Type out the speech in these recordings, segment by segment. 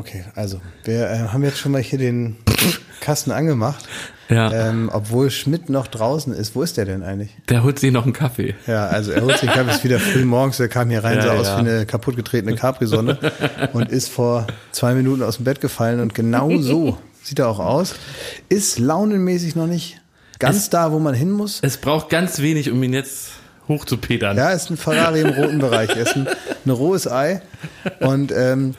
Okay, also wir äh, haben jetzt schon mal hier den Kasten angemacht. Ja. Ähm, obwohl Schmidt noch draußen ist. Wo ist der denn eigentlich? Der holt sich noch einen Kaffee. Ja, also er holt sich Kaffee, ist wieder früh morgens, der kam hier rein, Ja, sah aus ja. wie eine kaputtgetretene Capri-Sonne und ist vor zwei Minuten aus dem Bett gefallen und genau so sieht er auch aus. Ist launenmäßig noch nicht ganz da, wo man hin muss. Es braucht ganz wenig, um ihn jetzt hochzupedern. Ja, ist ein Ferrari im roten Bereich. Er ist ein, ein rohes Ei. Und ähm,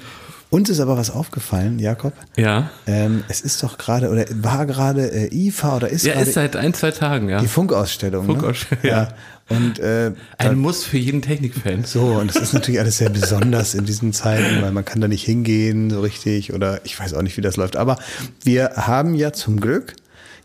uns ist aber was aufgefallen, Jakob. Ja. Ähm, es ist doch gerade, oder war gerade äh, IFA oder ist Ja, gerade ist seit ein, zwei Tagen, ja. die Funkausstellung. Funkausstellung, ne? ja. Und äh, Ein Muss für jeden Technikfan. so, und das ist natürlich alles sehr besonders in diesen Zeiten, weil man kann da nicht hingehen so richtig oder ich weiß auch nicht, wie das läuft. Aber wir haben ja zum Glück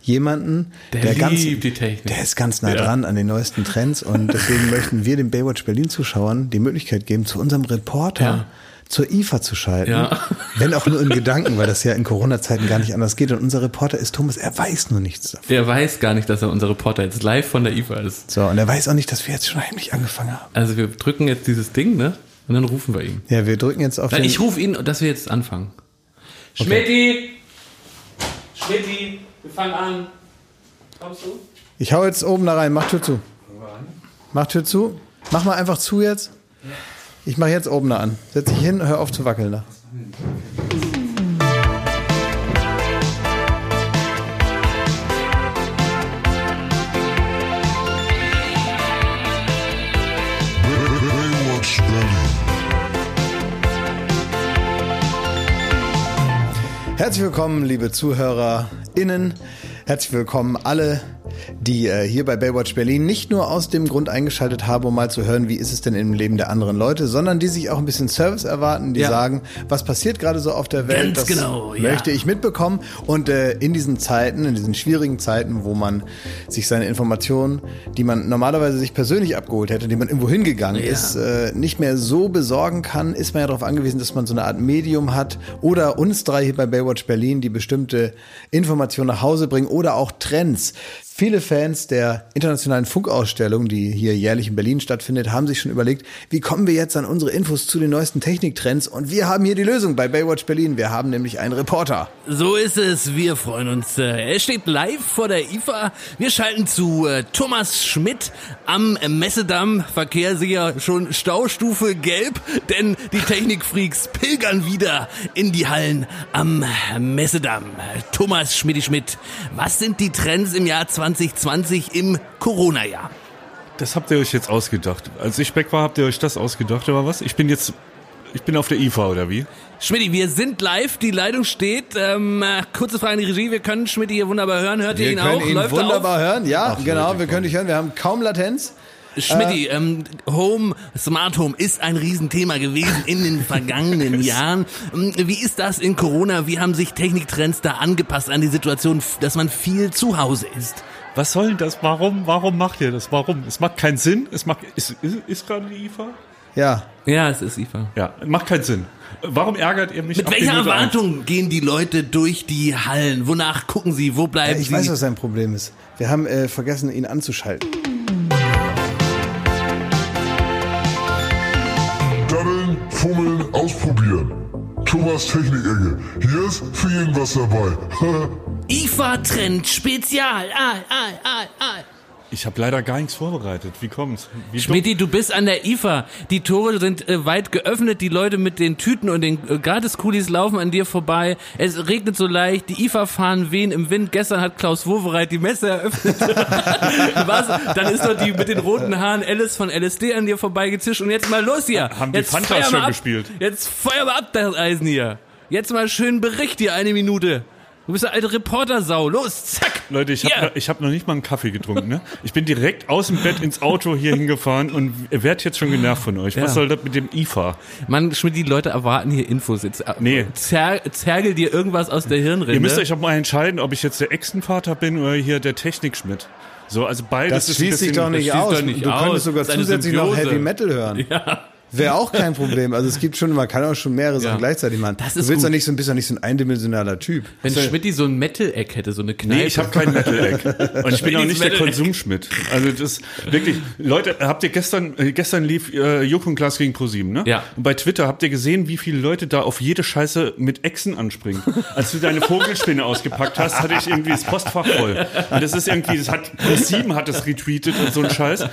jemanden, Der der, ganz, liebt die Technik. der ist ganz nah Ja. dran an den neuesten Trends und deswegen möchten wir den Baywatch Berlin Zuschauern die Möglichkeit geben, zu unserem Reporter Ja. Zur IFA zu schalten. Ja. Wenn auch nur in Gedanken, weil das ja in Corona-Zeiten gar nicht anders geht. Und unser Reporter ist Thomas, er weiß nur nichts davon. Der weiß gar nicht, dass er unser Reporter jetzt live von der IFA ist. So, und er weiß auch nicht, dass wir jetzt schon heimlich angefangen haben. Also wir drücken jetzt dieses Ding, ne? Und dann rufen wir ihn. Ja, wir drücken jetzt auf Nein, den... ich rufe ihn, dass wir jetzt anfangen. Schmidti! Schmidti, wir fangen an. Kommst du? Ich hau jetzt oben da rein, mach Tür zu. Mach Tür zu. Mach mal einfach zu jetzt. Ich mach jetzt oben an. Setz dich hin, hör auf zu wackeln da. Herzlich willkommen, liebe ZuhörerInnen. Herzlich willkommen alle, die äh, hier bei Baywatch Berlin nicht nur aus dem Grund eingeschaltet haben, um mal zu hören, wie ist es denn im Leben der anderen Leute, sondern die sich auch ein bisschen Service erwarten, die Ja. sagen, was passiert gerade so auf der Welt, Ganz das genau, ja. möchte ich mitbekommen. Und äh, in diesen Zeiten, in diesen schwierigen Zeiten, wo man sich seine Informationen, die man normalerweise sich persönlich abgeholt hätte, die man irgendwo hingegangen Ja. ist, äh, nicht mehr so besorgen kann, ist man ja darauf angewiesen, dass man so eine Art Medium hat oder uns drei hier bei Baywatch Berlin, die bestimmte Informationen nach Hause bringen oder auch Trends. Viele Fans der internationalen Funkausstellung, die hier jährlich in Berlin stattfindet, haben sich schon überlegt, wie kommen wir jetzt an unsere Infos zu den neuesten Techniktrends? Und wir haben hier die Lösung bei Baywatch Berlin. Wir haben nämlich einen Reporter. So ist es, wir freuen uns. Äh, Er steht live vor der IFA. Wir schalten zu äh, Thomas Schmidt am Messedamm. Verkehr sicher schon Staustufe gelb, denn die Technikfreaks pilgern wieder in die Hallen am Messedamm. Thomas Schmidti Schmidt, was sind die Trends im Jahr 2020 im Corona-Jahr? Das habt ihr euch jetzt ausgedacht. Als ich weg war, habt ihr euch das ausgedacht, oder was? Ich bin jetzt, ich bin auf der IFA, oder wie? Schmidti, wir sind live, die Leitung steht. Ähm, äh, kurze Frage an die Regie, wir können Schmidti hier wunderbar hören. Hört ihr Wir ihn können auch? ihn Läuft er wunderbar hören. Ja, Ach, genau, Leute, wir können dich hören. Wir haben kaum Latenz. Schmidti, ähm, Home, Smart Home ist ein Riesenthema gewesen in den vergangenen Jahren. Ähm, Wie ist das in Corona? Wie haben sich Techniktrends da angepasst an die Situation, dass man viel zu Hause ist? Was soll denn das? Warum, warum macht ihr das? Warum? Es macht keinen Sinn. Es macht, ist, ist, ist gerade die IFA? Ja, Ja, es ist IFA. Ja, macht keinen Sinn. Warum ärgert ihr mich? Mit welcher Minute eins? Erwartung gehen die Leute durch die Hallen? Wonach gucken sie? Wo bleiben ich sie? weiß, was sein Problem ist. Wir haben äh, vergessen, ihn anzuschalten. Daddeln, fummeln, ausprobieren. Thomas Technik-Ecke. Hier ist für jeden was dabei. IFA Trend Spezial. Ah, ah, ah, ah. Ich habe leider gar nichts vorbereitet. Wie kommt's? Wie Schmidti, du bist an der IFA. Die Tore sind äh, weit geöffnet. Die Leute mit den Tüten und den äh, Gratis-Kulis laufen an dir vorbei. Es regnet so leicht. Die IFA-Fahnen wehen im Wind. Gestern hat Klaus Wowereit die Messe eröffnet. Was? Dann ist doch die mit den roten Haaren Alice von LSD an dir vorbeigezischt. Und jetzt mal los hier. Haben die jetzt Fantas feuer mal schon ab. gespielt? Jetzt feuer mal ab, das Eisen hier. Jetzt mal schön Bericht hier, eine Minute. Du bist eine alte Reportersau. Los, zack. Leute, ich habe ich hab noch nicht mal einen Kaffee getrunken. Ne? Ich bin direkt aus dem Bett ins Auto hier hingefahren und werd jetzt schon genervt von euch. Ja. Was soll das mit dem IFA? Mann, Schmidt, die Leute erwarten hier Infos. Jetzt äh, Nee. zer zergel dir irgendwas aus der Hirnrinde. Ihr müsst euch auch mal entscheiden, ob ich jetzt der Echsenvater bin oder hier der Technikschmidt. So, also beides Das ist schließt ein sich bisschen, doch nicht schließt aus. doch nicht du aus. könntest sogar zusätzlich noch Symbiose. Heavy Metal hören. Ja. Wäre auch kein Problem. Also es gibt schon, man kann auch schon mehrere Sachen Ja. gleichzeitig machen. Das du ist willst doch gut. nicht so, bist doch nicht so ein eindimensionaler Typ. Wenn Schmidti so ein Metal-Eck hätte, so eine Kneipe. Nee, ich habe kein Metal-Eck. Und ich bin auch nicht der. Konsumschmidt. Also das wirklich, Leute, habt ihr gestern, äh, gestern lief äh, Joko und Klaas gegen ProSieben, ne? Ja. Und bei Twitter habt ihr gesehen, wie viele Leute da auf jede Scheiße mit Echsen anspringen. Als du deine Vogelspinne ausgepackt hast, hatte ich irgendwie das Postfach voll. Und das ist irgendwie, das hat, ProSieben hat das retweetet und so ein Scheiß.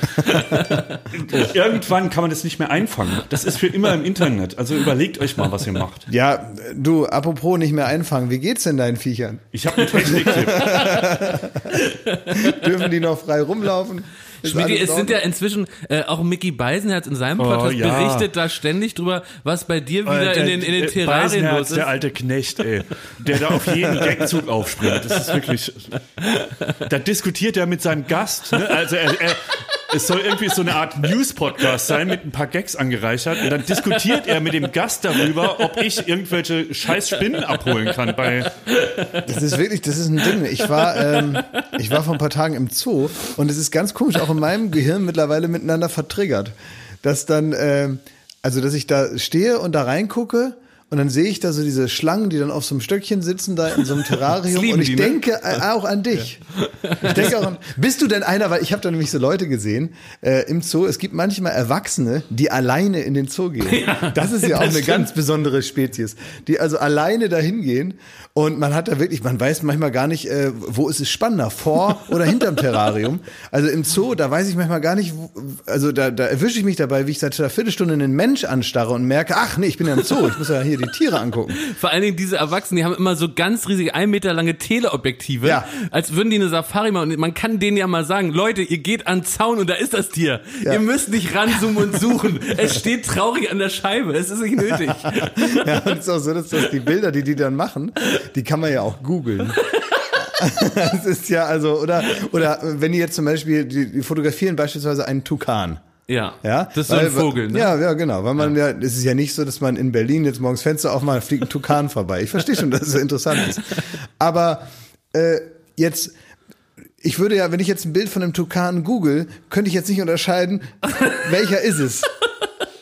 Irgendwann kann man das nicht mehr einfangen. Das ist für immer im Internet. Also überlegt euch mal, was ihr macht. Ja, du, apropos nicht mehr einfangen, wie geht's denn deinen Viechern? Ich habe einen Techniktipp. Dürfen die noch frei rumlaufen? Alles es sind in ja inzwischen, äh, auch Mickey Beisen hat in seinem Oh, Podcast ja. berichtet da ständig drüber, was bei dir wieder in den, in den äh, Terrarien los ist. der alte Knecht, ey, der da auf jeden Gagzug aufspringt. Das ist wirklich. Da diskutiert er mit seinem Gast. Ne? Also er, er, es soll irgendwie so eine Art News-Podcast sein mit ein paar Gags angereichert. Und dann diskutiert er mit dem Gast darüber, ob ich irgendwelche scheiß Spinnen abholen kann bei. Das ist wirklich, das ist ein Ding. Ich war, ähm, ich war vor ein paar Tagen im Zoo und es ist ganz komisch, auch in meinem Gehirn mittlerweile miteinander vertriggert. Dass dann, ähm, also dass ich da stehe und da reingucke und dann sehe ich da so diese Schlangen, die dann auf so einem Stöckchen sitzen, da in so einem Terrarium. Und ich die, ne? denke äh, auch an dich. Ich denke auch an, bist du denn einer, weil ich habe da nämlich so Leute gesehen äh, im Zoo, es gibt manchmal Erwachsene, die alleine in den Zoo gehen. das ist ja auch eine stimmt. ganz besondere Spezies, die also alleine dahin gehen und man hat da wirklich, man weiß manchmal gar nicht, äh, wo ist es spannender, vor oder hinterm Terrarium. Also im Zoo, da weiß ich manchmal gar nicht, wo, also da, da erwische ich mich dabei, wie ich seit einer Viertelstunde einen Mensch anstarre und merke, ach nee, ich bin ja im Zoo, ich muss ja hier die Tiere angucken. Vor allen Dingen diese Erwachsenen, die haben immer so ganz riesige, ein Meter lange Teleobjektive, Ja. als würden die eine Safari machen. Und man kann denen ja mal sagen, Leute, ihr geht an den Zaun und da ist das Tier. Ja. Ihr müsst nicht ranzoomen und suchen. es steht traurig an der Scheibe. Es ist nicht nötig. Ja, und es ist auch so, dass das die Bilder, die die dann machen, die kann man ja auch googeln. Das ist ja also, oder, oder wenn die jetzt zum Beispiel, die, die fotografieren beispielsweise einen Tukan. Ja. Ja, Das ist so ein weil- Vogel, ne? Ja, ja, genau. Weil man ja, es ist ja nicht so, dass man in Berlin jetzt morgens Fenster aufmacht, fliegt ein Tukan vorbei. Ich verstehe schon, dass es interessant ist. Aber äh, jetzt, ich würde ja, wenn ich jetzt ein Bild von einem Tukan google, könnte ich jetzt nicht unterscheiden, welcher ist es.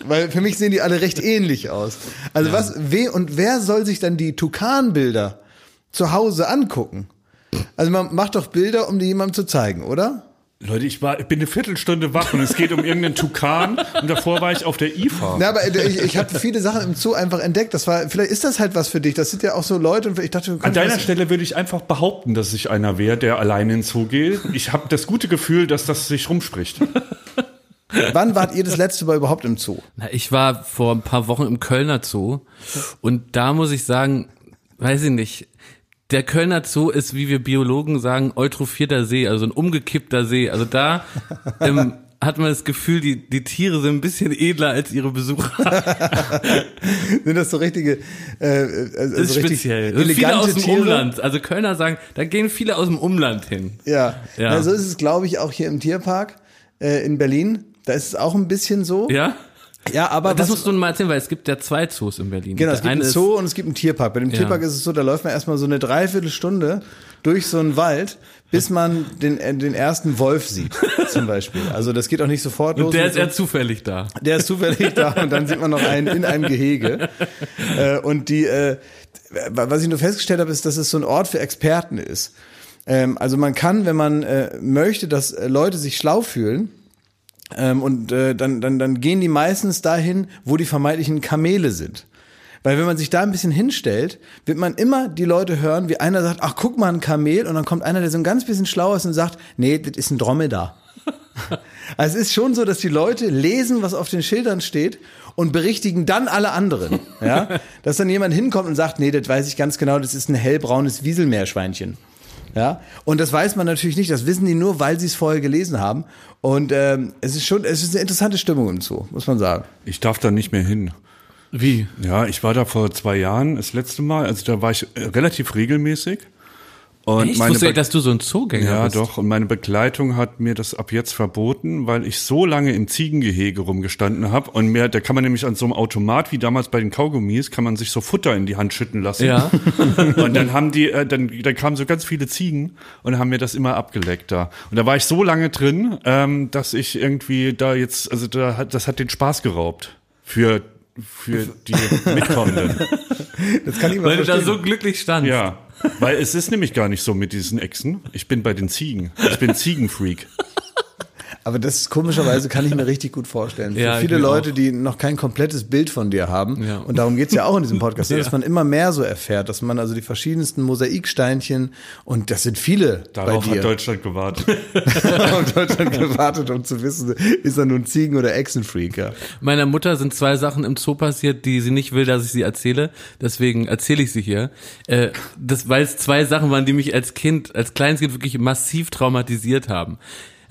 Weil für mich sehen die alle recht ähnlich aus. Also was, we, und wer soll sich dann die Tukan-Bilder zu Hause angucken? Also man macht doch Bilder, um die jemandem zu zeigen, oder? Leute, ich war, ich bin eine Viertelstunde wach und es geht um irgendeinen Tukan und davor war ich auf der IFA. Na, aber ich, ich habe viele Sachen im Zoo einfach entdeckt. Das war, vielleicht ist das halt was für dich. Das sind ja auch so Leute und ich dachte, An deiner was, Stelle würde ich einfach behaupten, dass ich einer wäre, der alleine ins Zoo geht. Ich habe das gute Gefühl, dass das sich rumspricht. wann wart ihr das letzte Mal überhaupt im Zoo? Na, ich war vor ein paar Wochen im Kölner Zoo und da muss ich sagen, weiß ich nicht, der Kölner Zoo ist, wie wir Biologen sagen, eutrophierter See, also ein umgekippter See. Also da ähm, hat man das Gefühl, die, die Tiere sind ein bisschen edler als ihre Besucher. Sind das so richtige, äh, also Das ist richtig speziell. Sind viele aus dem Tiere? Umland. Also Kölner sagen, da gehen viele aus dem Umland hin. Ja, Ja. Na, so ist es, glaube ich, auch hier im Tierpark äh, in Berlin. Da ist es auch ein bisschen so. Ja? Ja aber Das musst du mal erzählen, weil es gibt ja zwei Zoos in Berlin. Genau, Der es gibt eine einen Zoo und es gibt einen Tierpark. Bei dem Ja. Tierpark ist es so, da läuft man erstmal so eine Dreiviertelstunde durch so einen Wald, bis man den, äh, den ersten Wolf sieht, zum Beispiel. Also das geht auch nicht sofort los. Und der mit ist so- eher zufällig da. Der ist zufällig da und dann sieht man noch einen in einem Gehege. Äh, und die, äh, was ich nur festgestellt habe, ist, dass es so ein Ort für Experten ist. Ähm, also man kann, wenn man möchte, dass Leute sich schlau fühlen, ähm, und äh, dann, dann, dann gehen die meistens dahin, wo die vermeintlichen Kamele sind. Weil wenn man sich da ein bisschen hinstellt, wird man immer die Leute hören, wie einer sagt, ach guck mal, ein Kamel, und dann kommt einer, der so ein ganz bisschen schlau ist und sagt, nee, das ist ein Dromedar. Also es ist schon so, dass die Leute lesen, was auf den Schildern steht und berichtigen dann alle anderen. Ja? Dass dann jemand hinkommt und sagt, nee, das weiß ich ganz genau, das ist ein hellbraunes Wieselmeerschweinchen. Ja, und das weiß man natürlich nicht, das wissen die nur, weil sie es vorher gelesen haben. Und ähm, es ist schon, es ist eine interessante Stimmung im Zoo, muss man sagen. Ich darf da nicht mehr hin. Wie? Ja, ich war da vor zwei Jahren das letzte Mal. Also da war ich äh, relativ regelmäßig. Und Ich meine wusste, Be- dass du so ein Zoogänger ja, bist. doch. Und meine Begleitung hat mir das ab jetzt verboten, weil ich so lange im Ziegengehege rumgestanden habe. Und mir, da kann man nämlich an so einem Automat, wie damals bei den Kaugummis, kann man sich so Futter in die Hand schütten lassen. Ja. Und dann haben die, äh, dann, dann kamen so ganz viele Ziegen und haben mir das immer abgeleckt da. Und da war ich so lange drin, ähm, dass ich irgendwie da jetzt, also da hat, das hat den Spaß geraubt. für, für die Mitkommenden. Das kann ich mal Weil du da verstehen. so glücklich standst. Ja, weil es ist nämlich gar nicht so mit diesen Echsen. Ich bin bei den Ziegen. Ich bin Ziegenfreak. Aber das ist komischerweise kann ich mir richtig gut vorstellen. Für Ja, viele Leute, die noch kein komplettes Bild von dir haben. Ja. Und darum geht's ja auch in diesem Podcast, ne, dass man immer mehr so erfährt, dass man also die verschiedensten Mosaiksteinchen und das sind viele Darauf bei dir. hat Deutschland gewartet. auf Deutschland gewartet, um zu wissen, ist er nun Ziegen- oder Echsenfreak. Ja. Meiner Mutter sind zwei Sachen im Zoo passiert, die sie nicht will, dass ich sie erzähle. Deswegen erzähle ich sie hier. Äh, das, weil es zwei Sachen waren, die mich als Kind, als kleines Kind wirklich massiv traumatisiert haben.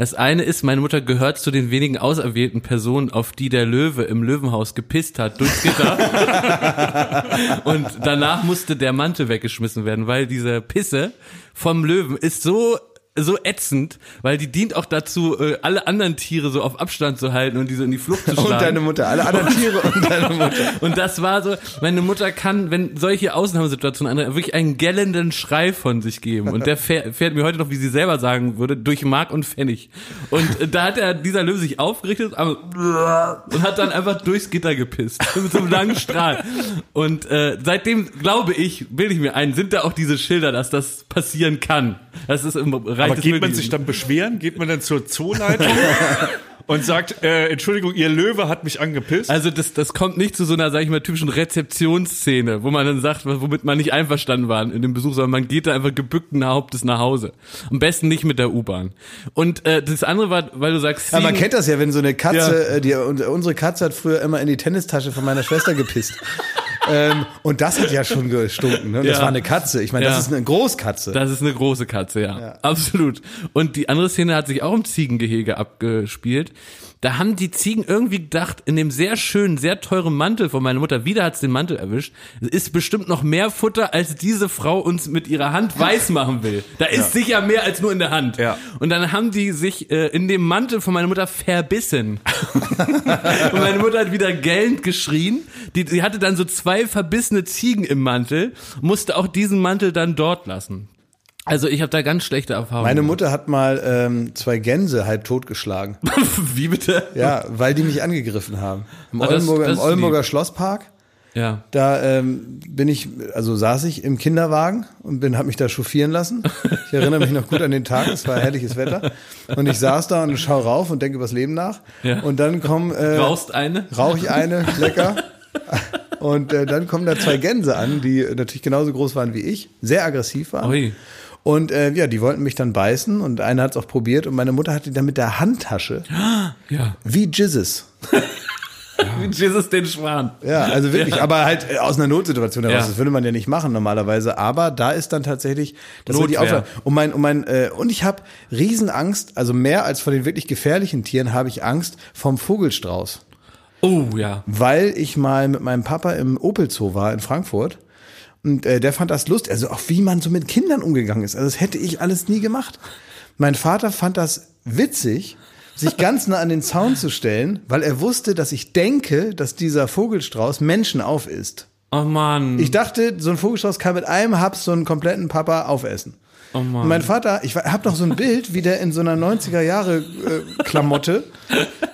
Das eine ist, meine Mutter gehört zu den wenigen auserwählten Personen, auf die der Löwe im Löwenhaus gepisst hat durchs Gitter. Und danach musste der Mantel weggeschmissen werden, weil diese Pisse vom Löwen ist so so ätzend, weil die dient auch dazu, äh, alle anderen Tiere so auf Abstand zu halten und die so in die Flucht zu schlagen. Und deine Mutter, alle anderen Tiere und deine Mutter. Und das war so, meine Mutter kann, wenn solche Ausnahmesituationen antreten, wirklich einen gellenden Schrei von sich geben. Und der fährt, fährt mir heute noch, wie sie selber sagen würde, durch Mark und Pfennig. Und äh, da hat er, dieser Löwe sich aufgerichtet und hat dann einfach durchs Gitter gepisst. Mit so einem langen Strahl. Und äh, seitdem glaube ich, bilde ich mir ein, sind da auch diese Schilder, dass das passieren kann. Das ist im Aber geht man sich dann beschweren? Geht man dann zur Zooleitung und sagt, äh, Entschuldigung, ihr Löwe hat mich angepisst? Also das, das kommt nicht zu so einer, sag ich mal, typischen Rezeptionsszene, wo man dann sagt, womit man nicht einverstanden war in dem Besuch, sondern man geht da einfach gebückten Hauptes nach Hause. Am besten nicht mit der U-Bahn. Und äh, das andere war, weil du sagst, Ja, man kennt das ja, wenn so eine Katze, Ja. äh, die, unsere Katze hat früher immer in die Tennistasche von meiner Schwester gepisst. ähm, und das hat ja schon gestunken. Ne? Das Ja. war eine Katze. Ich meine, das Ja. ist eine Großkatze. Das ist eine große Katze, ja. Absolut. Und die andere Szene hat sich auch im Ziegengehege abgespielt. Da haben die Ziegen irgendwie gedacht, in dem sehr schönen, sehr teuren Mantel von meiner Mutter, wieder hat's den Mantel erwischt, ist bestimmt noch mehr Futter, als diese Frau uns mit ihrer Hand weiß machen will. Da ist sicher mehr als nur in der Hand. Ja. Und dann haben die sich äh, in dem Mantel von meiner Mutter verbissen. Und meine Mutter hat wieder gellend geschrien. Die, die hatte dann so zwei verbissene Ziegen im Mantel, musste auch diesen Mantel dann dort lassen. Also ich habe da ganz schlechte Erfahrungen. Meine Mutter hat mal ähm, zwei Gänse halb totgeschlagen. Wie bitte? Ja, weil die mich angegriffen haben. Im das- Oldenburger, das im Oldenburger Schlosspark. Ja. Da ähm, bin ich, also saß ich im Kinderwagen und bin, habe mich da chauffieren lassen. Ich erinnere mich noch gut an den Tag, es war herrliches Wetter. Und ich saß da und schaue rauf und denke über das Leben nach. Ja. Und dann kommen äh, Raust eine? rauche ich eine, lecker. Und äh, dann kommen da zwei Gänse an, die natürlich genauso groß waren wie ich, sehr aggressiv waren. Ui. Und äh, ja, die wollten mich dann beißen und einer hat es auch probiert und meine Mutter hat die dann mit der Handtasche, Ja. wie Jizzes. Wie Jesus den Schwan. Ja, also wirklich, Ja. aber halt äh, aus einer Notsituation heraus. Ja. Das würde man ja nicht machen normalerweise. Aber da ist dann tatsächlich, das war die Notwehr. Aufgabe. Und mein, und mein, äh, und ich habe Riesenangst, also mehr als vor den wirklich gefährlichen Tieren habe ich Angst vom Vogelstrauß. Oh ja. Weil ich mal mit meinem Papa im Opel Zoo war in Frankfurt. Und äh, der fand das lustig, also auch wie man so mit Kindern umgegangen ist. Also das hätte ich alles nie gemacht. Mein Vater fand das witzig, sich ganz nah an den Zaun zu stellen, weil er wusste, dass ich denke, dass dieser Vogelstrauß Menschen aufisst. Oh Mann. Ich dachte, so ein Vogelstrauß kann mit einem Haps so einen kompletten Papa aufessen. Oh Mann. Und mein Vater, ich habe noch so ein Bild, wie der in so einer 90er Jahre äh, Klamotte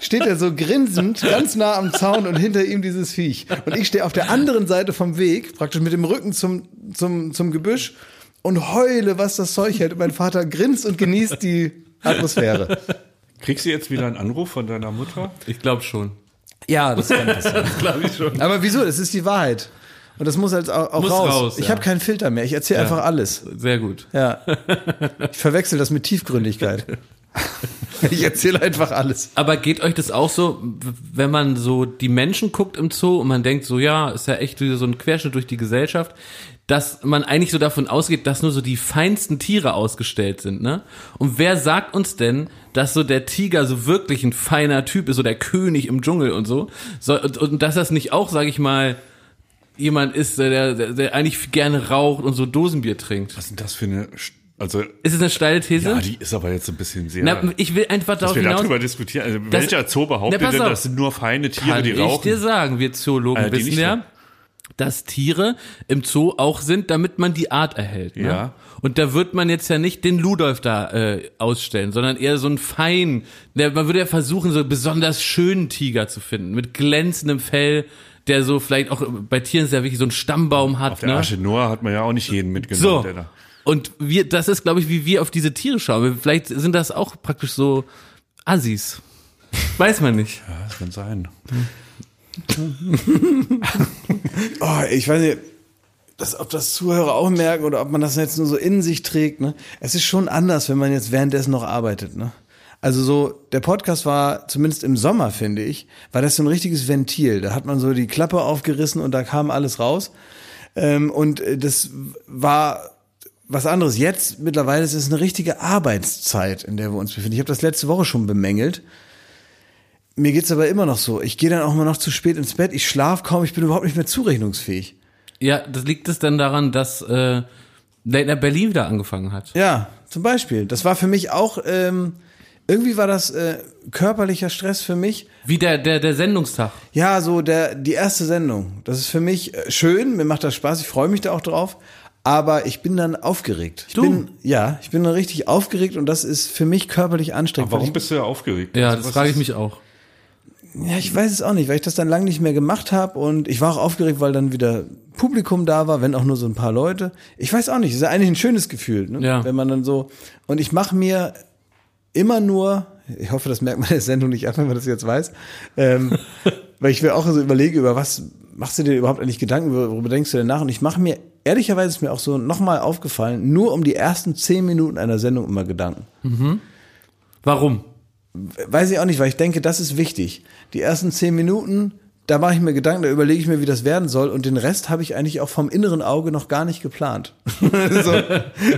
steht er so grinsend ganz nah am Zaun und hinter ihm dieses Viech. Und ich stehe auf der anderen Seite vom Weg, praktisch mit dem Rücken zum, zum, zum Gebüsch und heule, was das Zeug hält. Und mein Vater grinst und genießt die Atmosphäre. Kriegst du jetzt wieder einen Anruf von deiner Mutter? ich glaube schon. Ja, das kann passieren. Glaube ich schon. Aber wieso? Das ist die Wahrheit. Und das muss halt auch, auch Muss raus. raus, Ich ja. habe keinen Filter mehr. Ich erzähle einfach alles. Sehr gut. Ja. Ich verwechsel das mit Tiefgründigkeit. Ich erzähle einfach alles. Aber geht euch das auch so, wenn man so die Menschen guckt im Zoo und man denkt so, ja, ist ja echt wieder so ein Querschnitt durch die Gesellschaft, dass man eigentlich so davon ausgeht, dass nur so die feinsten Tiere ausgestellt sind, ne? Und wer sagt uns denn, dass so der Tiger so wirklich ein feiner Typ ist, so der König im Dschungel und so, so und, und dass das nicht auch, sag ich mal, jemand ist, der, der, der eigentlich gerne raucht und so Dosenbier trinkt. Was ist denn das für eine, also, Ist es eine steile These? ja, die ist aber jetzt ein bisschen sehr, Na, ich will einfach dass darauf wir hinaus. darüber diskutieren. Also, Das- welcher Zoo behauptet Na, denn, das sind nur feine Tiere, Kann die ich rauchen? dir sagen, wir Zoologen Äh, wissen ja, dass Tiere im Zoo auch sind, damit man die Art erhält. Ne? Ja. Und da wird man jetzt ja nicht den Ludolf da äh, ausstellen, sondern eher so einen fein, der, man würde ja versuchen, so einen besonders schönen Tiger zu finden, mit glänzendem Fell, der so vielleicht auch bei Tieren ist ja wirklich so einen Stammbaum hat. Auf der ne? Arche Noah hat man ja auch nicht jeden mitgenommen. So. Der da. Und wir, das ist, glaube ich, wie wir auf diese Tiere schauen. Vielleicht sind das auch praktisch so Assis. Weiß man nicht. Ja, das kann sein. Oh, ich weiß nicht, dass, ob das Zuhörer auch merken oder ob man das jetzt nur so in sich trägt. Ne? Es ist schon anders, wenn man jetzt währenddessen noch arbeitet. Ne? Also so, der Podcast war, zumindest im Sommer, finde ich, war das so ein richtiges Ventil. Da hat man so die Klappe aufgerissen und da kam alles raus. Ähm, und äh, das war was anderes. Jetzt mittlerweile ist es eine richtige Arbeitszeit, in der wir uns befinden. Ich habe das letzte Woche schon bemängelt. Mir geht's aber immer noch so. Ich gehe dann auch immer noch zu spät ins Bett. Ich schlafe kaum. Ich bin überhaupt nicht mehr zurechnungsfähig. Ja, das liegt es dann daran, dass äh, Late Night Berlin wieder angefangen hat. Ja, zum Beispiel. Das war für mich auch, ähm, irgendwie war das äh, körperlicher Stress für mich. Wie der, der, der Sendungstag. Ja, so der, die erste Sendung. Das ist für mich äh, schön, mir macht das Spaß, ich freue mich da auch drauf. Aber ich bin dann aufgeregt. Ich Du? bin, ja, ich bin dann richtig aufgeregt und das ist für mich körperlich anstrengend. Aber warum ich, bist du ja aufgeregt? Ja, Also das frage ich mich auch. ja, ich weiß es auch nicht, weil ich das dann lange nicht mehr gemacht habe und ich war auch aufgeregt, weil dann wieder Publikum da war, wenn auch nur so ein paar Leute. Ich weiß auch nicht, es ist ja eigentlich ein schönes Gefühl, ne? Ja. wenn man dann so und ich mache mir immer nur, ich hoffe, das merkt man der Sendung nicht an, wenn man das jetzt weiß, ähm, weil ich mir auch so überlege, über was machst du dir überhaupt eigentlich Gedanken, worüber denkst du denn nach? Und ich mache mir, ehrlicherweise ist mir auch so nochmal aufgefallen, nur um die ersten zehn Minuten einer Sendung immer Gedanken. Warum? Weiß ich auch nicht, weil ich denke, das ist wichtig. Die ersten zehn Minuten, da mache ich mir Gedanken, da überlege ich mir, wie das werden soll. Und den Rest habe ich eigentlich auch vom inneren Auge noch gar nicht geplant. so,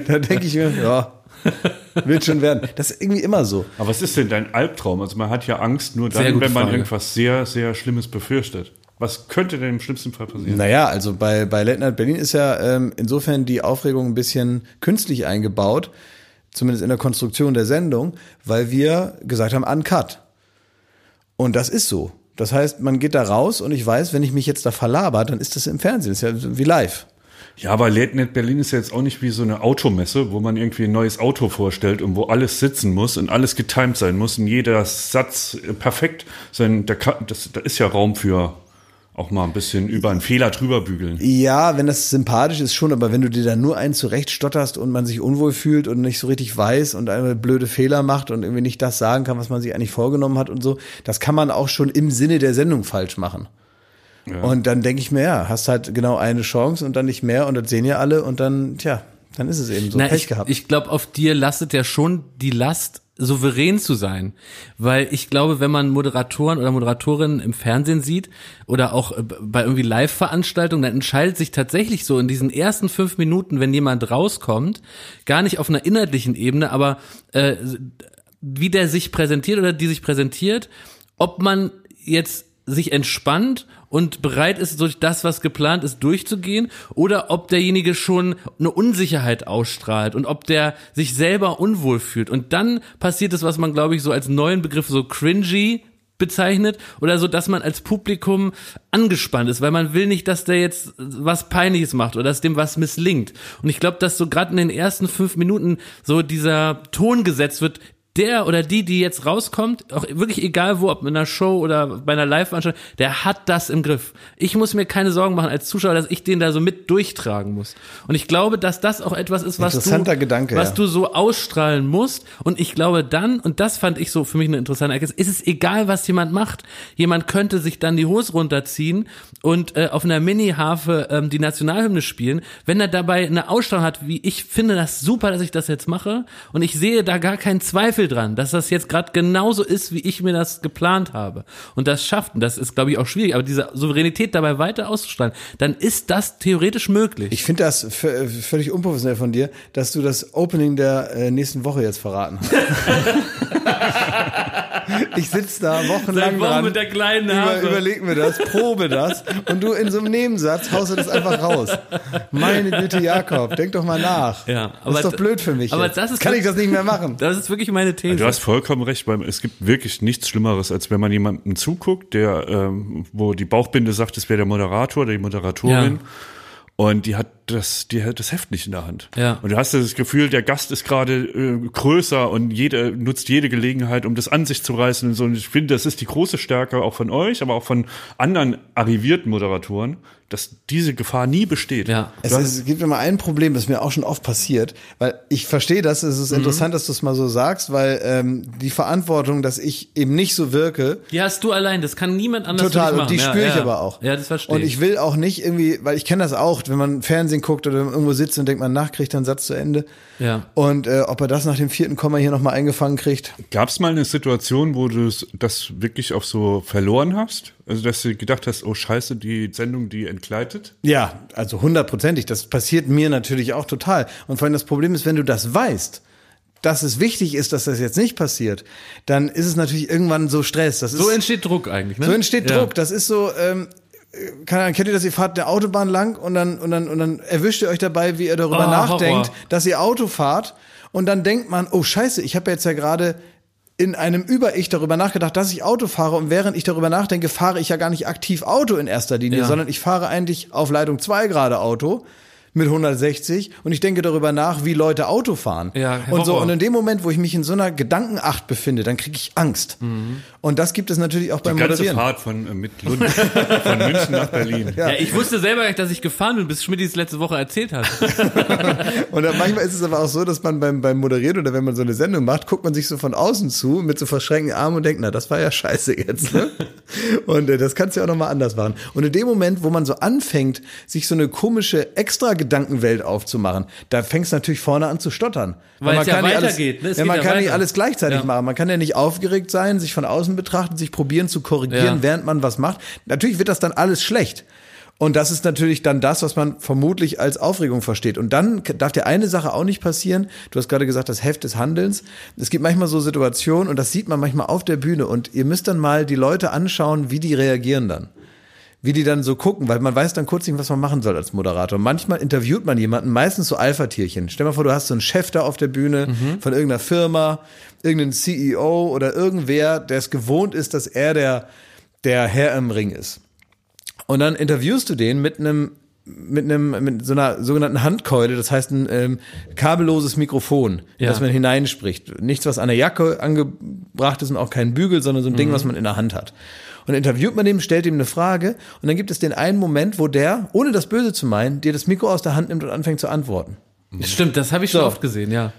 da denke ich mir, ja, wird schon werden. Das ist irgendwie immer so. Aber was ist denn dein Albtraum? Also man hat ja Angst nur dann, wenn man Frage. irgendwas sehr, sehr Schlimmes befürchtet. Was könnte denn im schlimmsten Fall passieren? Naja, also bei, bei Late Night Berlin ist ja ähm, insofern die Aufregung ein bisschen künstlich eingebaut, zumindest in der Konstruktion der Sendung, weil wir gesagt haben, uncut. Und das ist so. Das heißt, man geht da raus und ich weiß, wenn ich mich jetzt da verlaber, dann ist das im Fernsehen. Das ist ja wie live. Ja, aber Late Night Berlin ist ja jetzt auch nicht wie so eine Automesse, wo man irgendwie ein neues Auto vorstellt und wo alles sitzen muss und alles getimed sein muss und jeder Satz äh, perfekt sein. Da, kann, das, da ist ja Raum für auch mal ein bisschen über einen Fehler drüber bügeln. Ja, wenn das sympathisch ist schon, aber wenn du dir da nur einen zurechtstotterst und man sich unwohl fühlt und nicht so richtig weiß und einmal blöde Fehler macht und irgendwie nicht das sagen kann, was man sich eigentlich vorgenommen hat und so, das kann man auch schon im Sinne der Sendung falsch machen. Und dann denke ich mir, ja, hast halt genau eine Chance und dann nicht mehr und das sehen ja alle und dann, tja, dann ist es eben so. Na, Pech ich, gehabt. ich glaube, auf dir lastet ja schon die Last, souverän zu sein. Weil ich glaube, wenn man Moderatoren oder Moderatorinnen im Fernsehen sieht oder auch äh, bei irgendwie Live-Veranstaltungen, dann entscheidet sich tatsächlich so in diesen ersten fünf Minuten, wenn jemand rauskommt, gar nicht auf einer inhaltlichen Ebene, aber äh, wie der sich präsentiert oder die sich präsentiert, ob man jetzt sich entspannt und bereit ist, durch das, was geplant ist, durchzugehen, oder ob derjenige schon eine Unsicherheit ausstrahlt und ob der sich selber unwohl fühlt. Und dann passiert es, was man, glaube ich, so als neuen Begriff so cringy bezeichnet oder so, dass man als Publikum angespannt ist, weil man will nicht, dass der jetzt was Peinliches macht oder dass dem was misslingt. Und ich glaube, dass so gerade in den ersten fünf Minuten so dieser Ton gesetzt wird, der oder die, die jetzt rauskommt, auch wirklich egal wo, ob in einer Show oder bei einer Live-Veranstaltung, der hat das im Griff. Ich muss mir keine Sorgen machen als Zuschauer, dass ich den da so mit durchtragen muss. Und ich glaube, dass das auch etwas ist, was du, Gedanke, was ja. du so ausstrahlen musst. Und ich glaube dann, und das fand ich so für mich eine interessante Erkenntnis, ist es egal, was jemand macht. Jemand könnte sich dann die Hose runterziehen und äh, auf einer Mini-Harfe ähm, die Nationalhymne spielen, wenn er dabei eine Ausstrahlung hat, wie ich finde das super, dass ich das jetzt mache. Und ich sehe da gar keinen Zweifel dran, dass das jetzt gerade genauso ist, wie ich mir das geplant habe. Und das schafft, und das ist, glaube ich, auch schwierig, aber diese Souveränität dabei weiter auszustrahlen, dann ist das theoretisch möglich. Ich finde das v- völlig unprofessionell von dir, dass du das Opening der äh, nächsten Woche jetzt verraten hast. Ich sitze da wochenlang Seit Wochen dran. mit der kleinen über, Nase. überleg mir das, probe das und du in so einem Nebensatz haust du das einfach raus. Meine Güte, Jakob, denk doch mal nach. Ja, das aber ist doch blöd für mich. aber jetzt. das ist Kann ich das nicht mehr machen? Das ist wirklich meine These. Du hast vollkommen recht, weil es gibt wirklich nichts Schlimmeres, als wenn man jemandem zuguckt, der, ähm, wo die Bauchbinde sagt, es wäre der Moderator oder die Moderatorin. Ja. Und die hat das, die hat das Heft nicht in der Hand. Ja. Und du hast das Gefühl, der Gast ist gerade äh, größer und jeder nutzt jede Gelegenheit, um das an sich zu reißen und so. Und ich finde, das ist die große Stärke auch von euch, aber auch von anderen arrivierten Moderatoren, dass diese Gefahr nie besteht. Ja. Es, es gibt immer ein Problem, das mir auch schon oft passiert, weil ich verstehe das, es Mhm. ist interessant, dass du es mal so sagst, weil ähm, die Verantwortung, dass ich eben nicht so wirke, die hast du allein, das kann niemand anders Total, und die ja, spüre ich ja. aber auch. Ja, das verstehe Und ich will auch nicht irgendwie, weil ich kenne das auch, wenn man Fernsehen guckt oder irgendwo sitzt und denkt, man nachkriegt dann Satz zu Ende. Ja. Und äh, ob er das nach dem vierten Komma hier nochmal eingefangen kriegt. Gab es mal eine Situation, wo du das wirklich auch so verloren hast? Also, dass du gedacht hast, oh scheiße, die Sendung, die entgleitet? Ja, also hundertprozentig. Das passiert mir natürlich auch total. Und vor allem das Problem ist, wenn du das weißt, dass es wichtig ist, dass das jetzt nicht passiert, dann ist es natürlich irgendwann so Stress. Das ist, So entsteht Druck eigentlich, ne? So entsteht Ja. Druck. Das ist so, ähm, keine Ahnung, kennt ihr das? Ihr fahrt eine Autobahn lang und dann, und dann, und dann erwischt ihr euch dabei, wie ihr darüber Oh, nachdenkt, Horror. dass ihr Auto fahrt und dann denkt man, oh Scheiße, ich habe jetzt ja gerade in einem Über-Ich darüber nachgedacht, dass ich Auto fahre und während ich darüber nachdenke, fahre ich ja gar nicht aktiv Auto in erster Linie, Ja. sondern ich fahre eigentlich auf Leitung 2 gerade Auto mit 160 und ich denke darüber nach, wie Leute Auto fahren. Ja, und so und in dem Moment, wo ich mich in so einer Gedankenacht befinde, dann kriege ich Angst. Und das gibt es natürlich auch beim Die ganze Moderieren. Fahrt von äh, mit Lund, von München nach Berlin. Ja, ich wusste selber nicht, dass ich gefahren bin, bis Schmidt es letzte Woche erzählt hat. Und dann manchmal ist es aber auch so, dass man beim, beim Moderieren oder wenn man so eine Sendung macht, guckt man sich so von außen zu mit so verschränkten Armen und denkt, na, das war ja scheiße jetzt. Ne? Und äh, das kannst du ja auch nochmal anders machen. Und in dem Moment, wo man so anfängt, sich so eine komische Extra-Gedankenwelt aufzumachen, da fängst du natürlich vorne an zu stottern. Weil man es ja kann nicht weitergeht, Alles, ne? Ja, man ja kann nicht weiter. alles gleichzeitig Ja. machen. Man kann ja nicht aufgeregt sein, sich von außen betrachten, sich probieren zu korrigieren, Ja. während man was macht. Natürlich wird das dann alles schlecht. Und das ist natürlich dann das, was man vermutlich als Aufregung versteht. Und dann darf dir eine Sache auch nicht passieren. Du hast gerade gesagt, das Heft des Handelns. Es gibt manchmal so Situationen, und das sieht man manchmal auf der Bühne. Und ihr müsst dann mal die Leute anschauen, wie die reagieren dann. Wie die dann so gucken, weil man weiß dann kurz nicht, was man machen soll als Moderator. Manchmal interviewt man jemanden, meistens so Alpha-Tierchen. Stell dir mal vor, du hast so einen Chef da auf der Bühne von irgendeiner Firma, irgendeinen CEO oder irgendwer, der es gewohnt ist, dass er der, der Herr im Ring ist. Und dann interviewst du den mit einem mit einem mit so einer sogenannten Handkeule, das heißt ein ähm, kabelloses Mikrofon, Ja. das man hineinspricht. Nichts, was an der Jacke angebracht ist und auch kein Bügel, sondern so ein Ding, was man in der Hand hat. Und dann interviewt man den, stellt ihm eine Frage und dann gibt es den einen Moment, wo der, ohne das Böse zu meinen, dir das Mikro aus der Hand nimmt und anfängt zu antworten. Stimmt, das habe ich schon So. oft gesehen, ja.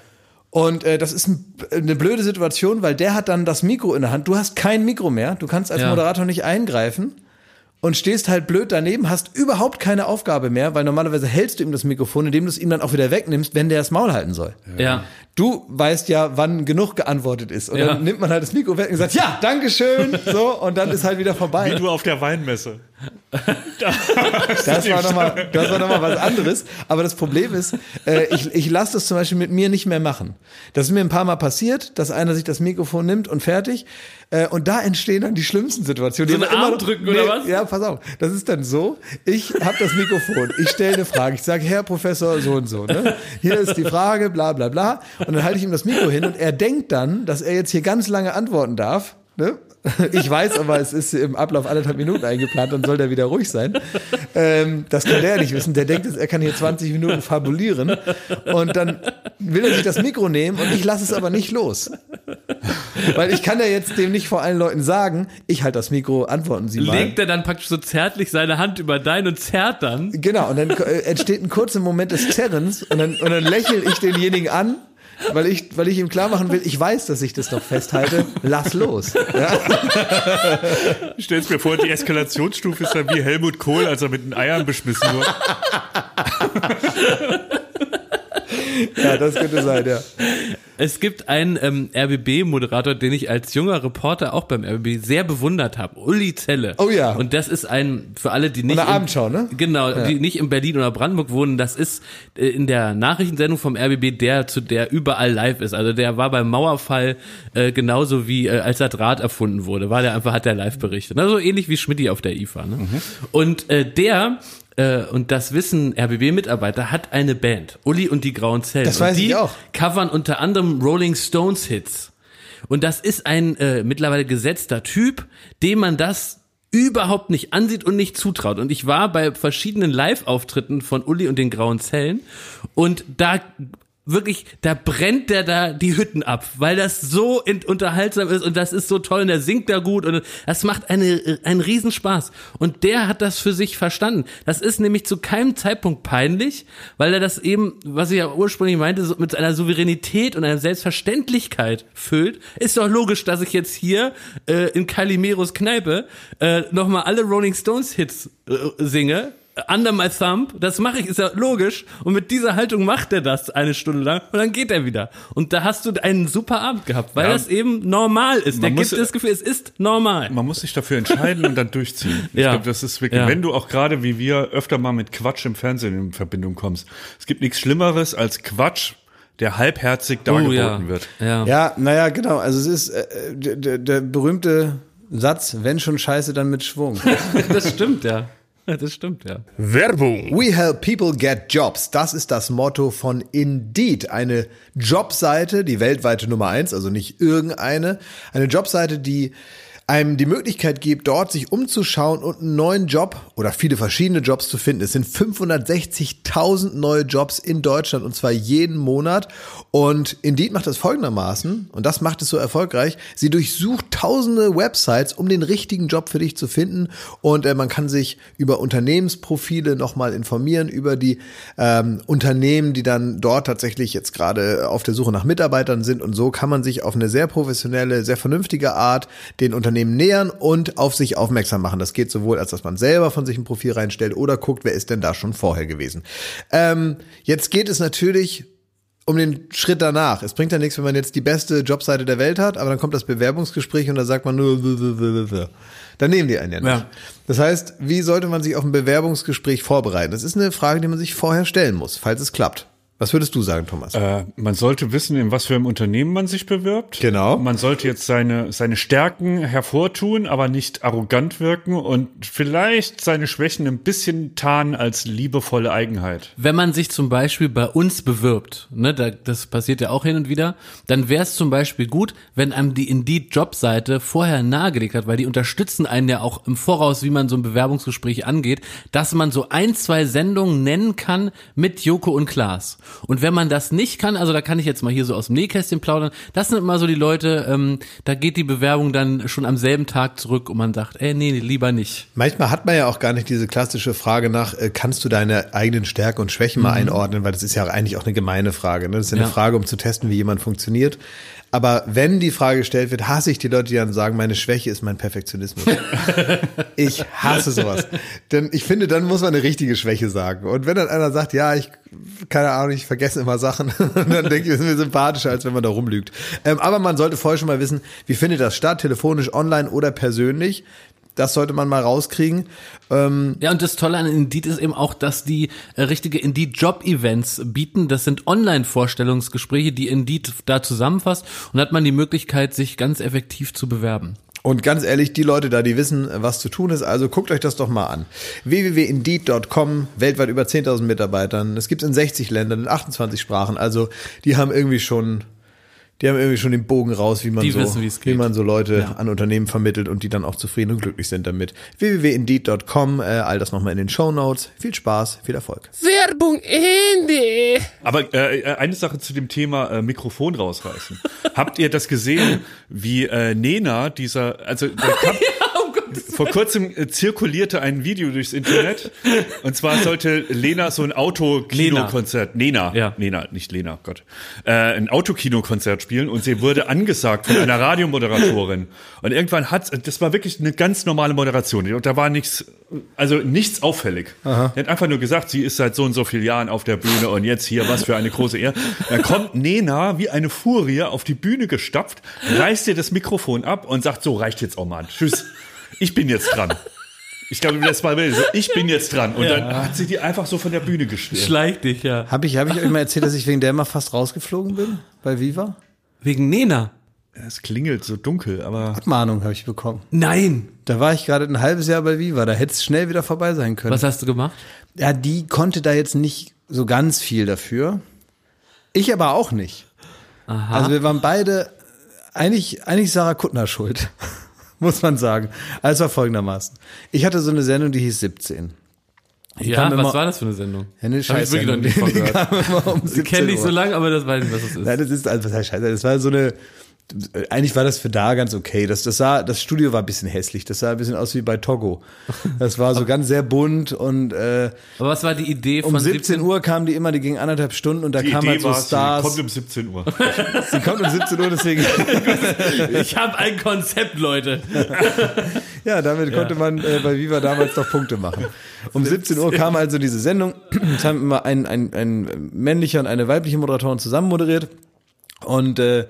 Und äh, das ist ein, eine blöde Situation, weil der hat dann das Mikro in der Hand. Du hast kein Mikro mehr, du kannst als Ja. Moderator nicht eingreifen und stehst halt blöd daneben, hast überhaupt keine Aufgabe mehr, weil normalerweise hältst du ihm das Mikrofon, indem du es ihm dann auch wieder wegnimmst, wenn der das Maul halten soll. Ja. Du weißt ja, wann genug geantwortet ist. Und Ja. dann nimmt man halt das Mikro weg und sagt, ja, Dankeschön, so, und dann ist halt wieder vorbei. Wie du auf der Weinmesse. Das war nochmal, das war noch mal was anderes. Aber das Problem ist, äh, ich, ich lasse das zum Beispiel mit mir nicht mehr machen. Das ist mir ein paar Mal passiert, dass einer sich das Mikrofon nimmt und fertig. Äh, und da entstehen dann die schlimmsten Situationen. So Die einen haben Arm drücken oder was? Ja, pass auf. Das ist dann so, ich habe das Mikrofon, ich stelle eine Frage, ich sage, Herr Professor so und so, ne? hier ist die Frage, bla bla bla. Und dann halte ich ihm das Mikro hin und er denkt dann, dass er jetzt hier ganz lange antworten darf. Ne? Ich weiß aber, es ist im Ablauf anderthalb Minuten eingeplant, dann soll der wieder ruhig sein. Ähm, das kann der nicht wissen. Der denkt, er kann hier 20 Minuten fabulieren. Und dann will er sich das Mikro nehmen und ich lasse es aber nicht los. Weil ich kann ja jetzt dem nicht vor allen Leuten sagen, ich halte das Mikro, antworten Sie mal. Legt er dann praktisch so zärtlich seine Hand über dein und zerrt dann. Genau, und dann äh, entsteht ein kurzer Moment des Zerrens und dann, und dann lächle ich denjenigen an, weil ich, weil ich ihm klar machen will, ich weiß, dass ich das noch festhalte, lass los. Ja? Stell's mir vor, die Eskalationsstufe ist dann wie Helmut Kohl, als er mit den Eiern beschmissen wurde. ja, das könnte sein, ja. Es gibt einen ähm, RBB-Moderator, den ich als junger Reporter auch beim RBB sehr bewundert habe. Uli Zelle. Oh ja. Und das ist ein, für alle, die nicht. in- Abendschau, ne? Genau, die nicht in Berlin oder Brandenburg wohnen, das ist äh, in der Nachrichtensendung vom RBB der, zu der überall live ist. Also der war beim Mauerfall äh, genauso wie äh, als der Draht erfunden wurde, war der einfach, hat der live berichtet. Also ähnlich wie Schmidti auf der IFA. Ne? Und äh, der äh, und das wissen RBB-Mitarbeiter, hat eine Band, Uli und die Grauen Zellen. Das und weiß die ich auch. covern unter anderem Rolling Stones Hits. Und das ist ein äh, mittlerweile gesetzter Typ, dem man das überhaupt nicht ansieht und nicht zutraut. Und ich war bei verschiedenen Live-Auftritten von Uli und den Grauen Zellen und da wirklich, da brennt der da die Hütten ab, weil das so unterhaltsam ist und das ist so toll und der singt da gut und das macht eine, einen Riesenspaß. Und der hat das für sich verstanden. Das ist nämlich zu keinem Zeitpunkt peinlich, weil er das eben, was ich ja ursprünglich meinte, mit einer Souveränität und einer Selbstverständlichkeit füllt. Ist doch logisch, dass ich jetzt hier äh, in Calimeros Kneipe äh, nochmal alle Rolling Stones Hits äh, singe under my thumb, das mache ich, ist ja logisch. Und mit dieser Haltung macht er das eine Stunde lang und dann geht er wieder. Und da hast du einen super Abend gehabt, weil Ja. das eben normal ist. Der muss- gibt das Gefühl, es ist normal. Man muss sich dafür entscheiden und dann durchziehen. Ich Ja. glaube, das ist wirklich, Ja. wenn du auch gerade wie wir öfter mal mit Quatsch im Fernsehen in Verbindung kommst. Es gibt nichts Schlimmeres als Quatsch, der halbherzig dargeboten Oh, ja. wird. Ja. Ja, naja, genau. Also es ist äh, der, der, der berühmte Satz, wenn schon Scheiße, dann mit Schwung. das stimmt, ja. Das stimmt, ja. Werbung. We help people get jobs. Das ist das Motto von Indeed. Eine Jobseite, die weltweite Nummer eins, also nicht irgendeine. Eine Jobseite, die einem die Möglichkeit gibt, dort sich umzuschauen und einen neuen Job oder viele verschiedene Jobs zu finden. Es sind 560.000 neue Jobs in Deutschland und zwar jeden Monat. Und Indeed macht das folgendermaßen und das macht es so erfolgreich. Sie durchsucht tausende Websites, um den richtigen Job für dich zu finden und äh, man kann sich über Unternehmensprofile nochmal informieren, über die ähm, Unternehmen, die dann dort tatsächlich jetzt gerade auf der Suche nach Mitarbeitern sind und so kann man sich auf eine sehr professionelle, sehr vernünftige Art den Unternehmen nähern und auf sich aufmerksam machen. Das geht sowohl, als dass man selber von sich ein Profil reinstellt oder guckt, wer ist denn da schon vorher gewesen. Ähm, jetzt geht es natürlich um den Schritt danach. Es bringt ja nichts, wenn man jetzt die beste Jobseite der Welt hat, aber dann kommt das Bewerbungsgespräch und da sagt man nur, dann nehmen die einen ja nicht. Ja. Das heißt, wie sollte man sich auf ein Bewerbungsgespräch vorbereiten? Das ist eine Frage, die man sich vorher stellen muss, falls es klappt. Was würdest du sagen, Thomas? Äh, man sollte wissen, in was für einem Unternehmen man sich bewirbt. Genau. Man sollte jetzt seine, seine Stärken hervortun, aber nicht arrogant wirken und vielleicht seine Schwächen ein bisschen tarnen als liebevolle Eigenheit. Wenn man sich zum Beispiel bei uns bewirbt, ne, da, das passiert ja auch hin und wieder, dann wäre es zum Beispiel gut, wenn einem die Indeed-Jobseite vorher nahegelegt hat, weil die unterstützen einen ja auch im Voraus, wie man so ein Bewerbungsgespräch angeht, dass man so ein, zwei Sendungen nennen kann mit Joko und Klaas. Und wenn man das nicht kann, also da kann ich jetzt mal hier so aus dem Nähkästchen plaudern, das sind immer so die Leute, ähm, da geht die Bewerbung dann schon am selben Tag zurück und man sagt, ey, nee, lieber nicht. Manchmal hat man ja auch gar nicht diese klassische Frage nach, äh, kannst du deine eigenen Stärken und Schwächen mal einordnen, weil das ist ja eigentlich auch eine gemeine Frage. Ne? Das ist ja eine Ja. Frage, um zu testen, wie jemand funktioniert. Aber wenn die Frage gestellt wird, hasse ich die Leute, die dann sagen, meine Schwäche ist mein Perfektionismus. ich hasse sowas. Denn ich finde, dann muss man eine richtige Schwäche sagen. Und wenn dann einer sagt, ja, ich, keine Ahnung, ich vergesse immer Sachen, dann denke ich, das ist mir sympathischer, als wenn man da rumlügt. Ähm, aber man sollte vorher schon mal wissen, wie findet das statt, telefonisch, online oder persönlich. Das sollte man mal rauskriegen. Ähm, Ja, und das Tolle an Indeed ist eben auch, dass die äh, richtige Indeed-Job-Events bieten. Das sind Online-Vorstellungsgespräche, die Indeed da zusammenfasst und hat man die Möglichkeit, sich ganz effektiv zu bewerben. Und ganz ehrlich, die Leute da, die wissen, was zu tun ist, also guckt euch das doch mal an. www.indeed.com, weltweit über 10.000 Mitarbeitern. Es gibt in 60 Ländern, in 28 Sprachen. Also die haben irgendwie schon, die haben irgendwie schon den Bogen raus, wie man Die so, wissen, wie man so Leute Ja. an Unternehmen vermittelt und die dann auch zufrieden und glücklich sind damit. www.indeed.com, äh, all das nochmal in den Show Notes. Viel Spaß, viel Erfolg. Werbung Ende. Aber äh, äh, eine Sache zu dem Thema äh, Mikrofon rausreißen. Habt ihr das gesehen, wie äh, Nena, dieser, also der kam, Vor kurzem äh, zirkulierte ein Video durchs Internet. Und zwar sollte Lena so ein Autokinokonzert, Nena, Ja. Nena, nicht Lena, Gott, äh, ein Autokinokonzert spielen und sie wurde angesagt von einer Radiomoderatorin. Und irgendwann hat, das war wirklich eine ganz normale Moderation. Und da war nichts, also nichts auffällig. Die hat einfach nur gesagt, sie ist seit so und so vielen Jahren auf der Bühne und jetzt hier, was für eine große Ehre. Dann kommt Nena wie eine Furie auf die Bühne gestapft, reißt ihr das Mikrofon ab und sagt, so reicht jetzt auch mal. Tschüss. Ich bin jetzt dran. Ich glaube, das war so, ich bin jetzt dran. Und dann hat sie die einfach so von der Bühne gestellt. Schleich dich, ja. Habe ich, hab ich euch mal erzählt, dass ich wegen der mal fast rausgeflogen bin bei Viva? Wegen Nena. Es klingelt so dunkel, aber Abmahnung habe ich bekommen. Nein. Da war ich gerade ein halbes Jahr bei Viva, da hätte es schnell wieder vorbei sein können. Was hast du gemacht? Ja, die konnte da jetzt nicht so ganz viel dafür. Ich aber auch nicht. Aha. Also wir waren beide eigentlich, eigentlich Sarah Kuttner schuld, muss man sagen. Also war folgendermaßen. Ich hatte so eine Sendung, die hieß 17. ja, kam was immer- war das für eine Sendung? Ja, eine Hab ich wirklich noch nicht von Die gehört. um Ich 17 kenne dich so lange, aber das weiß ich, was das ist. Nein, das ist, also was heißt scheiße, das war so eine, eigentlich war das für da ganz okay. Das, das sah, das Studio war ein bisschen hässlich. Das sah ein bisschen aus wie bei Togo. Das war so ganz sehr bunt und äh, aber was war die Idee von um 17 Uhr kamen die immer, die gingen anderthalb Stunden und da die kamen Idee halt so war, sie Stars. kommt um 17 Uhr. sie kommt um 17 Uhr, deswegen. Ich habe ein Konzept, Leute. Ja, damit konnte man äh, bei Viva damals noch Punkte machen. Um 17 Uhr kam also diese Sendung. Es haben immer ein, ein, ein männlicher und eine weibliche Moderatorin zusammen moderiert. Und äh,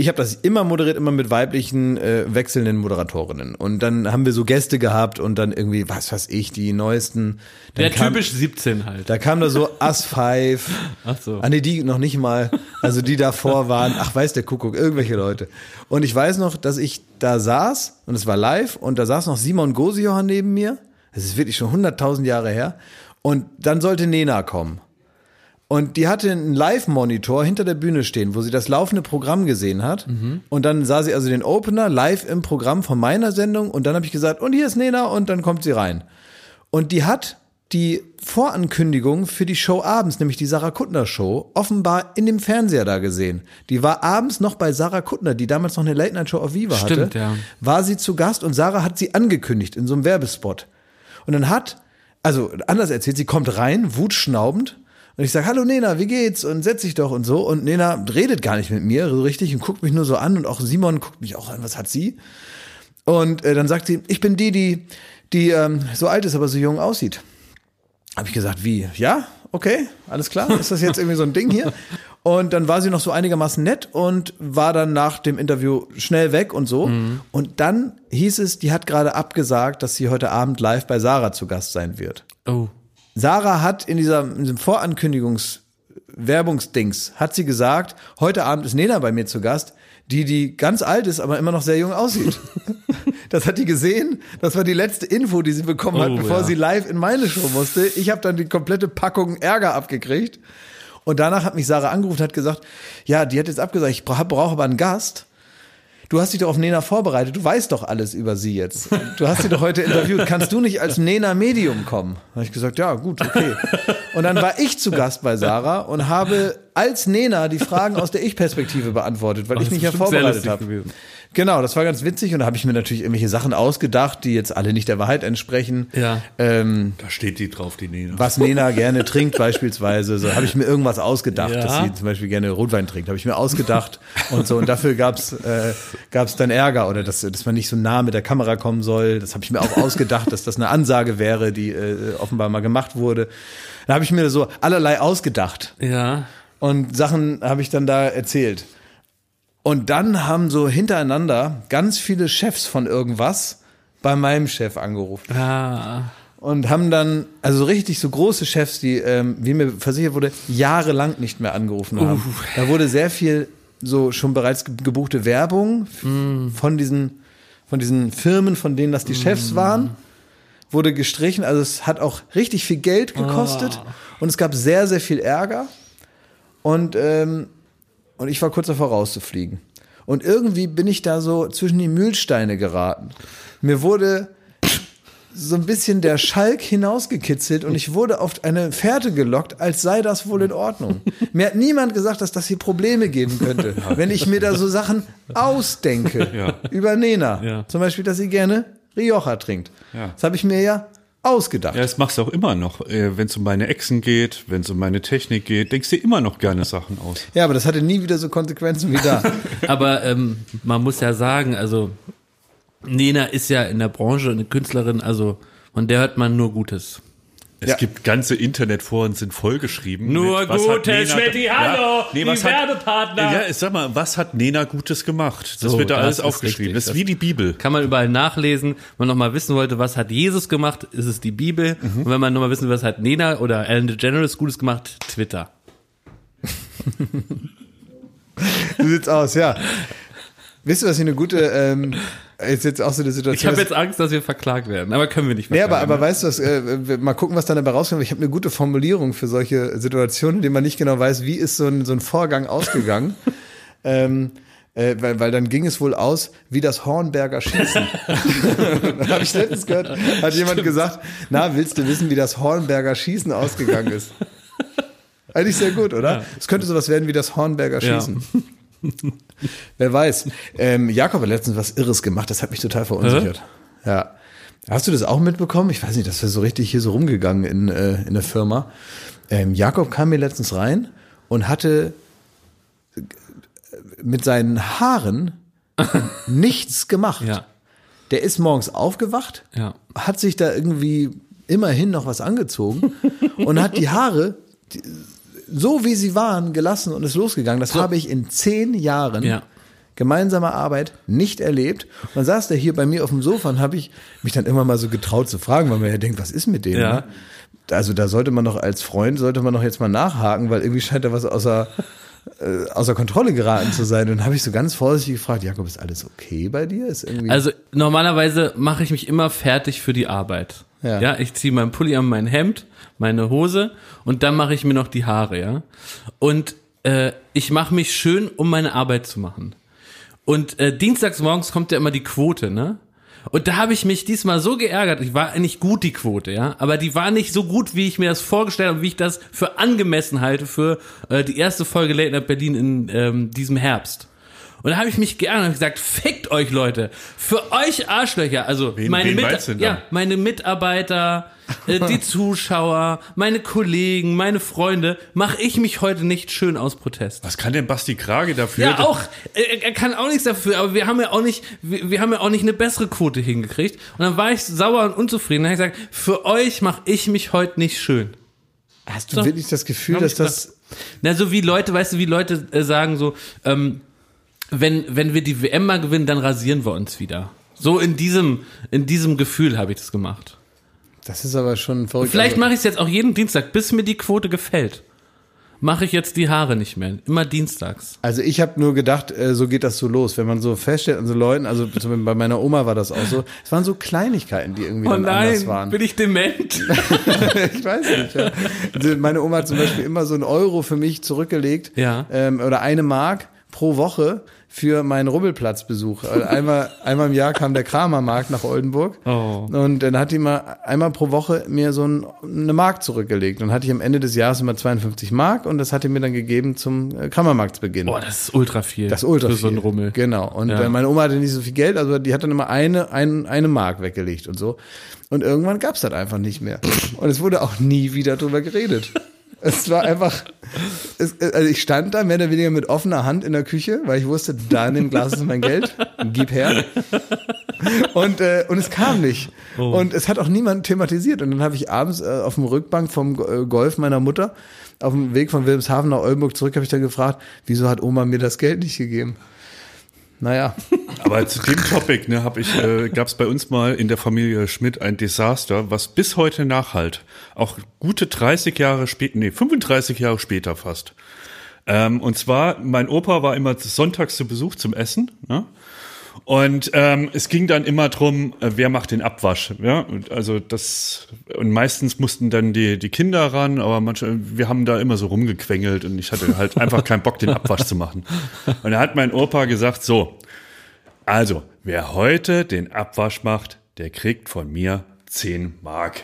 ich habe das immer moderiert, immer mit weiblichen äh, wechselnden Moderatorinnen. Und dann haben wir so Gäste gehabt und dann irgendwie, was weiß ich, die neuesten. Dann Der kam, typisch 17 halt. Da kam da so Us Five. Ach so. Ah, nee, die noch nicht mal. Also die davor waren, ach weiß der Kuckuck, irgendwelche Leute. Und ich weiß noch, dass ich da saß und es war live und da saß noch Simon Gosejohann neben mir. Das ist wirklich schon 100.000 Jahre her. Und dann sollte Nena kommen. Und die hatte einen Live-Monitor hinter der Bühne stehen, wo sie das laufende Programm gesehen hat. Und dann sah sie also den Opener live im Programm von meiner Sendung. Und dann habe ich gesagt, und hier ist Nena und dann kommt sie rein. Und die hat die Vorankündigung für die Show abends, nämlich die Sarah Kuttner Show, offenbar in dem Fernseher da gesehen. Die war abends noch bei Sarah Kuttner, die damals noch eine Late Night Show auf Viva Stimmt, hatte. ja. War sie zu Gast und Sarah hat sie angekündigt in so einem Werbespot. Und dann hat, also anders erzählt, sie kommt rein, wutschnaubend. Und ich sage, hallo Nena, wie geht's? Und setz dich doch und so. Und Nena redet gar nicht mit mir so richtig und guckt mich nur so an. Und auch Simon guckt mich auch an, was hat sie? Und äh, dann sagt sie, ich bin die, die, die ähm, so alt ist, aber so jung aussieht. Habe ich gesagt, wie? Ja, okay, alles klar. Ist das jetzt irgendwie so ein Ding hier? Und dann war sie noch so einigermaßen nett und war dann nach dem Interview schnell weg und so. Und dann hieß es, die hat gerade abgesagt, dass sie heute Abend live bei Sarah zu Gast sein wird. Oh. Sarah hat in, dieser, in diesem Vorankündigungs Werbungsdings hat sie gesagt, heute Abend ist Nena bei mir zu Gast, die die ganz alt ist, aber immer noch sehr jung aussieht. Das hat die gesehen. Das war die letzte Info, die sie bekommen hat, Oh, bevor ja. sie live in meine Show musste. Ich habe dann die komplette Packung Ärger abgekriegt. Und danach hat mich Sarah angerufen und hat gesagt, ja, die hat jetzt abgesagt, ich brauche brauch aber einen Gast. Du hast dich doch auf Nena vorbereitet, du weißt doch alles über sie jetzt. Du hast sie doch heute interviewt. Kannst du nicht als Nena Medium kommen? Habe ich gesagt, ja, gut, okay. Und dann war ich zu Gast bei Sarah und habe als Nena die Fragen aus der Ich-Perspektive beantwortet, weil ich das mich ja vorbereitet habe. Genau, das war ganz witzig und da habe ich mir natürlich irgendwelche Sachen ausgedacht, die jetzt alle nicht der Wahrheit entsprechen. Ja. Ähm, Da steht die drauf, die Nena. was Nena gerne trinkt beispielsweise. So habe ich mir irgendwas ausgedacht, Ja. dass sie zum Beispiel gerne Rotwein trinkt. Habe ich mir ausgedacht und so. Und dafür gab's äh, gab's dann Ärger oder dass, dass man nicht so nah mit der Kamera kommen soll. Das habe ich mir auch ausgedacht, dass das eine Ansage wäre, die äh, offenbar mal gemacht wurde. Da habe ich mir so allerlei ausgedacht Ja. und Sachen habe ich dann da erzählt. Und dann haben so hintereinander ganz viele Chefs von irgendwas bei meinem Chef angerufen Ah. und haben dann, also richtig so große Chefs, die, ähm, wie mir versichert wurde, jahrelang nicht mehr angerufen haben. Da wurde sehr viel so schon bereits ge- gebuchte Werbung f- von diesen, von diesen Firmen, von denen das die Chefs waren, wurde gestrichen. Also es hat auch richtig viel Geld gekostet und es gab sehr, sehr viel Ärger. Und, ähm, und ich war kurz davor rauszufliegen. Und irgendwie bin ich da so zwischen die Mühlsteine geraten. Mir wurde so ein bisschen der Schalk hinausgekitzelt und ich wurde auf eine Fährte gelockt, als sei das wohl in Ordnung. Mir hat niemand gesagt, dass das hier Probleme geben könnte, wenn ich mir da so Sachen ausdenke Ja. über Nena. Ja. Zum Beispiel, dass sie gerne Rioja trinkt. Ja. Das habe ich mir ja ausgedacht. Ja, das machst du auch immer noch. Wenn es um meine Echsen geht, wenn es um meine Technik geht, denkst du dir immer noch gerne Sachen aus. Ja, aber das hatte nie wieder so Konsequenzen wie da. Aber ähm, man muss ja sagen, also Nena ist ja in der Branche eine Künstlerin, also von der hört man nur Gutes. Es Ja. gibt ganze Internetforen sind vollgeschrieben. Nur mit, hat Gutes, Schmitti, hallo, die was hat- Werbepartner. Ja, ich sag mal, was hat Nena Gutes gemacht? Das So, wird da das alles aufgeschrieben. richtig. Das ist wie die Bibel. Kann man überall nachlesen. Wenn man nochmal wissen wollte, was hat Jesus gemacht, ist es die Bibel. Und wenn man nochmal wissen will, was hat Nena oder Ellen DeGeneres Gutes gemacht, Twitter. So sieht's aus, ja. Wisst ihr, was hier eine gute, ähm, ist jetzt auch so eine Ich Situation. habe jetzt Angst, dass wir verklagt werden, aber können wir nicht Nee, verklagen. aber, aber weißt du was, äh, mal gucken, was dann dabei rauskommt. Ich habe eine gute Formulierung für solche Situationen, in denen man nicht genau weiß, wie ist so ein, so ein Vorgang ausgegangen. ähm, äh, weil, weil dann ging es wohl aus wie das Hornberger Schießen. habe ich letztens gehört, hat jemand gesagt, na, willst du wissen, wie das Hornberger Schießen ausgegangen ist? Eigentlich sehr gut, oder? Es könnte sowas werden wie das Hornberger Ja. Wer weiß. Ähm, Jakob hat letztens was Irres gemacht, das hat mich total verunsichert. Ja. Hast du das auch mitbekommen? Ich weiß nicht, das wäre so richtig hier so rumgegangen in, äh, in der Firma. Ähm, Jakob kam mir letztens rein und hatte mit seinen Haaren nichts gemacht. Ja, Der ist morgens aufgewacht, ja. hat sich da irgendwie immerhin noch was angezogen und hat die Haare die, so wie sie waren gelassen und ist losgegangen. Das habe ich in zehn Jahren Ja. gemeinsamer Arbeit nicht erlebt. Und dann saß der hier bei mir auf dem Sofa und habe ich mich dann immer mal so getraut zu fragen, weil man ja denkt, was ist mit dem? Ja. Ne? Also da sollte man doch als Freund, sollte man doch jetzt mal nachhaken, weil irgendwie scheint da was außer, äh, außer Kontrolle geraten zu sein. Und dann habe ich so ganz vorsichtig gefragt, Jakob, ist alles okay bei dir? Ist irgendwie Also normalerweise mache ich mich immer fertig für die Arbeit. Ja. Ja, ich ziehe meinen Pulli an, mein Hemd, meine Hose und dann mache ich mir noch die Haare, ja. Und äh, ich mache mich schön, um meine Arbeit zu machen. Und äh, dienstags morgens kommt ja immer die Quote, ne? Und da habe ich mich diesmal so geärgert. Ich war eigentlich gut die Quote, ja, aber die war nicht so gut, wie ich mir das vorgestellt habe, wie ich das für angemessen halte für äh, die erste Folge Late Night Berlin in ähm, diesem Herbst. Und da habe ich mich geärgert und gesagt, fickt euch Leute, für euch Arschlöcher, also Wen- meine wen Mit ja, meine Mitarbeiter, äh, die Zuschauer, meine Kollegen, meine Freunde, mache ich mich heute nicht schön aus Protest. Was kann denn Basti Krage dafür? Ja, auch. Er, er kann auch nichts dafür, aber wir haben ja auch nicht, wir, wir haben ja auch nicht eine bessere Quote hingekriegt. Und dann war ich sauer und unzufrieden. Dann habe ich gesagt, für euch mache ich mich heute nicht schön. hast du so. wirklich das Gefühl, dass das Na, so wie Leute, weißt du, wie Leute äh, sagen so, ähm, wenn, wenn wir die WM mal gewinnen, dann rasieren wir uns wieder. So in diesem, in diesem Gefühl habe ich das gemacht. Das ist aber schon verrückt. Vielleicht mache ich es jetzt auch jeden Dienstag, bis mir die Quote gefällt. Mache ich jetzt die Haare nicht mehr. Immer dienstags. also ich habe nur gedacht, äh, so geht das so los, wenn man so feststellt an so Leuten, also bei meiner Oma war das auch so. Es waren so Kleinigkeiten, die irgendwie Oh dann anders nein, waren. bin ich dement? ich weiß nicht. Ja. Also meine Oma hat zum Beispiel immer so einen Euro für mich zurückgelegt Ja. ähm, oder eine Mark pro Woche für meinen Rubbelplatzbesuch. Also Einmal, einmal im Jahr kam der Kramermarkt nach Oldenburg Oh. und dann hat die mal einmal pro Woche mir so ein, eine Mark zurückgelegt. Und hatte ich am Ende des Jahres immer 52 Mark und das hat die mir dann gegeben zum äh, Kramermarktsbeginn. Boah, das ist ultra viel. Das ist ultra Für viel. so einen Rummel. Genau. Und Ja. äh, meine Oma hatte nicht so viel Geld, also die hat dann immer eine, ein, eine Mark weggelegt und so. Und irgendwann gab's das einfach nicht mehr. Und es wurde auch nie wieder drüber geredet. Es war einfach, es, also ich stand da mehr oder weniger mit offener Hand in der Küche, weil ich wusste, da in dem Glas ist mein Geld, gib her. Und, äh, und es kam nicht. Oh. Und es hat auch niemand thematisiert. Und dann habe ich abends äh, auf dem Rückbank vom äh, Golf meiner Mutter, auf dem Weg von Wilhelmshaven nach Oldenburg zurück, habe ich dann gefragt, wieso hat Oma mir das Geld nicht gegeben? Naja, Aber zu dem Topic ne, hab ich, äh, gab es bei uns mal in der Familie Schmidt ein Desaster, was bis heute nachhalt. Auch gute 30 Jahre später, nee, 35 Jahre später fast. Ähm, und zwar, mein Opa war immer sonntags zu Besuch zum Essen. Ne? Und ähm, es ging dann immer drum, äh, wer macht den Abwasch. Ja? Und also das und meistens mussten dann die die Kinder ran, aber manche, wir haben da immer so rumgequengelt und ich hatte halt einfach keinen Bock, den Abwasch zu machen. Und da hat mein Opa gesagt, so, also wer heute den Abwasch macht, der kriegt von mir 10 Mark.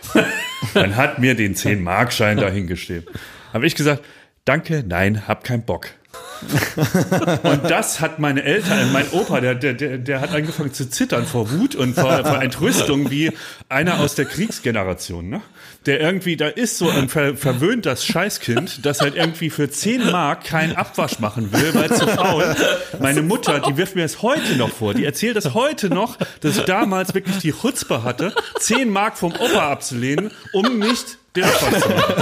Dann hat mir den 10 Mark Schein dahingestellt. Habe ich gesagt, danke, nein, hab keinen Bock. Und das hat meine Eltern, mein Opa, der, der, der, hat angefangen zu zittern vor Wut und vor, vor Entrüstung wie einer aus der Kriegsgeneration, ne? Der irgendwie, da ist so ein ver, verwöhntes Scheißkind, das halt irgendwie für 10 Mark keinen Abwasch machen will, weil zu faul. Meine Mutter, die wirft mir das heute noch vor. Die erzählt das heute noch, dass ich damals wirklich die Chutzpe hatte, 10 Mark vom Opa abzulehnen, um nicht den Abwasch zu machen.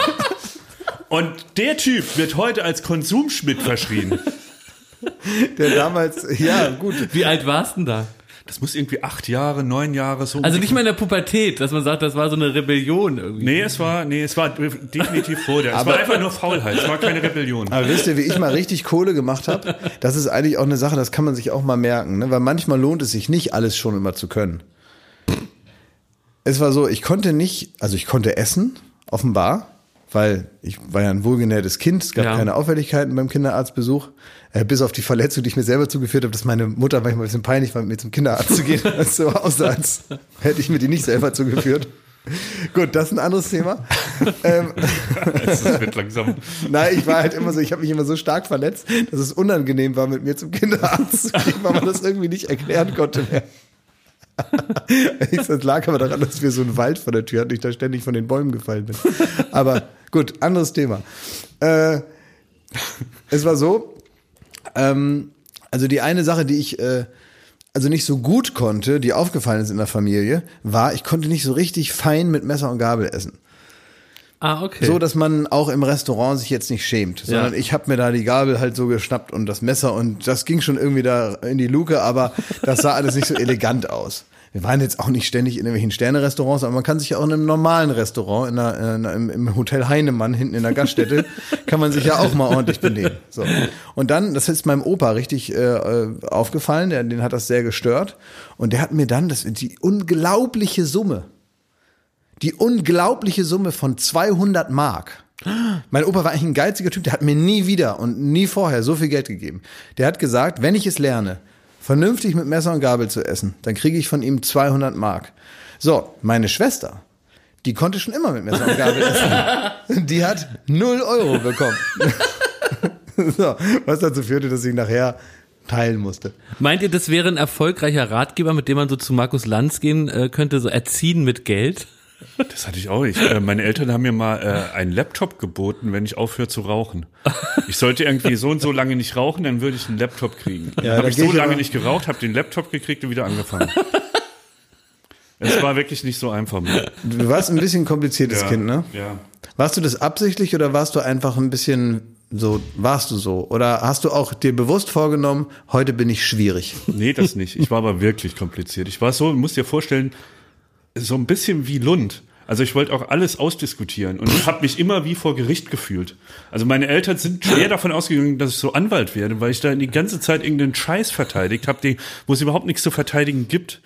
Und der Typ wird heute als Konsumschmidt verschrien. Der damals, ja, gut. Wie alt warst denn da? Das muss irgendwie acht Jahre, neun Jahre so. Also nicht mal in der Pubertät, dass man sagt, das war so eine Rebellion irgendwie. Nee, es war, nee, es war definitiv vor der. Es Aber- war einfach nur Faulheit. Es war keine Rebellion. Aber wisst ihr, wie ich mal richtig Kohle gemacht habe? Das ist eigentlich auch eine Sache, das kann man sich auch mal merken, ne? weil manchmal lohnt es sich nicht, alles schon immer zu können. Es war so, ich konnte nicht, also ich konnte essen, offenbar, weil ich war ja ein wohlgenährtes Kind, es gab Ja. keine Auffälligkeiten beim Kinderarztbesuch, äh, bis auf die Verletzung, die ich mir selber zugeführt habe, dass meine Mutter manchmal ein bisschen peinlich war, mit mir zum Kinderarzt zu gehen. So aussah, als hätte ich mir die nicht selber zugeführt. Gut, das ist ein anderes Thema. ähm, Es wird langsam. Nein, ich war halt immer so, ich habe mich immer so stark verletzt, dass es unangenehm war, mit mir zum Kinderarzt zu gehen, weil man das irgendwie nicht erklären konnte mehr. Das lag aber daran, dass wir so einen Wald vor der Tür hatten, ich da ständig von den Bäumen gefallen bin. Aber gut, anderes Thema. Äh, es war so, ähm, also die eine Sache, die ich äh, also nicht so gut konnte, die aufgefallen ist in der Familie, war, ich konnte nicht so richtig fein mit Messer und Gabel essen. Ah, okay. So, dass man auch im Restaurant sich jetzt nicht schämt, sondern Ja. ich habe mir da die Gabel halt so geschnappt und das Messer und das ging schon irgendwie da in die Luke, aber das sah alles nicht so elegant aus. Wir waren jetzt auch nicht ständig in irgendwelchen Sterne-Restaurants, aber man kann sich ja auch in einem normalen Restaurant, in einer, in einer, im Hotel Heinemann hinten in der Gaststätte, kann man sich ja auch mal ordentlich benehmen. So. Und dann, das ist meinem Opa richtig äh, aufgefallen, der, den hat das sehr gestört. Und der hat mir dann das, die unglaubliche Summe, die unglaubliche Summe von 200 Mark. Mein Opa war eigentlich ein geiziger Typ, der hat mir nie wieder und nie vorher so viel Geld gegeben. Der hat gesagt, wenn ich es lerne, vernünftig mit Messer und Gabel zu essen, dann kriege ich von ihm 200 Mark. So, meine Schwester, die konnte schon immer mit Messer und Gabel essen. Die hat 0 Euro bekommen. So, was dazu führte, dass ich nachher teilen musste. Meint ihr, das wäre ein erfolgreicher Ratgeber, mit dem man so zu Markus Lanz gehen äh, könnte, so erziehen mit Geld? Das hatte ich auch. Ich, äh, meine Eltern haben mir mal äh, einen Laptop geboten, wenn ich aufhöre zu rauchen. Ich sollte irgendwie so und so lange nicht rauchen, dann würde ich einen Laptop kriegen. Dann Ja, habe ich so lange aber- nicht geraucht, habe den Laptop gekriegt und wieder angefangen. Es war wirklich nicht so einfach. Mehr. Du warst ein bisschen kompliziertes Ja, Kind, ne? Ja. Warst du das absichtlich oder warst du einfach ein bisschen so, warst du so? Oder hast du auch dir bewusst vorgenommen, heute bin ich schwierig? Nee, das nicht. Ich war aber wirklich kompliziert. Ich war so, du musst dir vorstellen, so ein bisschen wie Lund. Also ich wollte auch alles ausdiskutieren und ich habe mich immer wie vor Gericht gefühlt. Also meine Eltern sind schwer davon ausgegangen, dass ich so Anwalt werde, weil ich da die ganze Zeit irgendeinen Scheiß verteidigt habe, wo es überhaupt nichts zu verteidigen gibt.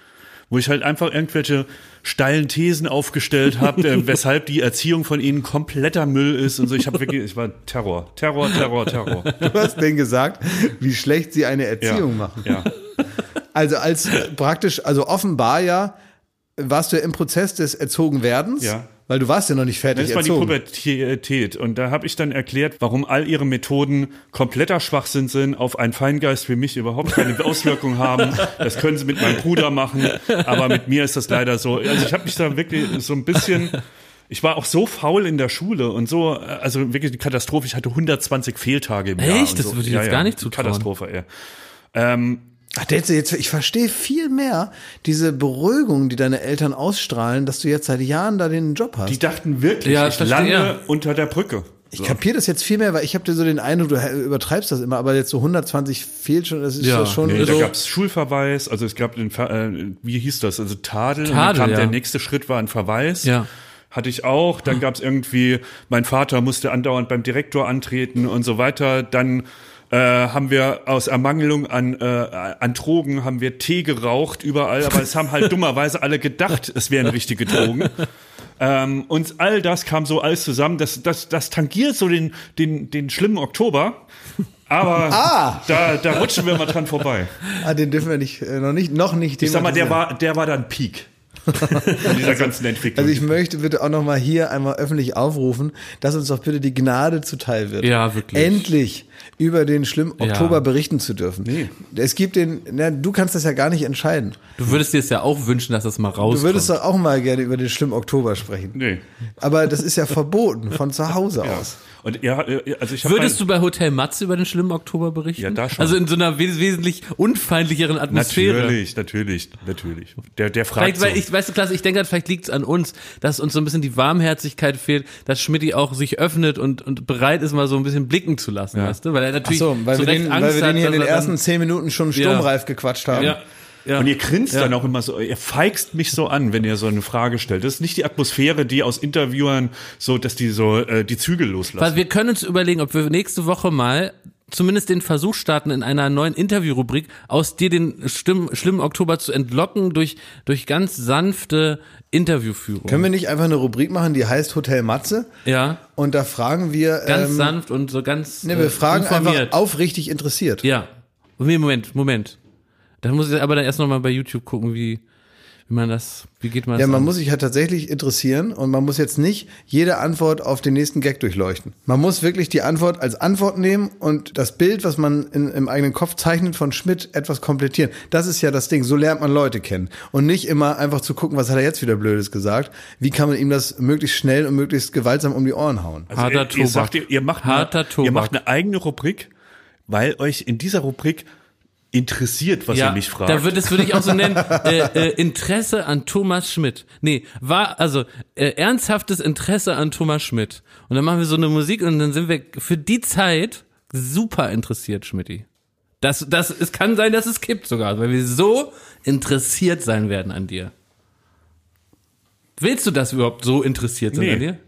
Wo ich halt einfach irgendwelche steilen Thesen aufgestellt habe, weshalb die Erziehung von ihnen kompletter Müll ist und so. Ich habe wirklich, ich war Terror, Terror, Terror, Terror. Du hast denen gesagt, wie schlecht sie eine Erziehung ja. machen. Ja. Also als praktisch, also offenbar ja, warst du ja im Prozess des Erzogenwerdens, Ja. weil du warst ja noch nicht fertig Das war die erzogen. Pubertät. Und da habe ich dann erklärt, warum all ihre Methoden kompletter Schwachsinn sind, auf einen Feingeist wie mich überhaupt keine Auswirkung haben. Das können sie mit meinem Bruder machen, aber mit mir ist das leider so. Also ich habe mich da wirklich so ein bisschen. Ich war auch so faul in der Schule und so, also wirklich eine Katastrophe. Ich hatte 120 Fehltage im Jahr. Echt? Das so. würde ich jetzt gar nicht zutrauen. Katastrophe, ey. Ähm, Ach, der jetzt, jetzt, ich verstehe viel mehr diese Beruhigung, die deine Eltern ausstrahlen, dass du jetzt seit Jahren da den Job hast. die dachten wirklich, Ja, ich lande ja. unter der Brücke. ich kapiere das jetzt viel mehr, weil ich habe dir so den Eindruck, du übertreibst das immer, aber jetzt so 120 fehlt schon, das ist Ja, schon Nee, so- da gab's Schulverweis, also es gab den, Ver- äh, wie hieß das, also Tadel, und Tadel, dann kam ja. der nächste Schritt war ein Verweis. Ja. Hatte ich auch, dann gab's irgendwie, mein Vater musste andauernd beim Direktor antreten und so weiter, dann äh, haben wir aus Ermangelung an, äh, an Drogen haben wir Tee geraucht überall, aber es haben halt dummerweise alle gedacht, es wären richtige Drogen. Ähm, und all das kam so alles zusammen. Das, das, das tangiert so den, den, den schlimmen Oktober. Aber Ah! da, da rutschen wir mal dran vorbei. Ah, den dürfen wir nicht, äh, noch nicht, noch nicht. Ich sag mal, der war, der war dann Peak. Von dieser ganzen Entwicklung. Also ich möchte bitte auch nochmal hier einmal öffentlich aufrufen, dass uns doch bitte die Gnade zuteil wird. Ja, wirklich. Endlich über den schlimmen Ja. Oktober berichten zu dürfen. Nee. Es gibt den, na, du kannst das ja gar nicht entscheiden. Du würdest dir es ja auch wünschen, dass das mal rauskommt. Du würdest doch auch mal gerne über den schlimmen Oktober sprechen. nee. Aber das ist ja verboten von zu Hause Ja. aus. Und ja, also ich Würdest du bei Hotel Matze über den schlimmen Oktober berichten? Ja, da schon. Also in so einer wes wesentlich unfeindlicheren Atmosphäre. Natürlich, natürlich, natürlich. Der, der fragt Vielleicht, weil so. ich, weißt du, Klasse, ich denke, halt, vielleicht liegt es an uns, dass uns so ein bisschen die Warmherzigkeit fehlt, dass Schmidti auch sich öffnet und, und bereit ist, mal so ein bisschen blicken zu lassen, weißt du? Weil er Ach natürlich so, weil zu wir Recht den, Angst weil wir den hier in den er ersten zehn Minuten schon sturmreif gequatscht haben. ja, ja. Und ihr grinst Ja. dann auch immer so, ihr feigst mich so an, wenn ihr so eine Frage stellt. Das ist nicht die Atmosphäre, die aus Interviewern so, dass die so äh, die Zügel loslassen. Weil wir können uns überlegen, ob wir nächste Woche mal zumindest den Versuch starten, in einer neuen Interviewrubrik aus dir den schlimm, schlimmen Oktober zu entlocken durch, durch ganz sanfte Interviewführung. Können wir nicht einfach eine Rubrik machen, die heißt Hotel Matze? ja, Und da fragen wir, ganz ähm, sanft und so ganz ne, wir äh, fragen informiert. einfach aufrichtig interessiert. Ja. Moment, Moment. Da muss ich aber dann erst nochmal bei YouTube gucken, wie, wie man das, wie geht man Ja, das man an? muss sich halt tatsächlich interessieren und man muss jetzt nicht jede Antwort auf den nächsten Gag durchleuchten. Man muss wirklich die Antwort als Antwort nehmen und das Bild, was man in, im eigenen Kopf zeichnet von Schmidt, etwas komplettieren. Das ist ja das Ding. So lernt man Leute kennen. Und nicht immer einfach zu gucken, was hat er jetzt wieder Blödes gesagt. Wie kann man ihm das möglichst schnell und möglichst gewaltsam um die Ohren hauen? Also Harter ihr, ihr, Tobak. sagt, ihr, ihr, macht Harter eine, Tobak. ihr macht eine eigene Rubrik, weil euch in dieser Rubrik interessiert, was ihr mich fragt. Da wird, das würde ich auch so nennen, äh, äh, Interesse an Thomas Schmidt. Nee, war, also, äh, ernsthaftes Interesse an Thomas Schmidt. Und dann machen wir so eine Musik und dann sind wir für die Zeit super interessiert, Schmidti. Das, das, es kann sein, dass es kippt sogar, weil wir so interessiert sein werden an dir. Willst du, dass wir überhaupt so interessiert sind Nee. an dir?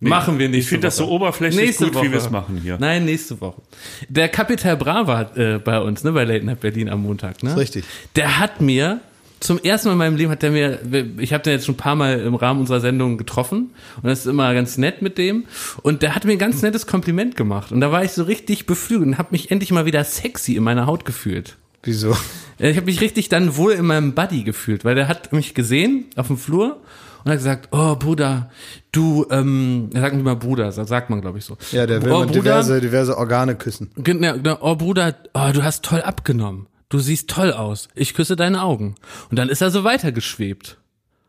Machen wir nicht. Ich finde das so oberflächlich gut, wie wir es machen hier. Nein, nächste Woche. Der Kapital Bra war äh, bei uns, ne, bei Late Night Berlin am Montag, ne? Ist richtig. Der hat mir zum ersten Mal in meinem Leben hat der mir, ich habe den jetzt schon ein paar Mal im Rahmen unserer Sendung getroffen und das ist immer ganz nett mit dem und der hat mir ein ganz nettes Kompliment gemacht und da war ich so richtig beflügelt und habe mich endlich mal wieder sexy in meiner Haut gefühlt. Wieso? Äh, Ich habe mich richtig dann wohl in meinem Buddy gefühlt, weil der hat mich gesehen auf dem Flur und hat gesagt, oh Bruder, du, ähm, er sagt nicht mal Bruder, sagt man glaube ich so. Ja, der will oh, mit diverse, diverse Organe küssen. Genau. oh Bruder, oh, du hast toll abgenommen. Du siehst toll aus. Ich küsse deine Augen. Und dann ist er so weitergeschwebt.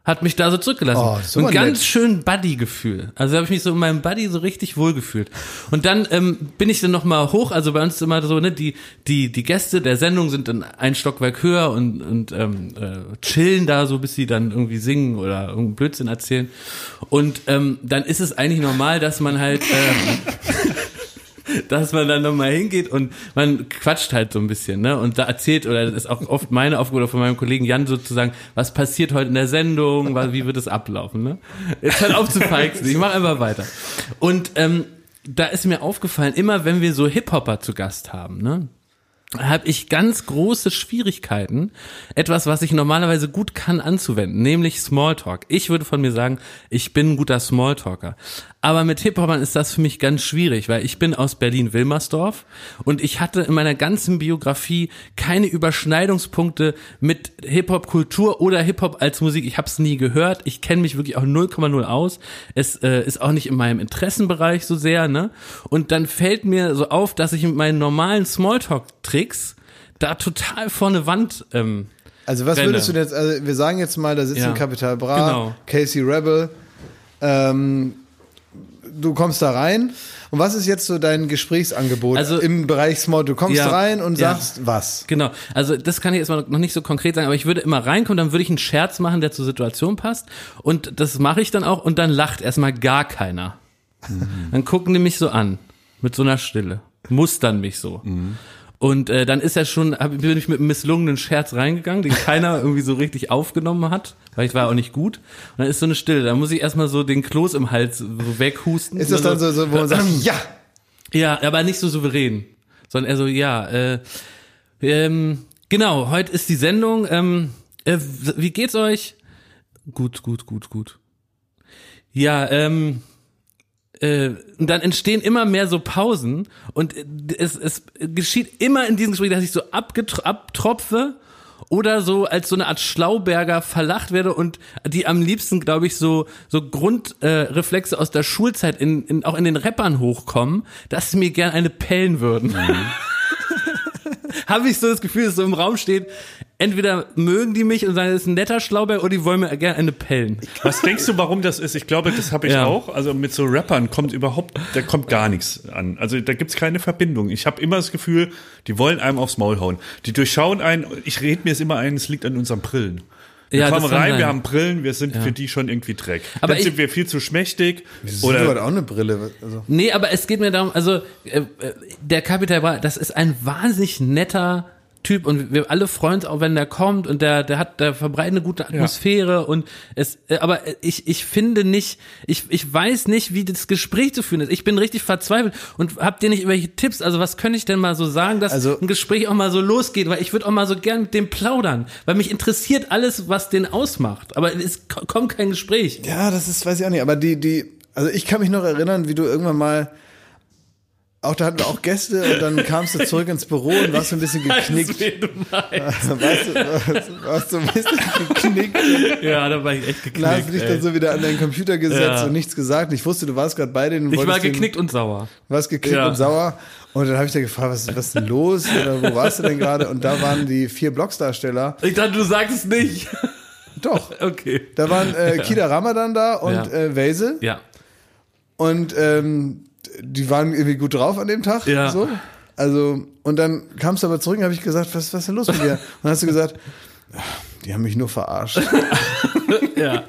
Hat mich da so zurückgelassen. Oh, so ein nett. ganz schön Buddy-Gefühl. Also habe ich mich so in meinem Buddy so richtig wohl gefühlt. Und dann ähm, bin ich dann noch mal hoch. Also bei uns ist immer so, ne, die die die Gäste der Sendung sind dann ein Stockwerk höher und und ähm, äh, chillen da so, bis sie dann irgendwie singen oder irgendeinen Blödsinn erzählen. Und ähm, dann ist es eigentlich normal, dass man halt ähm, dass man dann nochmal hingeht und man quatscht halt so ein bisschen, ne? Und da erzählt, oder das ist auch oft meine Aufgabe von meinem Kollegen Jan sozusagen, was passiert heute in der Sendung, wie wird es ablaufen, ne? Jetzt halt auf zu feixen, ich mach einfach weiter. Und ähm, da ist mir aufgefallen, immer wenn wir so Hip-Hopper zu Gast haben, ne? habe ich ganz große Schwierigkeiten, etwas, was ich normalerweise gut kann, anzuwenden, nämlich Smalltalk. Ich würde von mir sagen, ich bin ein guter Smalltalker. Aber mit Hip-Hopern ist das für mich ganz schwierig, weil ich bin aus Berlin-Wilmersdorf und ich hatte in meiner ganzen Biografie keine Überschneidungspunkte mit Hip-Hop-Kultur oder Hip-Hop als Musik. Ich habe es nie gehört. Ich kenne mich wirklich auch 0,0 aus. Es äh, ist auch nicht in meinem Interessenbereich so sehr. Ne? Und dann fällt mir so auf, dass ich mit meinen normalen Smalltalk-Tricks da total vor eine Wand ähm, Also was Renne. würdest du denn jetzt, also wir sagen jetzt mal, da sitzen Ja. Capital Bra, Genau. Casey Rebel, ähm, du kommst da rein und was ist jetzt so dein Gesprächsangebot Also- im Bereich Small? Du kommst Ja. rein und Ja. sagst was? Genau, also das kann ich jetzt mal noch nicht so konkret sagen, aber ich würde immer reinkommen, dann würde ich einen Scherz machen, der zur Situation passt und das mache ich dann auch und dann lacht erstmal gar keiner. Dann gucken die mich so an, mit so einer Stille, mustern mich so. Und äh, dann ist er schon, hab, bin ich mit einem misslungenen Scherz reingegangen, den keiner irgendwie so richtig aufgenommen hat, weil ich war auch nicht gut. Und dann ist so eine Stille, da muss ich erstmal so den Kloß im Hals so weghusten. Ist das dann so, so wo man sagt, ja, Ja, aber nicht so souverän, sondern eher so, ja, äh, ähm, genau, heute ist die Sendung, ähm, äh, wie geht's euch? Gut, gut, gut, gut. Ja, ähm, äh, und dann entstehen immer mehr so Pausen und äh, es, es geschieht immer in diesem Gespräch, dass ich so abtropfe oder so als so eine Art Schlauberger verlacht werde und die am liebsten, glaube ich, so so Grundreflexe äh, aus der Schulzeit in, in auch in den Rappern hochkommen, dass sie mir gern eine pellen würden. Habe ich so das Gefühl, dass so im Raum steht, entweder mögen die mich und sagen, das ist ein netter Schlauberger oder die wollen mir gerne eine pellen. Was denkst du, warum das ist? Ich glaube, das habe ich Ja. auch. Also mit so Rappern kommt überhaupt, da kommt gar nichts an. Also da gibt's keine Verbindung. Ich habe immer das Gefühl, die wollen einem aufs Maul hauen. Die durchschauen einen. Ich rede mir es immer ein, es liegt an unseren Brillen. Wir Ja, das kommen rein, wir haben Brillen, wir sind für die schon irgendwie Dreck. Aber Dann ich- sind wir viel zu schmächtig. Du hat Oder auch eine Brille. Also. Nee, aber es geht mir darum, also äh, äh, der Kapital das ist ein wahnsinnig netter Typ und wir alle freuen uns auch, wenn der kommt und der der hat der verbreitet eine gute Atmosphäre und es äh, aber ich ich finde nicht ich ich weiß nicht, wie das Gespräch zu führen ist. Ich bin richtig verzweifelt und habt ihr nicht irgendwelche Tipps? Also was könnte ich denn mal so sagen, dass Also- ein Gespräch auch mal so losgeht, weil ich würde auch mal so gern mit dem plaudern, weil mich interessiert alles, was den ausmacht, aber es ko- kommt kein Gespräch. Ja, das ist, weiß ich auch nicht. Aber die, die, also ich kann mich noch erinnern, wie du irgendwann mal, auch da hatten wir auch Gäste und dann kamst du zurück ins Büro und warst so ein bisschen geknickt. wen du meinst. Weißt du, warst, warst so ein bisschen geknickt. Ja, da war ich echt geknickt. Hast du dich ey. dann so wieder an deinen Computer gesetzt Ja. und nichts gesagt. Ich wusste, du warst gerade bei denen. Ich war wolltest den- geknickt und sauer. Du warst geknickt Ja. und sauer. Und dann habe ich dir gefragt, was, was ist denn los? Oder wo warst du denn gerade? Und da waren die vier Blocksdarsteller. Ich dachte, du sagst es nicht. Doch. Okay. Da waren äh, Kida Ramadan da und Ja. äh, Wese. Ja. Und ähm, die waren irgendwie gut drauf an dem Tag. Ja. So. Also, und dann kamst du aber zurück und habe ich gesagt, was, was ist denn los mit dir? Und dann hast du gesagt, "Ach, die haben mich nur verarscht. Ja.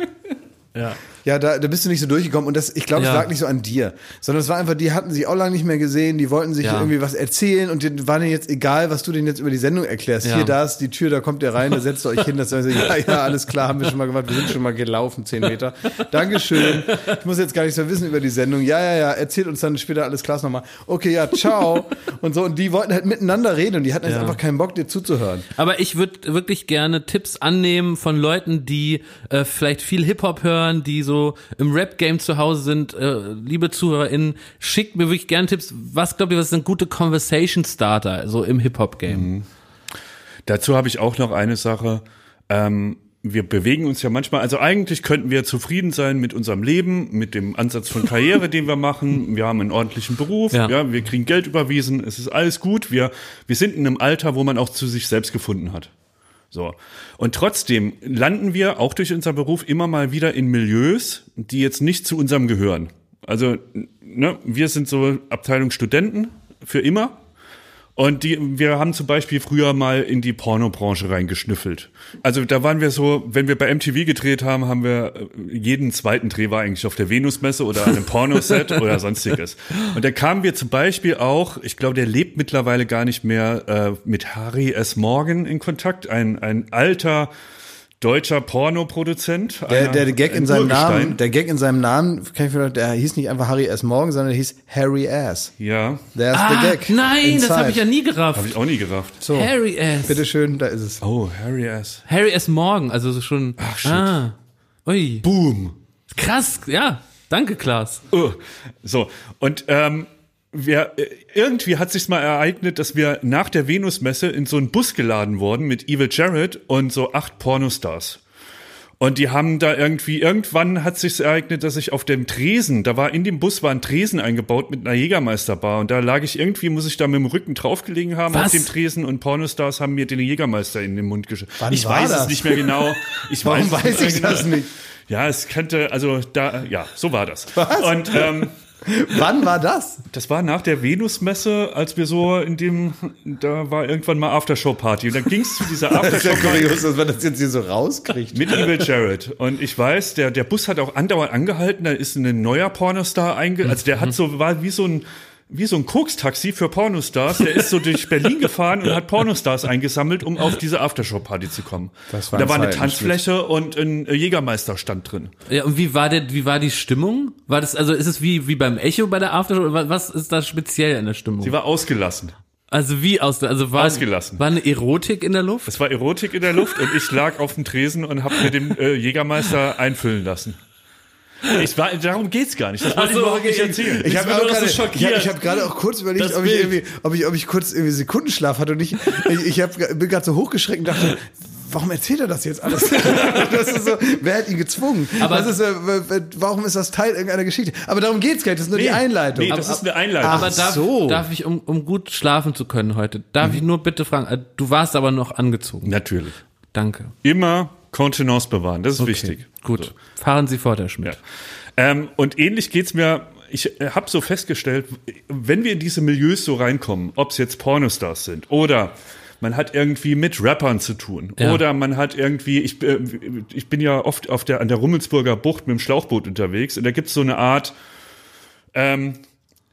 Ja. Ja, da, da bist du nicht so durchgekommen und das, ich glaube, es Ja. lag nicht so an dir, sondern es war einfach, die hatten sich auch lange nicht mehr gesehen, die wollten sich Ja. irgendwie was erzählen und denen war denen jetzt egal, was du denen jetzt über die Sendung erklärst. Ja. Hier, da ist die Tür, da kommt ihr rein, da setzt ihr euch hin, das sagen sie, ja, ja, alles klar, haben wir schon mal gemacht, wir sind schon mal gelaufen, zehn Meter. Dankeschön. Ich muss jetzt gar nichts mehr wissen über die Sendung. Ja, ja, ja, erzählt uns dann später alles klar nochmal. Okay, ja, ciao. Und so, und die wollten halt miteinander reden und die hatten jetzt einfach keinen Bock, dir zuzuhören. Aber ich würde wirklich gerne Tipps annehmen von Leuten, die äh, vielleicht viel Hip-Hop hören, die so im Rap-Game zu Hause sind. Äh, liebe ZuhörerInnen, schickt mir wirklich gerne Tipps. Was glaubt ihr, was sind gute Conversation-Starter so im Hip-Hop-Game? Dazu habe ich auch noch eine Sache. Ähm, wir bewegen uns ja manchmal, also eigentlich könnten wir zufrieden sein mit unserem Leben, mit dem Ansatz von Karriere, den wir machen. Wir haben einen ordentlichen Beruf, Ja. ja. wir kriegen Geld überwiesen, es ist alles gut. Wir, wir sind in einem Alter, wo man auch zu sich selbst gefunden hat. So. Und trotzdem landen wir auch durch unseren Beruf immer mal wieder in Milieus, die jetzt nicht zu unserem gehören. Also, ne, wir sind so Abteilung Studenten für immer. Und die, wir haben zum Beispiel früher mal in die Pornobranche reingeschnüffelt. Also da waren wir so, wenn wir bei MTV gedreht haben, haben wir äh, jeden zweiten Dreh war eigentlich auf der Venusmesse oder an einem Pornoset oder sonstiges. Und da kamen wir zum Beispiel auch, ich glaube, der lebt mittlerweile gar nicht mehr, äh, mit Harry S. Morgan in Kontakt, ein, ein alter deutscher Pornoproduzent. Der, einer- der Gag in seinem. Namen, der Gag in seinem Namen, kann ich mir, der hieß nicht einfach Harry S. Morgan, sondern der hieß Harry Ass. Ja, There's Ah, the Gag. nein, das Inside. habe ich ja nie gerafft. habe ich auch nie gerafft. So, Harry S. bitteschön, da ist es. Oh, Harry S. Harry S. Morgan, also so schon. Ach, shit. Ah. Ui. Boom. Krass, ja. Danke, Klaas. Uh, so, und ähm, wir, äh, irgendwie hat sich's mal ereignet, dass wir nach der Venusmesse in so einen Bus geladen wurden mit Evil Jared und so acht Pornostars. Und die haben da irgendwie, irgendwann hat sich's ereignet, dass ich auf dem Tresen, da war in dem Bus war ein Tresen eingebaut mit einer Jägermeisterbar und da lag ich irgendwie, muss ich da mit dem Rücken draufgelegen haben Was? auf dem Tresen und Pornostars haben mir den Jägermeister in den Mund. Wann Ich war weiß das? es nicht mehr genau. Ich Warum weiß, weiß nicht ich mehr das genau. nicht? Ja, es könnte, also da, ja, so war das. Was? Und ähm, Wann war das? das war nach der Venusmesse, als wir so in dem, da war irgendwann mal Aftershow-Party. Und dann ging's zu dieser Das ist ja Aftershow-Party kurios, dass man das jetzt hier so rauskriegt. mit Evil Jared. Und ich weiß, der, der Bus hat auch andauernd angehalten, da ist ein neuer Pornostar einge, also der hat so, war wie so ein, wie so ein Koks-Taxi für Pornostars. Der ist so durch Berlin gefahren und hat Pornostars eingesammelt, um auf diese Aftershow-Party zu kommen. Das war und da war eine Tanzfläche und ein Jägermeister stand drin. Ja, und wie war der, wie war die Stimmung? War das, also ist es wie, wie beim Echo bei der Aftershow? Was ist da speziell in der Stimmung? Sie war ausgelassen. also wie aus also war, Ausgelassen. war eine Erotik in der Luft? Es war Erotik in der Luft und ich lag auf dem Tresen und habe mir den äh, Jägermeister einfüllen lassen. Ich war, darum geht's gar nicht. Das wollte Ach so, ich überhaupt nicht erzählen. Ich habe nur so gerade, ich schockiert. ich hab gerade auch kurz überlegt, Das ob ich, irgendwie, ob ich, ob ich kurz irgendwie Sekundenschlaf hatte und ich, ich, ich hab, bin gerade so hochgeschreckt und dachte, warum erzählt er das jetzt alles? das ist so, wer hat ihn gezwungen? Aber- das ist, äh, warum ist das Teil irgendeiner Geschichte? Aber darum geht's gar nicht, das ist nur die Einleitung. Nee, das ist eine Einleitung. Aber darf, so. darf ich, um, um gut schlafen zu können heute, darf ich nur bitte fragen, äh, du warst aber noch angezogen. Natürlich. Danke. Immer Kontenance bewahren, das ist Okay, wichtig. Gut. Fahren Sie fort, Herr Schmidt. Ja. Ähm, und ähnlich geht's mir. Ich habe so festgestellt, wenn wir in diese Milieus so reinkommen, ob es jetzt Pornostars sind oder man hat irgendwie mit Rappern zu tun Ja. oder man hat irgendwie, ich, äh, ich bin ja oft auf der, an der Rummelsburger Bucht mit dem Schlauchboot unterwegs und da gibt's so eine Art ähm,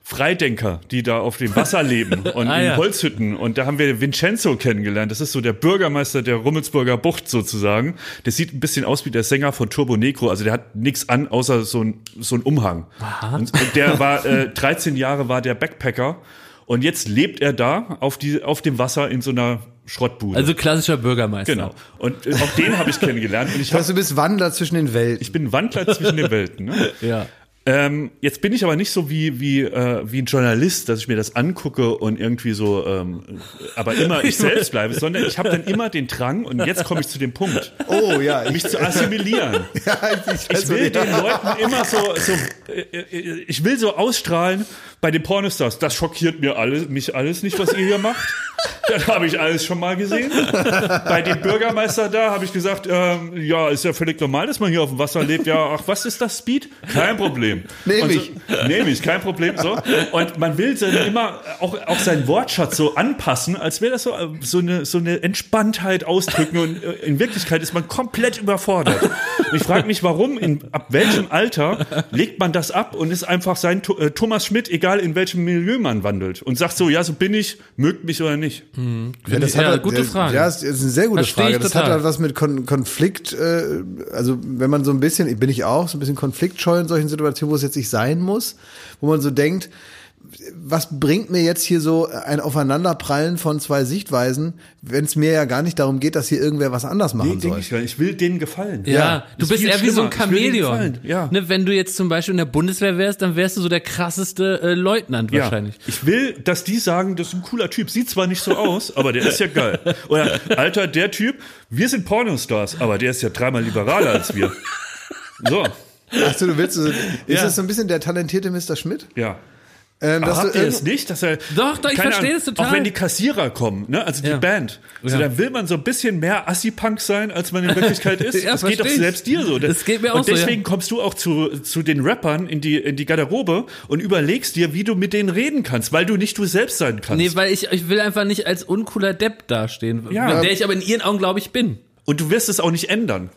Freidenker, die da auf dem Wasser leben und Ah, in ja. Holzhütten. Und da haben wir Vincenzo kennengelernt. Das ist so der Bürgermeister der Rummelsburger Bucht sozusagen. Der sieht ein bisschen aus wie der Sänger von Turbo Negro. Also der hat nichts an, außer so ein, so ein Umhang. Und der war, äh, 13 Jahre war der Backpacker. Und jetzt lebt er da auf, die, auf dem Wasser in so einer Schrottbude. Also klassischer Bürgermeister. genau. Und äh, auch den habe ich kennengelernt. Und ich, hab, heißt, du bist Wandler zwischen den Welten. ich bin ein Wandler zwischen den Welten. Ne? Ja. Ähm, jetzt bin ich aber nicht so wie wie äh, wie ein Journalist, dass ich mir das angucke und irgendwie so, ähm, aber immer ich selbst bleibe, sondern ich habe dann immer den Drang und jetzt komme ich zu dem Punkt, Oh ja, ich, mich zu assimilieren. ja, ich, ich, will den Leuten immer so, so äh, äh, ich will so ausstrahlen bei den Pornostars. Das schockiert mir alles, mich alles nicht, was ihr hier macht. Das habe ich alles schon mal gesehen. Bei dem Bürgermeister da habe ich gesagt, ähm, ja, ist ja völlig normal, dass man hier auf dem Wasser lebt. Ja, ach, was ist das Speed? Kein Problem. Nehm Und so, ich. Nehme ich, kein Problem. So. Und man will dann immer auch, auch seinen Wortschatz so anpassen, als wäre das so, äh, so, eine, so eine Entspanntheit ausdrücken. Und äh, in Wirklichkeit ist man komplett überfordert. Ich frage mich, warum, in, ab welchem Alter legt man das ab und ist einfach sein äh, Thomas Schmidt, egal in welchem Milieu man wandelt. Und sagt so, ja, so bin ich, mögt mich oder nicht. Ja, das Ja, hat, gute das- Frage. Ja, das ist eine sehr gute Verstehe Frage. ich Das total. hat halt was mit Kon Konflikt, äh, also wenn man so ein bisschen, bin ich auch, so ein bisschen konfliktscheu in solchen Situationen, wo es jetzt nicht sein muss, wo man so denkt, was bringt mir jetzt hier so ein Aufeinanderprallen von zwei Sichtweisen, wenn es mir ja gar nicht darum geht, dass hier irgendwer was anders machen Nee, soll. ich, ich will denen gefallen. Ja, Ja, du ist bist eher wie so ein schlimmer. Chamäleon. gefallen, ja. Ne, wenn du jetzt zum Beispiel in der Bundeswehr wärst, dann wärst du so der krasseste äh, Leutnant Ja, wahrscheinlich. ich will, dass die sagen, das ist ein cooler Typ. Sieht zwar nicht so aus, aber der ist ja geil. Oder, Alter, der Typ, wir sind Pornostars, aber der ist ja dreimal liberaler als wir. So, Achso, du willst, so, ist Ja. das so ein bisschen der talentierte Mr. Schmidt? ja. Ähm, Aber habt ihr es nicht, dass er. Doch, doch, ich verstehe Ahnung, es total. Auch wenn die Kassierer kommen, ne? Also die Ja. Band. Also Ja. dann will man so ein bisschen mehr Assi-Punk sein, als man in Wirklichkeit ist. Ja, das geht doch ich. selbst dir so. Das geht mir auch Und so, deswegen ja. kommst du auch zu, zu den Rappern in die, in die Garderobe und überlegst dir, wie du mit denen reden kannst, weil du nicht du selbst sein kannst. Nee, weil ich, ich will einfach nicht als uncooler Depp dastehen, Ja. der ich aber in ihren Augen, glaube ich, bin. und du wirst es auch nicht ändern.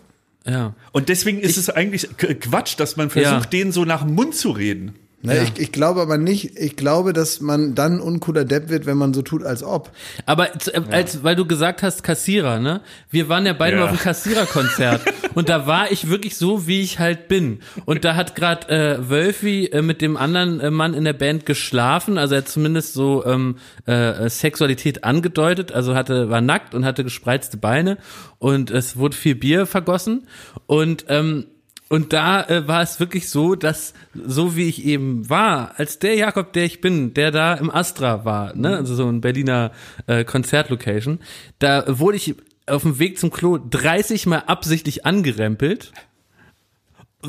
Ja. Und deswegen ist es eigentlich Quatsch, dass man versucht, Ja. denen so nach dem Mund zu reden. Ne, ich, ich glaube aber nicht, ich glaube, dass man dann uncooler Depp wird, wenn man so tut, als ob. Aber äh, als, weil du gesagt hast, Kassierer, ne? Wir waren ja beide Ja. mal auf einem Kassiererkonzert und da war ich wirklich so, wie ich halt bin. Und da hat gerade äh, Wölfi äh, mit dem anderen äh, Mann in der Band geschlafen, also er hat zumindest so ähm, äh, Sexualität angedeutet, also hatte war nackt und hatte gespreizte Beine und es wurde viel Bier vergossen und ähm, und da äh, war es wirklich so, dass so wie ich eben war, als der Jakob, der ich bin, der da im Astra war, ne, also so ein Berliner äh, Konzertlocation, da wurde ich auf dem Weg zum Klo 30 mal absichtlich angerempelt.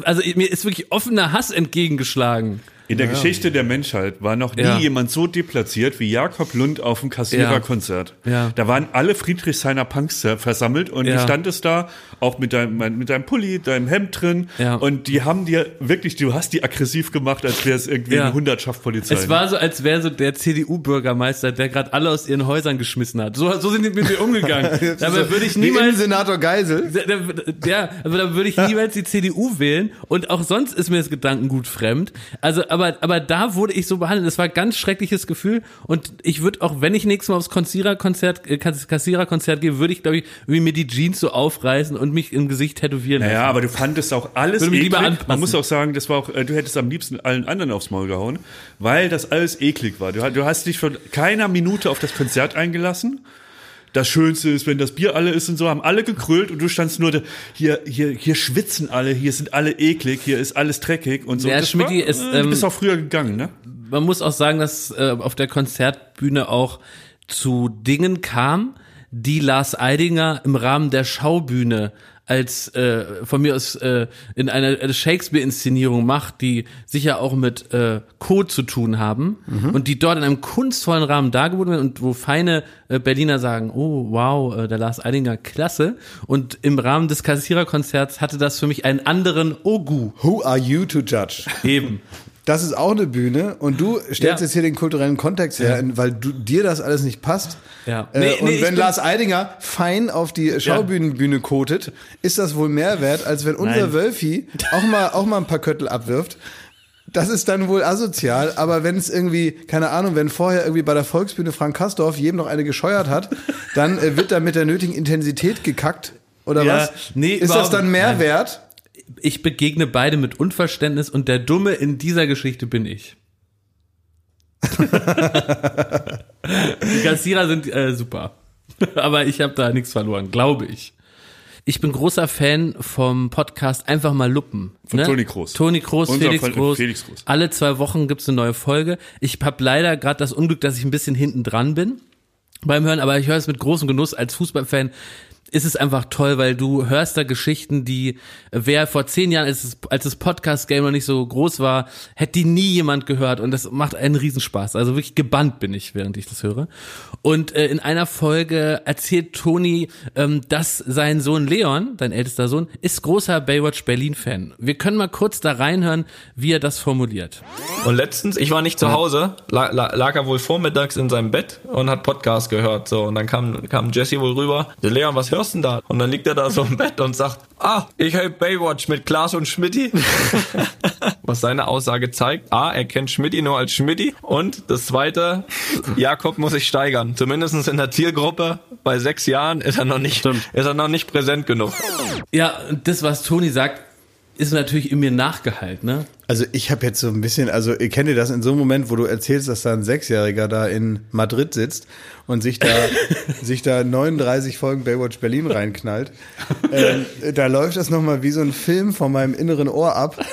Also mir ist wirklich offener Hass entgegengeschlagen. In der Geschichte der Menschheit war noch nie Ja. jemand so deplatziert wie Jakob Lund auf dem Kassiererkonzert. Ja. Da waren alle Friedrichshainer Punks versammelt und Ja. du standest da auch mit deinem, mit deinem Pulli, deinem Hemd drin Ja. und die haben dir wirklich, du hast die aggressiv gemacht, als wäre es irgendwie Ja. eine Hundertschaft Polizei. Es war so, als wäre so der CDU-Bürgermeister, der gerade alle aus ihren Häusern geschmissen hat. So, so sind die mit mir umgegangen. Dabei würde ich niemals Senator Geisel. Ja, aber da würde ich niemals die CDU wählen und auch sonst ist mir das Gedankengut fremd. Also, aber, aber da wurde ich so behandelt. Das war ein ganz schreckliches Gefühl und ich würde auch, wenn ich nächstes Mal aufs Kassiererkonzert, äh, Kass- Kassiererkonzert gehe, würde ich, glaube ich, irgendwie mir die Jeans so aufreißen und mich im Gesicht tätowieren Naja, lassen. aber du fandest auch alles Würde mich lieber eklig. anpassen. Man muss auch sagen, das war auch, äh, du hättest am liebsten allen anderen aufs Maul gehauen, weil das alles eklig war. Du, du hast dich von keiner Minute auf das Konzert eingelassen. Das Schönste ist, wenn das Bier alle ist und so, haben alle gekrölt und du standst nur da, hier, hier, hier schwitzen alle, hier sind alle eklig, hier ist alles dreckig und so. Ja, Das Schmidti ist, äh, du bist ähm, auch früher gegangen, ne? man muss auch sagen, dass äh, auf der Konzertbühne auch zu Dingen kam, die Lars Eidinger im Rahmen der Schaubühne als äh, von mir aus äh, in einer Shakespeare-Inszenierung macht, die sicher auch mit äh, Code zu tun haben und die dort in einem kunstvollen Rahmen dargeboten werden und wo feine äh, Berliner sagen, oh wow, äh, der Lars Eidinger, klasse. Und im Rahmen des Kassiererkonzerts hatte das für mich einen anderen Ogu. Who are you to judge? Eben. Das ist auch eine Bühne und du stellst Ja. jetzt hier den kulturellen Kontext her, weil du, dir das alles nicht passt. Ja. Äh, Nee, und nee, wenn Lars Eidinger fein auf die Schaubühnenbühne kotet, ist das wohl mehr wert, als wenn unser Nein. Wölfi auch mal, auch mal ein paar Köttel abwirft. Das ist dann wohl asozial, aber wenn es irgendwie, keine Ahnung, wenn vorher irgendwie bei der Volksbühne Frank Kastorf jedem noch eine gescheuert hat, dann äh, wird da mit der nötigen Intensität gekackt. Oder Ja, was? nee, ist das dann mehr wert? Ich begegne beide mit Unverständnis und der Dumme in dieser Geschichte bin ich. Die Kassierer sind äh, super. Aber ich habe da nichts verloren, glaube ich. Ich bin großer Fan vom Podcast Einfach mal Luppen. Von Toni Kroos. Toni Kroos, Unser Felix Kroos. Felix Kroos. Alle zwei Wochen gibt's eine neue Folge. Ich habe leider gerade das Unglück, dass ich ein bisschen hinten dran bin beim Hören, aber ich höre es mit großem Genuss als Fußballfan. Ist es einfach toll, weil du hörst da Geschichten, die wer vor zehn Jahren, als, es, als das Podcast-Game noch nicht so groß war, hätte die nie jemand gehört und das macht einen Riesenspaß. Also wirklich gebannt bin ich, während ich das höre. Und äh, in einer Folge erzählt Toni, ähm, dass sein Sohn Leon, dein ältester Sohn, ist großer Baywatch Berlin-Fan. Wir können mal kurz da reinhören, wie er das formuliert. Und letztens, ich war nicht zu Hause, lag, lag er wohl vormittags in seinem Bett und hat Podcast gehört. So, und dann kam, kam Jesse wohl rüber. Leon, was hörst denn da? Und dann liegt er da so im Bett und sagt, ah, ich höre Baywatch mit Klaas und Schmidti. was seine Aussage zeigt, A, er kennt Schmidti nur als Schmidti. Und das zweite, Jakob muss sich steigern. Zumindest in der Zielgruppe bei sechs Jahren ist er noch nicht, ist er noch nicht präsent genug. Ja, das, was Toni sagt, ist natürlich in mir nachgehalt, ne? Also ich habe jetzt so ein bisschen, also ihr kennt ihr das in so einem Moment, wo du erzählst, dass da ein Sechsjähriger da in Madrid sitzt und sich da, sich da 39 Folgen Baywatch Berlin reinknallt. Ähm, da läuft das nochmal wie so ein Film von meinem inneren Ohr ab,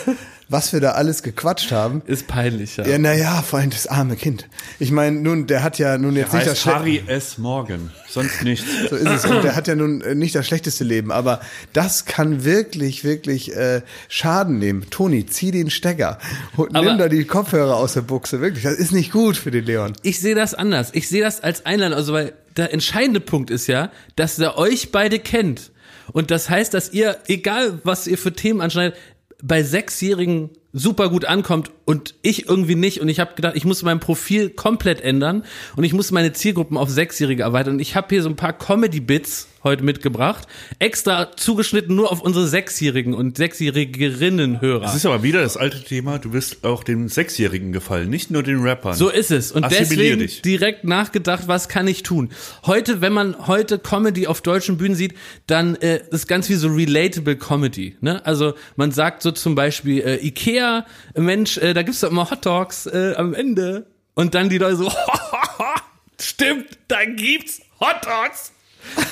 was wir da alles gequatscht haben. Ist peinlich, ja. Ja, naja, vor allem das arme Kind. Ich meine, nun, der hat ja nun jetzt nicht das Harry S. Morgan. Sonst nichts. so ist es. Und der hat ja nun äh, nicht das schlechteste Leben, aber das kann wirklich, wirklich äh, Schaden nehmen. Toni, zieh den Stecker und Aber- nimm da die Kopfhörer aus der Buchse. Wirklich, das ist nicht gut für den Leon. Ich sehe das anders. Ich sehe das als Einladung, also weil der entscheidende Punkt ist ja, dass er euch beide kennt. Und das heißt, dass ihr, egal was ihr für Themen anschneidet, bei Sechsjährigen super gut ankommt und ich irgendwie nicht. Und ich habe gedacht, ich muss mein Profil komplett ändern und ich muss meine Zielgruppen auf Sechsjährige erweitern. Und ich habe hier so ein paar Comedy-Bits heute mitgebracht, extra zugeschnitten nur auf unsere Sechsjährigen und Sechsjährigerinnen-Hörer. Das ist aber wieder das alte Thema, du wirst auch den Sechsjährigen gefallen, nicht nur den Rappern. So ist es. Und deswegen dich. direkt nachgedacht, was kann ich tun? Heute, wenn man heute Comedy auf deutschen Bühnen sieht, dann äh, ist ganz wie so relatable Comedy. Ne? Also man sagt so zum Beispiel äh, Ikea, Mensch, äh, da gibt's doch immer Hot Dogs äh, am Ende. Und dann die Leute so, stimmt, da gibt's Hot Dogs.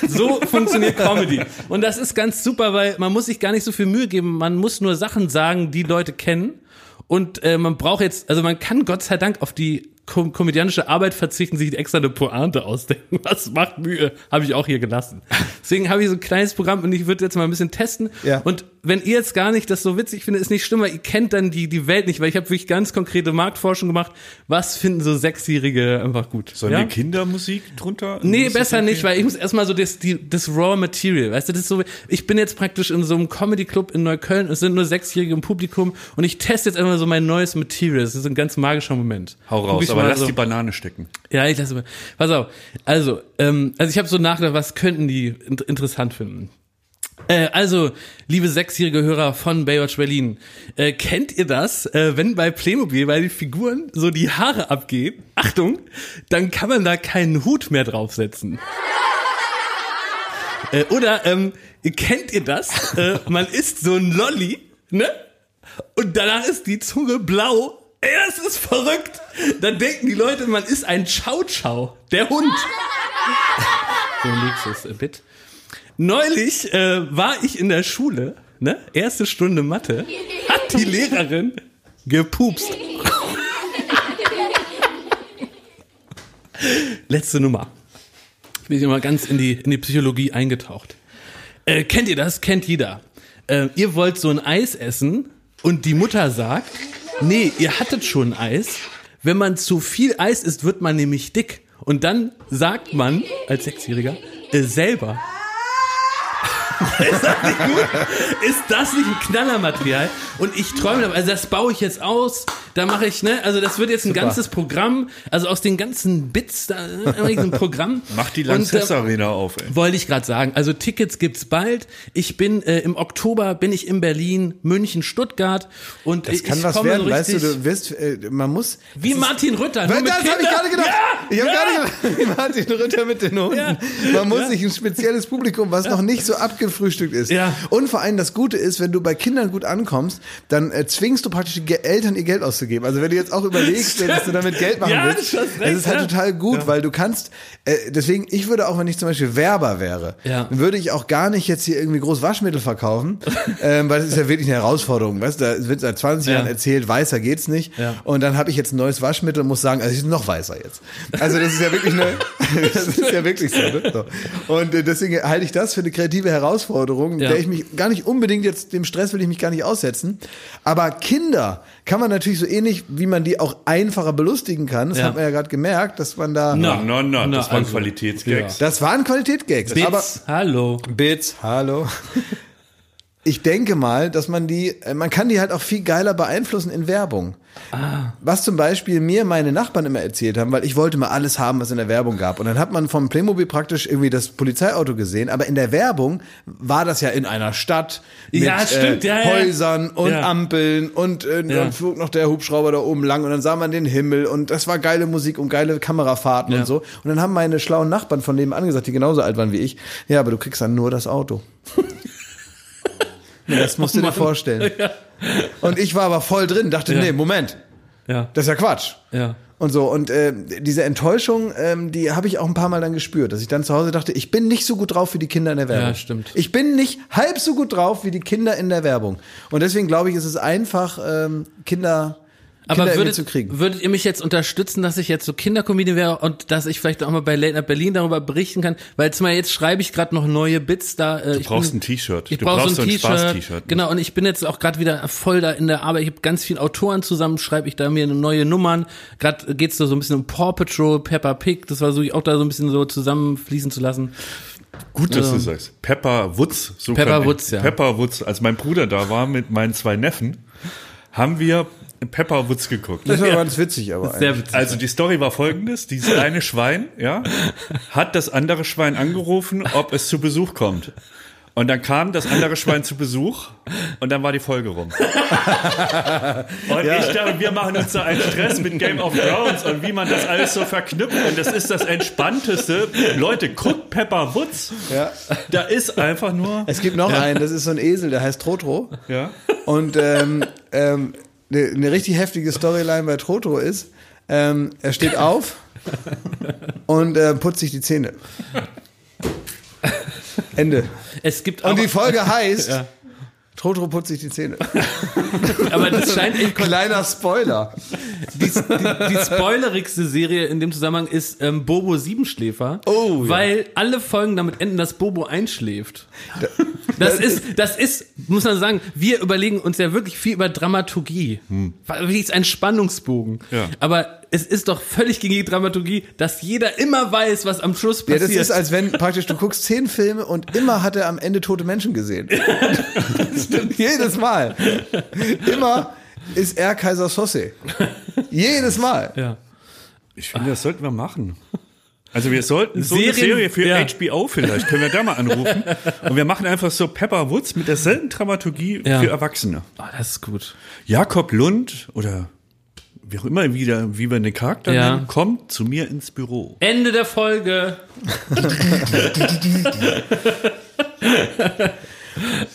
So funktioniert Comedy. Und das ist ganz super, weil man muss sich gar nicht so viel Mühe geben. Man muss nur Sachen sagen, die Leute kennen. Und äh, man braucht jetzt, also man kann Gott sei Dank auf die kom komödianische Arbeit verzichten, sich extra eine Pointe ausdenken. Was macht Mühe? Habe ich auch hier gelassen. Deswegen habe ich so ein kleines Programm und ich würde jetzt mal ein bisschen testen. Ja. Und wenn ihr jetzt gar nicht das so witzig findet, ist nicht schlimm, weil ihr kennt dann die, die Welt nicht, weil ich habe wirklich ganz konkrete Marktforschung gemacht. Was finden so Sechsjährige einfach gut? Sollen ja? wir Kindermusik drunter? Nee, besser nicht, weil ich muss erstmal so das, die, das Raw Material, weißt du, das ist so, ich bin jetzt praktisch in so einem Comedy Club in Neukölln, es sind nur Sechsjährige im Publikum und ich teste jetzt einfach so mein neues Material, das ist ein ganz magischer Moment. Hau raus, aber mal lass so. die Banane stecken. Ja, ich lasse mal. Pass auf. Also, ähm, also ich habe so nachgedacht, was könnten die in interessant finden? Äh, also, liebe sechsjährige Hörer von Baywatch Berlin, äh, kennt ihr das, äh, wenn bei Playmobil bei den Figuren so die Haare abgehen? Achtung, dann kann man da keinen Hut mehr draufsetzen. Äh, oder ähm, kennt ihr das? Äh, man isst so ein Lolli, ne? Und danach ist die Zunge blau. Ey, das ist verrückt. Dann denken die Leute, man ist ein Chow, der Hund. so ein nächstes Bit. Neulich äh, war ich in der Schule, ne? Erste Stunde Mathe, hat die Lehrerin gepupst. Letzte Nummer. Ich bin mal ganz in die, in die Psychologie eingetaucht. Äh, kennt ihr das? Kennt jeder. Äh, ihr wollt so ein Eis essen und die Mutter sagt, nee, ihr hattet schon Eis. Wenn man zu viel Eis isst, wird man nämlich dick. Und dann sagt man als Sechsjähriger äh, selber, ist das nicht gut? Ist das nicht ein Knallermaterial? Und ich träume, davon, also das baue ich jetzt aus, da mache ich, ne, also das wird jetzt ein ganzes Programm, also aus den ganzen Bits, da äh, ich so ein Programm. Mach die Und, äh, Lanxess Arena auf, ey. wollte ich gerade sagen. Also Tickets gibt's bald. Ich bin äh, im Oktober bin ich in Berlin, München, Stuttgart und Das ich kann was komme werden, so weißt du, du wirst, äh, man muss. wie Martin Rütter. nur Weil mit das habe ich Kindern. gerade gedacht. Ja, ich habe ja. gerade gedacht, wie Martin Rütter mit den Hunden. Ja. Man muss Ja. sich ein spezielles Publikum, was noch nicht so abgefrühstückt ist. Ja. Und vor allem das Gute ist, wenn du bei Kindern gut ankommst, dann äh, zwingst du praktisch die Eltern ihr Geld auszugeben. Also wenn du jetzt auch überlegst, dass du damit Geld machen Ja, willst, das ist halt ja. total gut, weil du kannst, äh, deswegen, ich würde auch, wenn ich zum Beispiel Werber wäre, Ja. dann würde ich auch gar nicht jetzt hier irgendwie groß Waschmittel verkaufen, ähm, weil das ist ja wirklich eine Herausforderung. Weißt du, da wird seit 20 Ja. Jahren erzählt, weißer geht's nicht. Ja. Und dann habe ich jetzt ein neues Waschmittel und muss sagen, also ich bin noch weißer jetzt. Also das ist ja wirklich eine, das ist ja wirklich so. Ne? so. Und äh, deswegen halte ich das für eine kreative Herausforderung, Ja. der ich mich gar nicht unbedingt jetzt, dem Stress will ich mich gar nicht aussetzen. Aber Kinder kann man natürlich so ähnlich, wie man die auch einfacher belustigen kann. Das Ja. hat man ja gerade gemerkt, dass man da, Na. Na, na, na, das waren also, Qualitätsgags. das waren Qualitätgags. Aber Bits, hallo. Bits, hallo. Ich denke mal, dass man die, äh, man kann die halt auch viel geiler beeinflussen in Werbung. Was zum Beispiel mir meine Nachbarn immer erzählt haben, weil ich wollte mal alles haben, was in der Werbung gab. Und dann hat man vom Playmobil praktisch irgendwie das Polizeiauto gesehen, aber in der Werbung war das ja in einer Stadt mit Ja, stimmt, äh, ja, ja. Häusern und Ja. Ampeln und äh, dann flog noch der Hubschrauber da oben lang und dann sah man den Himmel und das war geile Musik und geile Kamerafahrten und so. Und dann haben meine schlauen Nachbarn von nebenan gesagt, die genauso alt waren wie ich, ja, aber du kriegst dann nur das Auto. Ja, das musst du dir vorstellen. Und ich war aber voll drin, dachte, Ja. nee, Moment, Ja, das ist ja Quatsch. ja. Und so, und äh, diese Enttäuschung, ähm, die habe ich auch ein paar Mal dann gespürt, dass ich dann zu Hause dachte, ich bin nicht so gut drauf wie die Kinder in der Werbung. Ja, stimmt. Ich bin nicht halb so gut drauf wie die Kinder in der Werbung. Und deswegen glaube ich, ist es einfach, ähm, Kinder Aber würdet, zu kriegen. würdet ihr mich jetzt unterstützen, dass ich jetzt so Kindercomedian wäre und dass ich vielleicht auch mal bei Late Night Berlin darüber berichten kann? Weil zum Beispiel jetzt schreibe ich gerade noch neue Bits da. Äh, Du ich brauchst bin- ein T-Shirt. Ich Du brauche brauchst so ein T-Shirt. Spaß-T-Shirt. Genau, und ich bin jetzt auch gerade wieder voll da in der Arbeit. Ich habe ganz viele Autoren zusammen, schreibe ich da mir neue Nummern. Gerade geht's da so ein bisschen um Paw Patrol, Peppa Pig. Das war so auch da so ein bisschen so zusammenfließen zu lassen. Gut, dass du sagst. Pepper Woods. So Pepper ich- Woods, ja. Pepper Woods. Als mein Bruder da war mit meinen zwei Neffen, haben wir Pepper Woods geguckt. Das war ganz witzig, aber. Sehr eigentlich. witzig. Also die Story war folgendes: Dieses kleine Schwein, ja, hat das andere Schwein angerufen, ob es zu Besuch kommt. Und dann kam das andere Schwein zu Besuch und dann war die Folge rum. Und ich dachte, wir machen uns da einen Stress mit Game of Thrones und wie man das alles so verknüpft. Und das ist das Entspannteste. Leute, guckt Pepper Woods. Ja. Da ist einfach nur. Es gibt noch einen, das ist so ein Esel, der heißt Trotro. Ja. Und ähm, ähm, eine ne richtig heftige Storyline bei Trotro ist, ähm, er steht auf und äh, putzt sich die Zähne. Ende. Es gibt Und die Folge heißt, Trotro putzt sich die Zähne. aber das scheint echt Kleiner Spoiler. die, die, die spoilerigste Serie in dem Zusammenhang ist ähm, Bobo Siebenschläfer. Oh, ja. Weil alle Folgen damit enden, dass Bobo einschläft. Das ist, das ist, muss man sagen, wir überlegen uns ja wirklich viel über Dramaturgie. Wie ist ein Spannungsbogen. Ja. Aber es ist doch völlig gegen die Dramaturgie, dass jeder immer weiß, was am Schluss Ja, passiert. das ist, als wenn praktisch du guckst zehn Filme und immer hat er am Ende tote Menschen gesehen. Jedes Mal. Immer ist er Kaiser Sosse. Jedes Mal. ja. Ich finde, das sollten wir machen. Also wir sollten so Serien- eine Serie für ja. HBO vielleicht, können wir da mal anrufen. Und wir machen einfach so Pepper Woods mit derselben Dramaturgie Ja. für Erwachsene. Oh, das ist gut. Jakob Lund oder wie auch immer wieder, wie wir den Charakter Ja. nennen, kommt zu mir ins Büro. Ende der Folge.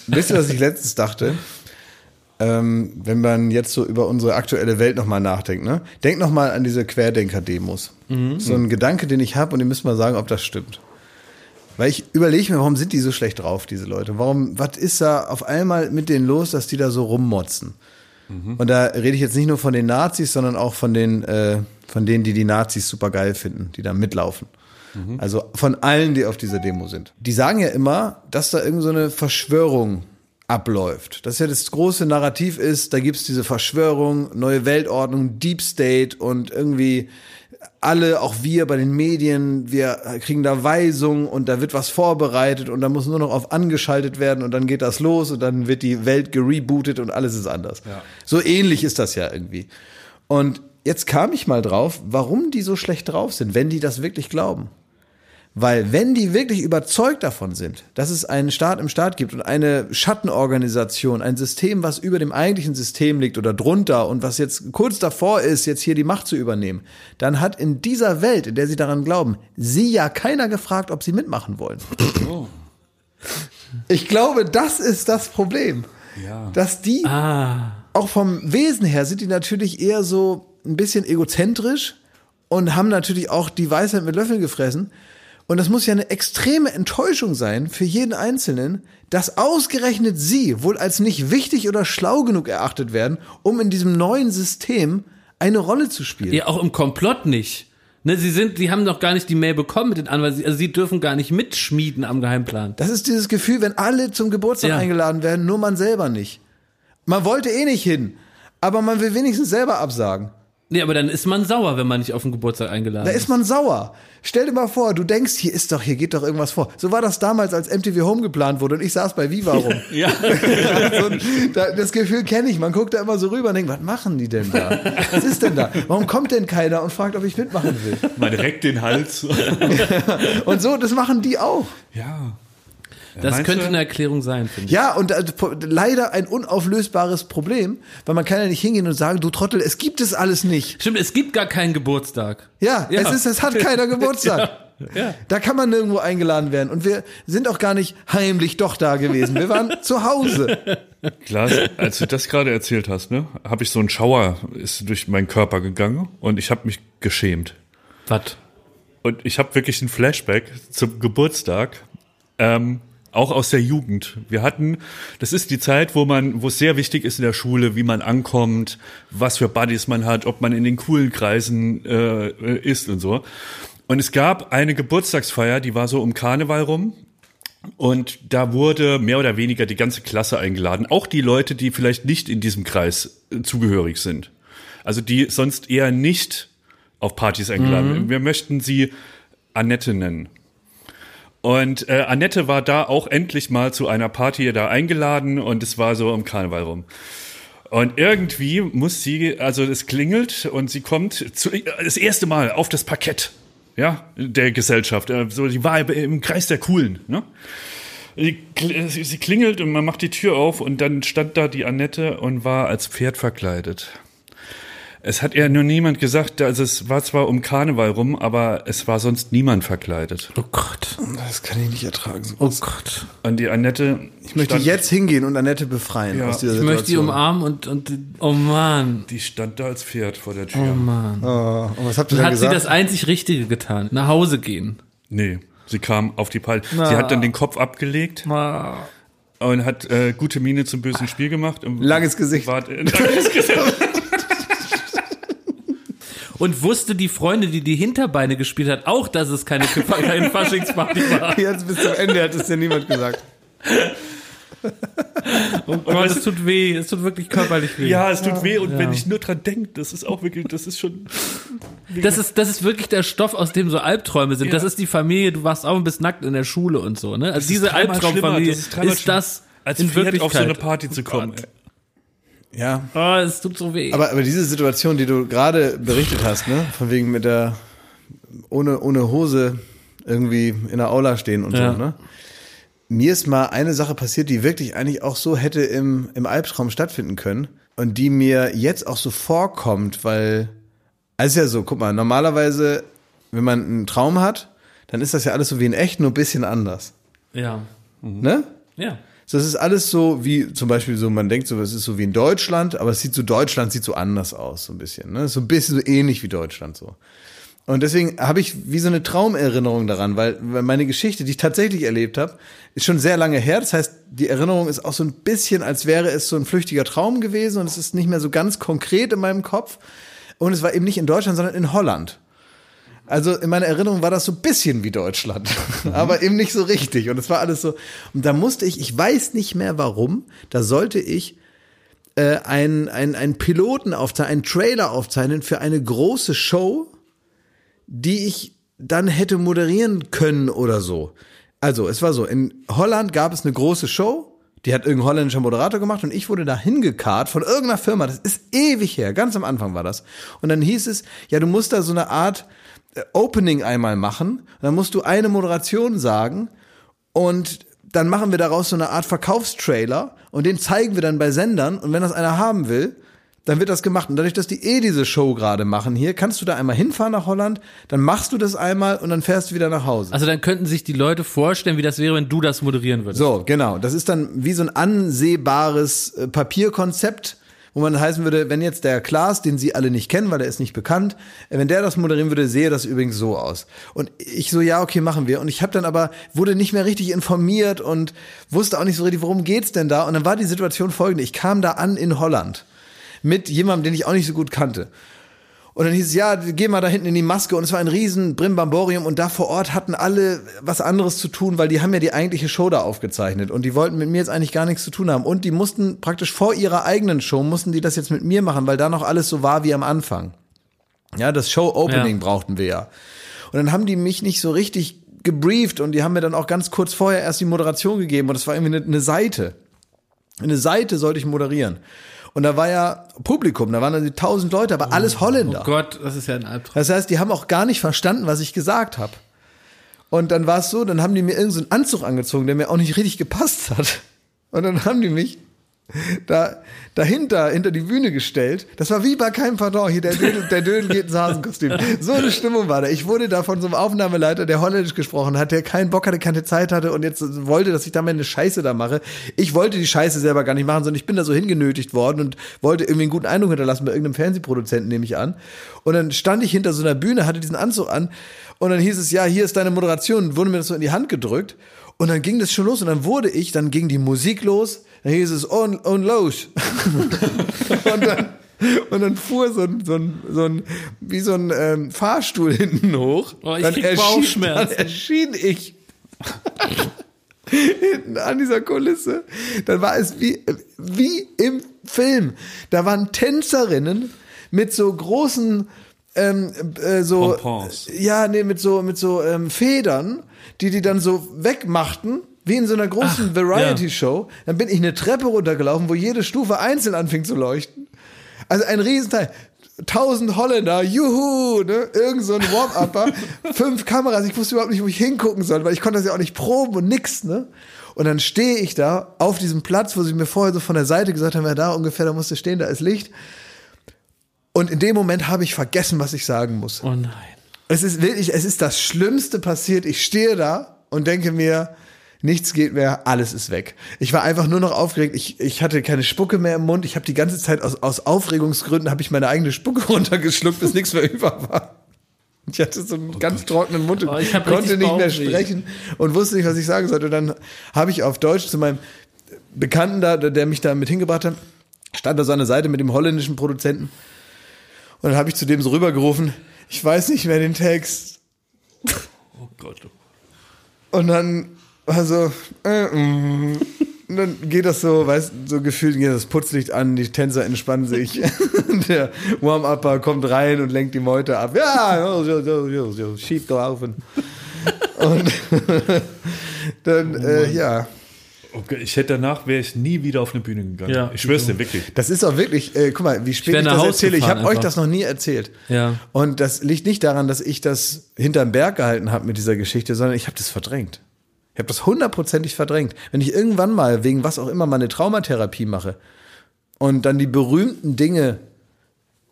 Wisst ihr, was ich letztens dachte? Ähm, wenn man jetzt so über unsere aktuelle Welt nochmal nachdenkt, ne? Denk nochmal an diese Querdenker-Demos. So ein Gedanke, den ich habe und ihr müsst mal sagen, ob das stimmt. Weil ich überlege mir, warum sind die so schlecht drauf, diese Leute? Warum, was ist da auf einmal mit denen los, dass die da so rummotzen? Und da rede ich jetzt nicht nur von den Nazis, sondern auch von den, äh, von denen, die die Nazis super geil finden, die da mitlaufen. Also von allen, die auf dieser Demo sind. Die sagen ja immer, dass da irgend so eine Verschwörung abläuft. Dass ja das große Narrativ ist, da gibt's diese Verschwörung, neue Weltordnung, Deep State und irgendwie alle, auch wir bei den Medien, wir kriegen da Weisungen und da wird was vorbereitet und da muss nur noch auf angeschaltet werden und dann geht das los und dann wird die Welt gerebootet und alles ist anders. So ähnlich ist das ja irgendwie. Und jetzt kam ich mal drauf, warum die so schlecht drauf sind, wenn die das wirklich glauben. Weil wenn die wirklich überzeugt davon sind, dass es einen Staat im Staat gibt und eine Schattenorganisation, ein System, was über dem eigentlichen System liegt oder drunter und was jetzt kurz davor ist, jetzt hier die Macht zu übernehmen, dann hat in dieser Welt, in der sie daran glauben, sie ja keiner gefragt, ob sie mitmachen wollen. Ich glaube, das ist das Problem. Dass die auch vom Wesen her sind die natürlich eher so ein bisschen egozentrisch und haben natürlich auch die Weisheit mit Löffeln gefressen. Und das muss ja eine extreme Enttäuschung sein für jeden Einzelnen, dass ausgerechnet sie wohl als nicht wichtig oder schlau genug erachtet werden, um in diesem neuen System eine Rolle zu spielen. Ja, auch im Komplott nicht. Ne, sie sind, die haben noch gar nicht die Mail bekommen mit den Anweisungen, also sie dürfen gar nicht mitschmieden am Geheimplan. Das ist dieses Gefühl, wenn alle zum Geburtstag Ja. eingeladen werden, nur man selber nicht. Man wollte eh nicht hin, aber man will wenigstens selber absagen. Nee, aber dann ist man sauer, wenn man nicht auf den Geburtstag eingeladen Da ist man sauer. Stell dir mal vor, du denkst, hier ist doch, hier geht doch irgendwas vor. So war das damals, als MTV Home geplant wurde und ich saß bei Viva rum. Ja. so, ein- da, das Gefühl kenne ich. Man guckt da immer so rüber und denkt, was machen die denn da? Was ist denn da? Warum kommt denn keiner und fragt, ob ich mitmachen will? Man reckt den Hals. Und so, das machen die auch. ja. Das Meinst könnte du? eine Erklärung sein, finde ich. Ja, und äh, leider ein unauflösbares Problem, weil man kann ja nicht hingehen und sagen, du Trottel, es gibt es alles nicht. Stimmt, es gibt gar keinen Geburtstag. Ja, Ja. es ist, es hat keiner Geburtstag. Ja. Da kann man nirgendwo eingeladen werden. Und wir sind auch gar nicht heimlich doch da gewesen. Wir waren zu Hause. Klaas, als du das gerade erzählt hast, ne, habe ich so ein Schauer ist durch meinen Körper gegangen und ich habe mich geschämt. Was? Und ich habe wirklich ein Flashback zum Geburtstag, ähm, auch aus der Jugend. Wir hatten, das ist die Zeit, wo man, wo es sehr wichtig ist in der Schule, wie man ankommt, was für Buddies man hat, ob man in den coolen Kreisen äh, ist und so. Und es gab eine Geburtstagsfeier, die war so um Karneval rum. Und da wurde mehr oder weniger die ganze Klasse eingeladen. Auch die Leute, die vielleicht nicht in diesem Kreis äh, zugehörig sind. Also die sonst eher nicht auf Partys eingeladen werden. Wir möchten sie Annette nennen. Und äh, Annette war da auch endlich mal zu einer Party da eingeladen und es war so im Karneval rum. Und irgendwie muss sie, also es klingelt und sie kommt zu, das erste Mal auf das Parkett, ja, der Gesellschaft. Äh, So, die war im Kreis der Coolen, ne? Sie klingelt und man macht die Tür auf und dann stand da die Annette und war als Pferd verkleidet. Es hat ja nur niemand gesagt, also es war zwar um Karneval rum, aber es war sonst niemand verkleidet. Oh Gott. Das kann ich nicht ertragen. Oh Gott. Und die Annette. Ich möchte jetzt hingehen und Annette befreien Ja. aus dieser Ich Situation. möchte die umarmen und, und, oh Mann. Die stand da als Pferd vor der Tür. Oh Mann. Oh, und was habt ihr Dann hat sie gesagt? das einzig Richtige getan. Nach Hause gehen. Nee, sie kam auf die Party. Sie hat dann den Kopf abgelegt und hat äh, gute Miene zum bösen Spiel gemacht. Und Langes Gesicht. War, langes Gesicht. Und wusste die Freundin, die die Hinterbeine gespielt hat, auch, dass es keine, keine Faschingsparty war. Jetzt bis zum Ende hat es dir niemand gesagt. Oh Gott, es tut weh. Es tut wirklich körperlich weh. ja, es tut weh und wenn ich nur dran denke, das ist auch wirklich, das ist schon. Das ist, das ist wirklich der Stoff, aus dem so Albträume sind. Das ist die Familie, du wachst auf und bist nackt in der Schule und so, ne? Also diese Albtraumfamilie ist ist das als in Wirklichkeit. auf so eine Party zu kommen. Ja. Oh, es tut so weh. Aber, aber diese Situation, die du gerade berichtet hast, ne, von wegen mit der ohne, ohne Hose irgendwie in der Aula stehen und Ja. so, ne? Mir ist mal eine Sache passiert, die wirklich eigentlich auch so hätte im, im Albtraum stattfinden können und die mir jetzt auch so vorkommt, weil, also ist ja so, guck mal, normalerweise, wenn man einen Traum hat, dann ist das ja alles so wie in echt, nur ein bisschen anders, ja. ne? Ja. Es ist alles so wie zum Beispiel so, man denkt so, es ist so wie in Deutschland, aber es sieht so, Deutschland sieht so anders aus, so ein bisschen. Ne? So ein bisschen so ähnlich wie Deutschland so. Und deswegen habe ich wie so eine Traumerinnerung daran, weil meine Geschichte, die ich tatsächlich erlebt habe, ist schon sehr lange her. Das heißt, die Erinnerung ist auch so ein bisschen, als wäre es so ein flüchtiger Traum gewesen und es ist nicht mehr so ganz konkret in meinem Kopf. Und es war eben nicht in Deutschland, sondern in Holland. Also in meiner Erinnerung war das so ein bisschen wie Deutschland, aber eben nicht so richtig. Und es war alles so. Und da musste ich, ich weiß nicht mehr warum, da sollte ich äh, einen, einen, einen Piloten aufzeichnen, einen Trailer aufzeichnen für eine große Show, die ich dann hätte moderieren können oder so. Also, es war so, in Holland gab es eine große Show, die hat irgendein holländischer Moderator gemacht und ich wurde da hingekarrt von irgendeiner Firma, das ist ewig her, ganz am Anfang war das. Und dann hieß es, ja, du musst da so eine Art Opening einmal machen, dann musst du eine Moderation sagen und dann machen wir daraus so eine Art Verkaufstrailer und den zeigen wir dann bei Sendern und wenn das einer haben will, dann wird das gemacht. Und dadurch, dass die eh diese Show gerade machen hier, kannst du da einmal hinfahren nach Holland, dann machst du das einmal und dann fährst du wieder nach Hause. Also dann könnten sich die Leute vorstellen, wie das wäre, wenn du das moderieren würdest. So, genau. Das ist dann wie so ein ansehbares äh, Papierkonzept, wo man heißen würde, wenn jetzt der Klaas, den Sie alle nicht kennen, weil er ist nicht bekannt, äh, wenn der das moderieren würde, sehe das übrigens so aus. Und ich so, ja, okay, machen wir. Und ich habe dann aber, wurde nicht mehr richtig informiert und wusste auch nicht so richtig, worum geht's denn da. Und dann war die Situation folgende. Ich kam da an in Holland mit jemandem, den ich auch nicht so gut kannte. Und dann hieß es, ja, geh mal da hinten in die Maske. Und es war ein riesen Brimbamborium. Und da vor Ort hatten alle was anderes zu tun, weil die haben ja die eigentliche Show da aufgezeichnet. Und die wollten mit mir jetzt eigentlich gar nichts zu tun haben. Und die mussten praktisch vor ihrer eigenen Show, mussten die das jetzt mit mir machen, weil da noch alles so war wie am Anfang. Ja, das Show-Opening Ja. brauchten wir ja. Und dann haben die mich nicht so richtig gebrieft. Und die haben mir dann auch ganz kurz vorher erst die Moderation gegeben. Und das war irgendwie eine, eine Seite. Eine Seite sollte ich moderieren. Und da war ja Publikum, da waren dann die tausend Leute, aber alles Holländer. Oh Gott, das ist ja ein Albtraum. Das heißt, die haben auch gar nicht verstanden, was ich gesagt habe. Und dann war es so, dann haben die mir irgendeinen so Anzug angezogen, der mir auch nicht richtig gepasst hat. Und dann haben die mich da dahinter, hinter die Bühne gestellt. Das war wie bei keinem Pardon. Hier, der Dödel, der Dödel geht ins Hasenkostüm. So eine Stimmung war da. Ich wurde da von so einem Aufnahmeleiter, der Holländisch gesprochen hat, der keinen Bock hatte, keine Zeit hatte und jetzt wollte, dass ich da meine Scheiße da mache. Ich wollte die Scheiße selber gar nicht machen, sondern ich bin da so hingenötigt worden und wollte irgendwie einen guten Eindruck hinterlassen bei irgendeinem Fernsehproduzenten, nehme ich an. Und dann stand ich hinter so einer Bühne, hatte diesen Anzug an und dann hieß es, ja, hier ist deine Moderation, und wurde mir das so in die Hand gedrückt. Und dann ging das schon los und dann wurde ich, dann ging die Musik los, dann hieß es on, on los. und, dann, und dann fuhr so ein, so ein, so ein wie so ein ähm, Fahrstuhl hinten hoch. Oh, ich dann krieg Bauchschmerzen. Dann erschien ich hinten an dieser Kulisse. Dann war es wie, wie im Film. Da waren Tänzerinnen mit so großen ähm, äh, so Pompons. ja nee mit so mit so ähm, Federn, die die dann so wegmachten. Wie in so einer großen Variety-Show. Dann bin ich eine Treppe runtergelaufen, wo jede Stufe einzeln anfing zu leuchten. Also ein Riesenteil. Tausend Holländer, juhu, ne? Irgend so ein Warm-Upper, fünf Kameras, ich wusste überhaupt nicht, wo ich hingucken soll, weil ich konnte das ja auch nicht proben und nix, ne? Und dann stehe ich da auf diesem Platz, wo sie mir vorher so von der Seite gesagt haben, ja, da ungefähr, da musst du stehen, da ist Licht. Und in dem Moment habe ich vergessen, was ich sagen muss. Oh nein. Es ist wirklich, es ist das Schlimmste passiert. Ich stehe da und denke mir, nichts geht mehr, alles ist weg. Ich war einfach nur noch aufgeregt. Ich, ich hatte keine Spucke mehr im Mund. Ich habe die ganze Zeit aus, aus Aufregungsgründen habe ich meine eigene Spucke runtergeschluckt, bis nichts mehr über war. Ich hatte so einen ganz trockenen Mund und Oh, ich hab konnte nicht mehr sprechen und wusste nicht, was ich sagen sollte. Und dann habe ich auf Deutsch zu meinem Bekannten da, der mich da mit hingebracht hat, stand da so an der Seite mit dem holländischen Produzenten. Und dann habe ich zu dem so rübergerufen, ich weiß nicht mehr den Text. Oh Gott. Und dann war so, äh, mm. und dann geht das so, weißt so gefühlt geht das Putzlicht an, die Tänzer entspannen sich. Der Warm-Upper kommt rein und lenkt die Meute ab. Ja, schief gelaufen. Und dann, äh, ja. Okay, ich hätte danach, wäre ich nie wieder auf eine Bühne gegangen. Ja, ich schwör's dir, wirklich. Das ist auch wirklich, äh, guck mal, wie spät ich nach das Haus erzähle. Ich habe euch das noch nie erzählt. Ja. Und das liegt nicht daran, dass ich das hinterm Berg gehalten habe mit dieser Geschichte, sondern ich habe das verdrängt. Ich habe das hundertprozentig verdrängt. Wenn ich irgendwann mal, wegen was auch immer, mal eine Traumatherapie mache und dann die berühmten Dinge,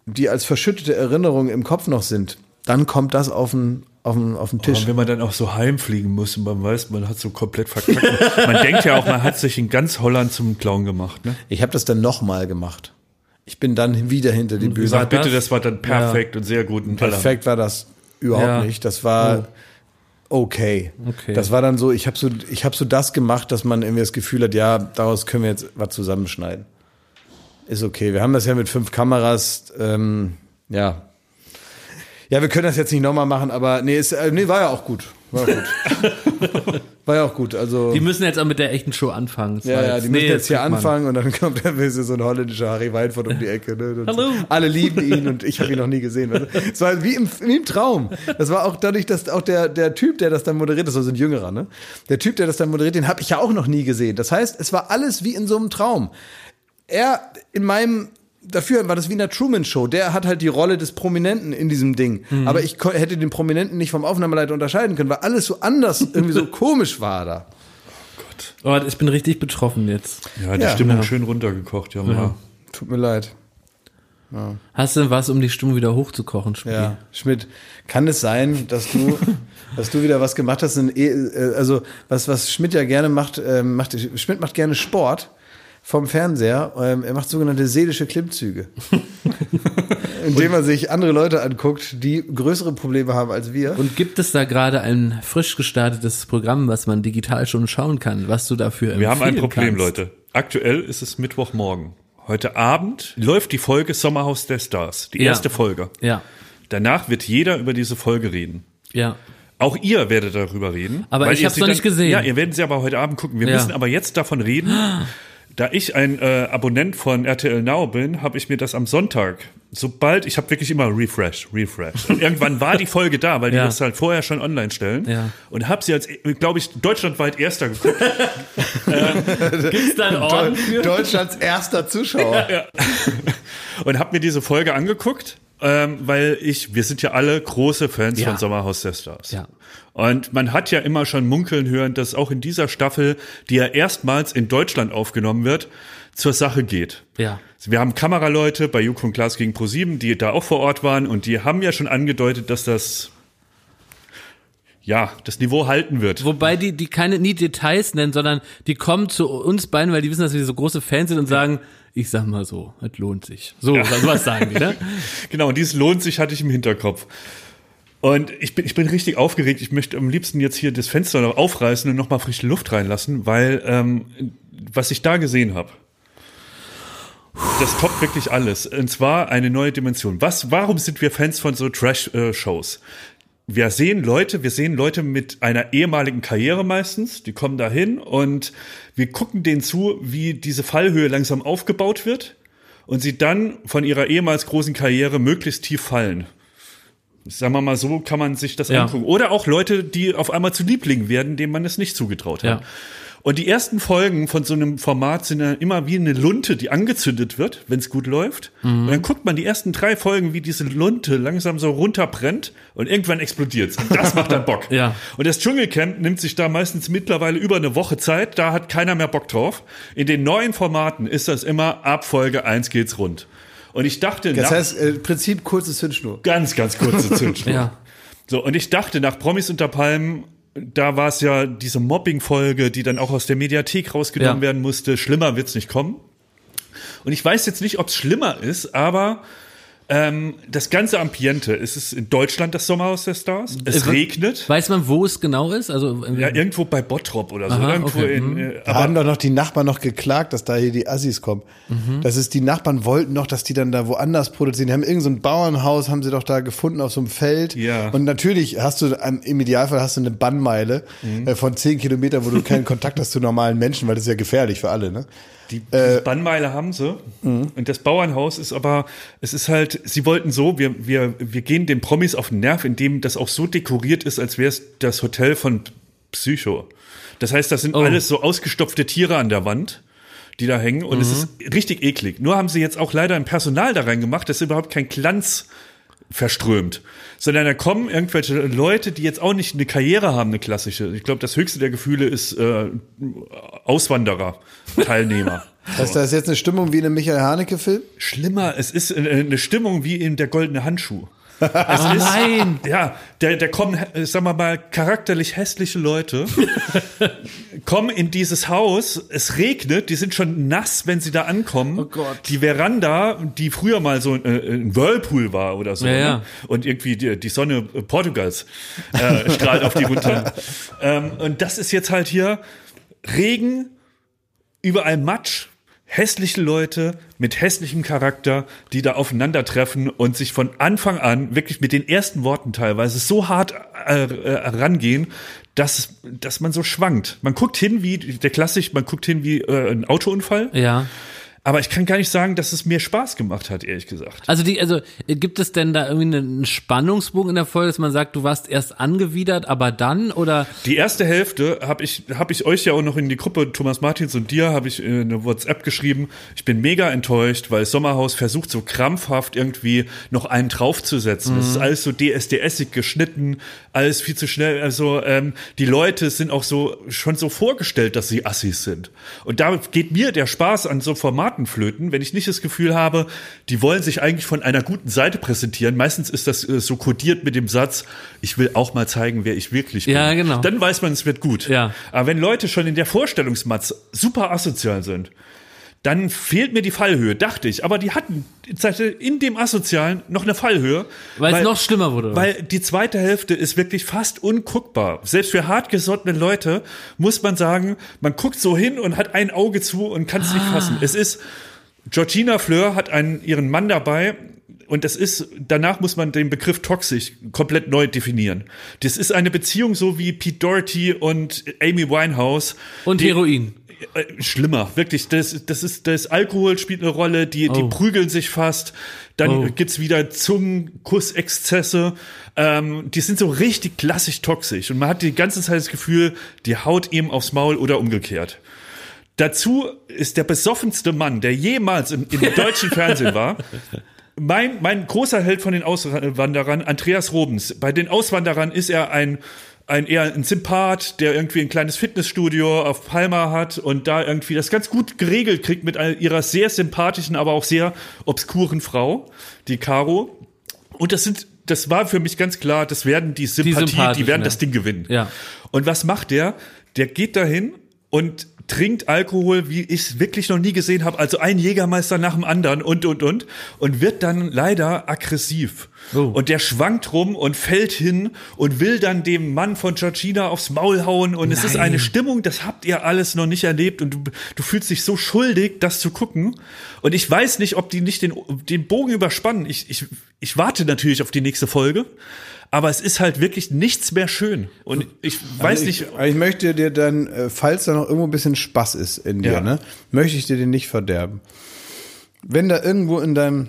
die als verschüttete Erinnerungen im Kopf noch sind, dann kommt das auf den, auf den, auf den Tisch. Aber wenn man dann auch so heimfliegen muss und man weiß, man hat so komplett verkackt. man denkt ja auch, man hat sich in ganz Holland zum Clown gemacht. Ne? Ich habe das dann nochmal gemacht. Ich bin dann wieder hinter die Bühne. Sag bitte, das? war dann perfekt und sehr gut. Und Perfekt war das. überhaupt Ja. nicht. Das war okay. Okay. Das war dann so, ich habe so, ich habe so das gemacht, dass man irgendwie das Gefühl hat, ja, daraus können wir jetzt was zusammenschneiden. Ist okay. Wir haben das ja mit fünf Kameras, ähm, ja. Ja, wir können das jetzt nicht nochmal machen, aber nee, ist, äh, nee, war ja auch gut. War gut. war ja auch gut. Also. Die müssen jetzt auch mit der echten Show anfangen. Das Ja, war ja, jetzt- die müssen nee, jetzt hier kriegt man. anfangen und dann kommt dann so ein holländischer Harry Weinfurt um die Ecke. Ne? Hallo. Alle lieben ihn und ich habe ihn noch nie gesehen. weißt du? Es war wie im, wie im Traum. Das war auch dadurch, dass auch der, der Typ, der das dann moderiert, das war so ein Jüngerer, ne? Der Typ, der das dann moderiert, den habe ich ja auch noch nie gesehen. Das heißt, es war alles wie in so einem Traum. Er in meinem Dafür war das wie in der Truman Show. Der hat halt die Rolle des Prominenten in diesem Ding. Mhm. Aber ich hätte den Prominenten nicht vom Aufnahmeleiter unterscheiden können, weil alles so anders, irgendwie so komisch war da. Oh, ich bin richtig betroffen jetzt. Ja, die Ja. Stimmung Ja. schön runtergekocht, ja. ja. Tut mir leid. Hast du was, um die Stimmung wieder hochzukochen, Spiel? Ja, Schmidt, kann es sein, dass du, dass du wieder was gemacht hast? In, äh, also was, was Schmidt ja gerne macht, ähm, macht, Schmidt macht gerne Sport vom Fernseher. Ähm, er macht sogenannte seelische Klimmzüge, indem er sich andere Leute anguckt, die größere Probleme haben als wir. Und gibt es da gerade ein frisch gestartetes Programm, was man digital schon schauen kann, was du dafür Wir haben ein Problem, kannst? Leute. Aktuell ist es Mittwochmorgen. Heute Abend läuft die Folge Sommerhaus der Stars, die Ja. erste Folge. Ja, Danach wird jeder über diese Folge reden. ja. Auch ihr werdet darüber reden. Aber weil ich hab's sie noch nicht gesehen. Ja, ihr werdet sie aber heute Abend gucken. Wir Ja. müssen aber jetzt davon reden. Da ich ein äh, Abonnent von RTL Now bin, habe ich mir das am Sonntag, sobald, ich habe wirklich immer Refresh, Refresh. Und irgendwann war die Folge da, weil die Ja. das halt vorher schon online stellen. Ja. Und habe sie als, glaube ich, deutschlandweit erster geguckt. Gibt's da einen Orden für? Deutschlands erster Zuschauer. und habe mir diese Folge angeguckt, ähm, weil ich, wir sind ja alle große Fans Ja. von Sommerhaus der Stars. Ja. Und man hat ja immer schon munkeln hören, dass auch in dieser Staffel, die ja erstmals in Deutschland aufgenommen wird, zur Sache geht. Ja. Wir haben Kameraleute bei Joko und Klaas gegen ProSieben, die da auch vor Ort waren und die haben ja schon angedeutet, dass das ja, das Niveau halten wird. Wobei die, die keine nie Details nennen, sondern die kommen zu uns beiden, weil die wissen, dass wir so große Fans sind und sagen, ich sag mal so, es lohnt sich. So, sowas sagen die, ne? Genau, und dieses lohnt sich hatte ich im Hinterkopf. Und ich bin, ich bin richtig aufgeregt. Ich möchte am liebsten jetzt hier das Fenster noch aufreißen und nochmal frische Luft reinlassen, weil ähm, was ich da gesehen habe, das toppt wirklich alles. Und zwar eine neue Dimension. Was, warum sind wir Fans von so Trash-Shows? Wir sehen Leute, wir sehen Leute mit einer ehemaligen Karriere meistens, die kommen dahin und wir gucken denen zu, wie diese Fallhöhe langsam aufgebaut wird und sie dann von ihrer ehemals großen Karriere möglichst tief fallen. Sagen wir mal so, kann man sich das Ja. angucken. Oder auch Leute, die auf einmal zu Lieblingen werden, denen man es nicht zugetraut hat. Ja. Und die ersten Folgen von so einem Format sind ja immer wie eine Lunte, die angezündet wird, wenn es gut läuft. Mhm. Und dann guckt man die ersten drei Folgen, wie diese Lunte langsam so runterbrennt und irgendwann explodiert's. Und das macht dann Bock. Ja. Und das Dschungelcamp nimmt sich da meistens mittlerweile über eine Woche Zeit. Da hat keiner mehr Bock drauf. In den neuen Formaten ist das immer ab Folge eins geht's rund. Und ich dachte, Das nach- heißt, äh, Prinzip kurze Zündschnur. ganz, ganz kurze Zündschnur. Ja. So, und ich dachte, nach Promis unter Palmen, da war es ja diese Mobbing-Folge, die dann auch aus der Mediathek rausgenommen Ja. werden musste. Schlimmer wird's nicht kommen. Und ich weiß jetzt nicht, ob es schlimmer ist, aber ähm, das ganze Ambiente, es ist in Deutschland das Sommerhaus der Stars. Es Äh, regnet. Weiß man, wo es genau ist? Also, Ja, irgendwo bei Bottrop oder so. Aha, irgendwo okay, in, mhm. äh, Da haben doch noch die Nachbarn noch geklagt, dass da hier die Assis kommen. Mhm. Das ist, die Nachbarn wollten noch, dass die dann da woanders produzieren. Die haben irgendein so ein Bauernhaus, haben sie doch da gefunden auf so einem Feld. Ja. Und natürlich hast du, im Idealfall hast du eine Bannmeile Mhm. äh, von zehn Kilometern, wo du keinen Kontakt hast zu normalen Menschen, weil das ist ja gefährlich für alle, ne? Die diese Bannmeile haben sie. Und das Bauernhaus ist aber, es ist halt, sie wollten so, wir, wir, wir gehen den Promis auf den Nerv, indem das auch so dekoriert ist, als wäre es das Hotel von Psycho. Das heißt, das sind Oh. alles so ausgestopfte Tiere an der Wand, die da hängen. Und es ist richtig eklig. Nur haben sie jetzt auch leider ein Personal da reingemacht, das überhaupt kein Glanz verströmt, sondern da kommen irgendwelche Leute, die jetzt auch nicht eine Karriere haben, eine klassische. Ich glaube, das höchste der Gefühle ist äh, Auswanderer, Teilnehmer. Das heißt, da ist jetzt eine Stimmung wie in einem Michael Haneke-Film. Schlimmer, es ist äh, eine Stimmung wie in der goldene Handschuh. Es Oh ist, nein. Ja, da, da kommen, sagen wir mal, charakterlich hässliche Leute, kommen in dieses Haus, es regnet, die sind schon nass, wenn sie da ankommen. Oh Gott. Die Veranda, die früher mal so ein, äh, ein Whirlpool war oder so, Ja, ja. Ne? und irgendwie die, die Sonne Portugals äh, strahlt auf die runter. ähm, und das ist jetzt halt hier Regen, überall Matsch, hässliche Leute mit hässlichem Charakter, die da aufeinandertreffen und sich von Anfang an wirklich mit den ersten Worten teilweise so hart äh, äh, rangehen, dass, dass man so schwankt. Man guckt hin wie, der Klassik, man guckt hin wie äh, ein Autounfall, Ja. Aber ich kann gar nicht sagen, dass es mir Spaß gemacht hat, ehrlich gesagt. Also die, also gibt es denn da irgendwie einen Spannungsbogen in der Folge, dass man sagt, du warst erst angewidert, aber dann oder Die erste Hälfte habe ich, hab ich euch ja auch noch in die Gruppe, Thomas Martins und dir, habe ich eine WhatsApp geschrieben. Ich bin mega enttäuscht, weil Sommerhaus versucht so krampfhaft irgendwie noch einen draufzusetzen. Es ist alles so DSDSig geschnitten, alles viel zu schnell. Also ähm, die Leute sind auch so schon so vorgestellt, dass sie Assis sind. Und da geht mir der Spaß an so Formaten flöten, wenn ich nicht das Gefühl habe, die wollen sich eigentlich von einer guten Seite präsentieren. Meistens ist das äh, so kodiert mit dem Satz, ich will auch mal zeigen, wer ich wirklich bin. Ja, genau. Dann weiß man, es wird gut. Ja. Aber wenn Leute schon in der Vorstellungsmatz super asozial sind, dann fehlt mir die Fallhöhe, dachte ich. Aber die hatten in dem Asozialen noch eine Fallhöhe. weil es noch schlimmer wurde? Weil die zweite Hälfte ist wirklich fast unguckbar. Selbst für hartgesottene Leute muss man sagen, man guckt so hin und hat ein Auge zu und kann es nicht Ah. fassen. Es ist, Georgina Fleur hat einen, ihren Mann dabei. Und das ist, danach muss man den Begriff toxisch komplett neu definieren. Das ist eine Beziehung so wie Pete Doherty und Amy Winehouse. und die- Heroin. Äh, schlimmer, wirklich. Das, das ist, das Alkohol spielt eine Rolle, die, die Oh. prügeln sich fast. Dann Oh. gibt's wieder Zungenkussexzesse. Ähm, die sind so richtig klassisch toxisch. Und man hat die ganze Zeit das Gefühl, die haut ihm aufs Maul oder umgekehrt. Dazu ist der besoffenste Mann, der jemals im, im deutschen Fernsehen war. Mein, mein großer Held von den Auswanderern, Andreas Robens. Bei den Auswanderern ist er ein, ein eher ein Sympath, der irgendwie ein kleines Fitnessstudio auf Palma hat und da irgendwie das ganz gut geregelt kriegt mit einer- ihrer sehr sympathischen, aber auch sehr obskuren Frau, die Caro. Und das sind, das war für mich ganz klar, das werden die Sympathie, die, Sympathischen, werden das Ding gewinnen. Ja. Und was macht der? Der geht dahin und trinkt Alkohol, wie ich es wirklich noch nie gesehen habe. Also ein Jägermeister nach dem anderen und, und, und. Und wird dann leider aggressiv. Oh. Und der schwankt rum und fällt hin und will dann dem Mann von Georgina aufs Maul hauen. Und es ist Nein. eine Stimmung, das habt ihr alles noch nicht erlebt. Und du, du fühlst dich so schuldig, das zu gucken. Und ich weiß nicht, ob die nicht den, den Bogen überspannen. Ich, ich, ich warte natürlich auf die nächste Folge. Aber es ist halt wirklich nichts mehr schön. Und ich weiß Also nicht, Ich, ich möchte dir dann, äh, falls da noch irgendwo ein bisschen Spaß ist in dir, Ja. ne, möchte ich dir den nicht verderben. Wenn da irgendwo in deinem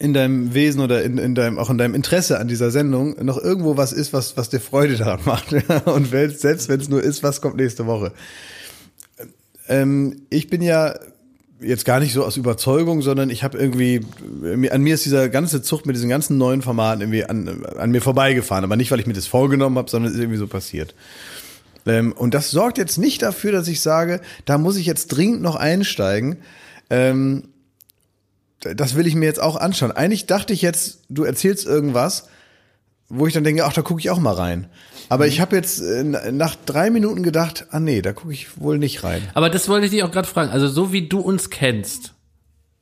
in deinem Wesen oder in, in deinem auch in deinem Interesse an dieser Sendung noch irgendwo was ist, was was dir Freude daran macht und selbst wenn es nur ist, was kommt nächste Woche. Ähm, ich bin ja jetzt gar nicht so aus Überzeugung, sondern ich habe irgendwie, an mir ist dieser ganze Zucht mit diesen ganzen neuen Formaten irgendwie an, an mir vorbeigefahren. Aber nicht, weil ich mir das vorgenommen habe, sondern es ist irgendwie so passiert. Ähm, und das sorgt jetzt nicht dafür, dass ich sage, da muss ich jetzt dringend noch einsteigen. Ähm, das will ich mir jetzt auch anschauen. Eigentlich dachte ich jetzt, du erzählst irgendwas, wo ich dann denke, ach, da gucke ich auch mal rein. Aber ich habe jetzt äh, nach drei Minuten gedacht, ah nee, da gucke ich wohl nicht rein. Aber das wollte ich dich auch gerade fragen. Also so wie du uns kennst,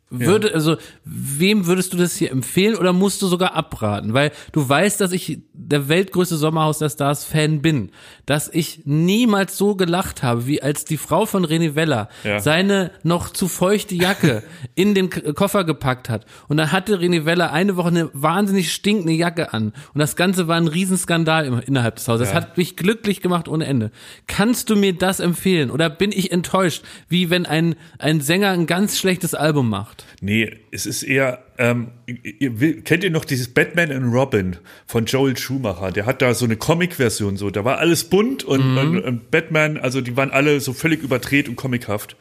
würde, also wem würdest du das hier empfehlen oder musst du sogar abraten? Weil du weißt, dass ich der weltgrößte Sommerhaus der Stars Fan bin, dass ich niemals so gelacht habe, wie als die Frau von René Weller Ja. seine noch zu feuchte Jacke in den Koffer gepackt hat. Und dann hatte René Weller eine Woche eine wahnsinnig stinkende Jacke an. Und das Ganze war ein Riesenskandal innerhalb des Hauses. Das hat mich glücklich gemacht ohne Ende. Kannst du mir das empfehlen? Oder bin ich enttäuscht, wie wenn ein, ein Sänger ein ganz schlechtes Album macht? Nee, es ist eher, ähm, ihr, kennt ihr noch dieses Batman and Robin von Joel Schumacher? Der hat da so eine Comic-Version so. Da war alles bunt und, und, und Batman, also die waren alle so völlig überdreht und comichaft.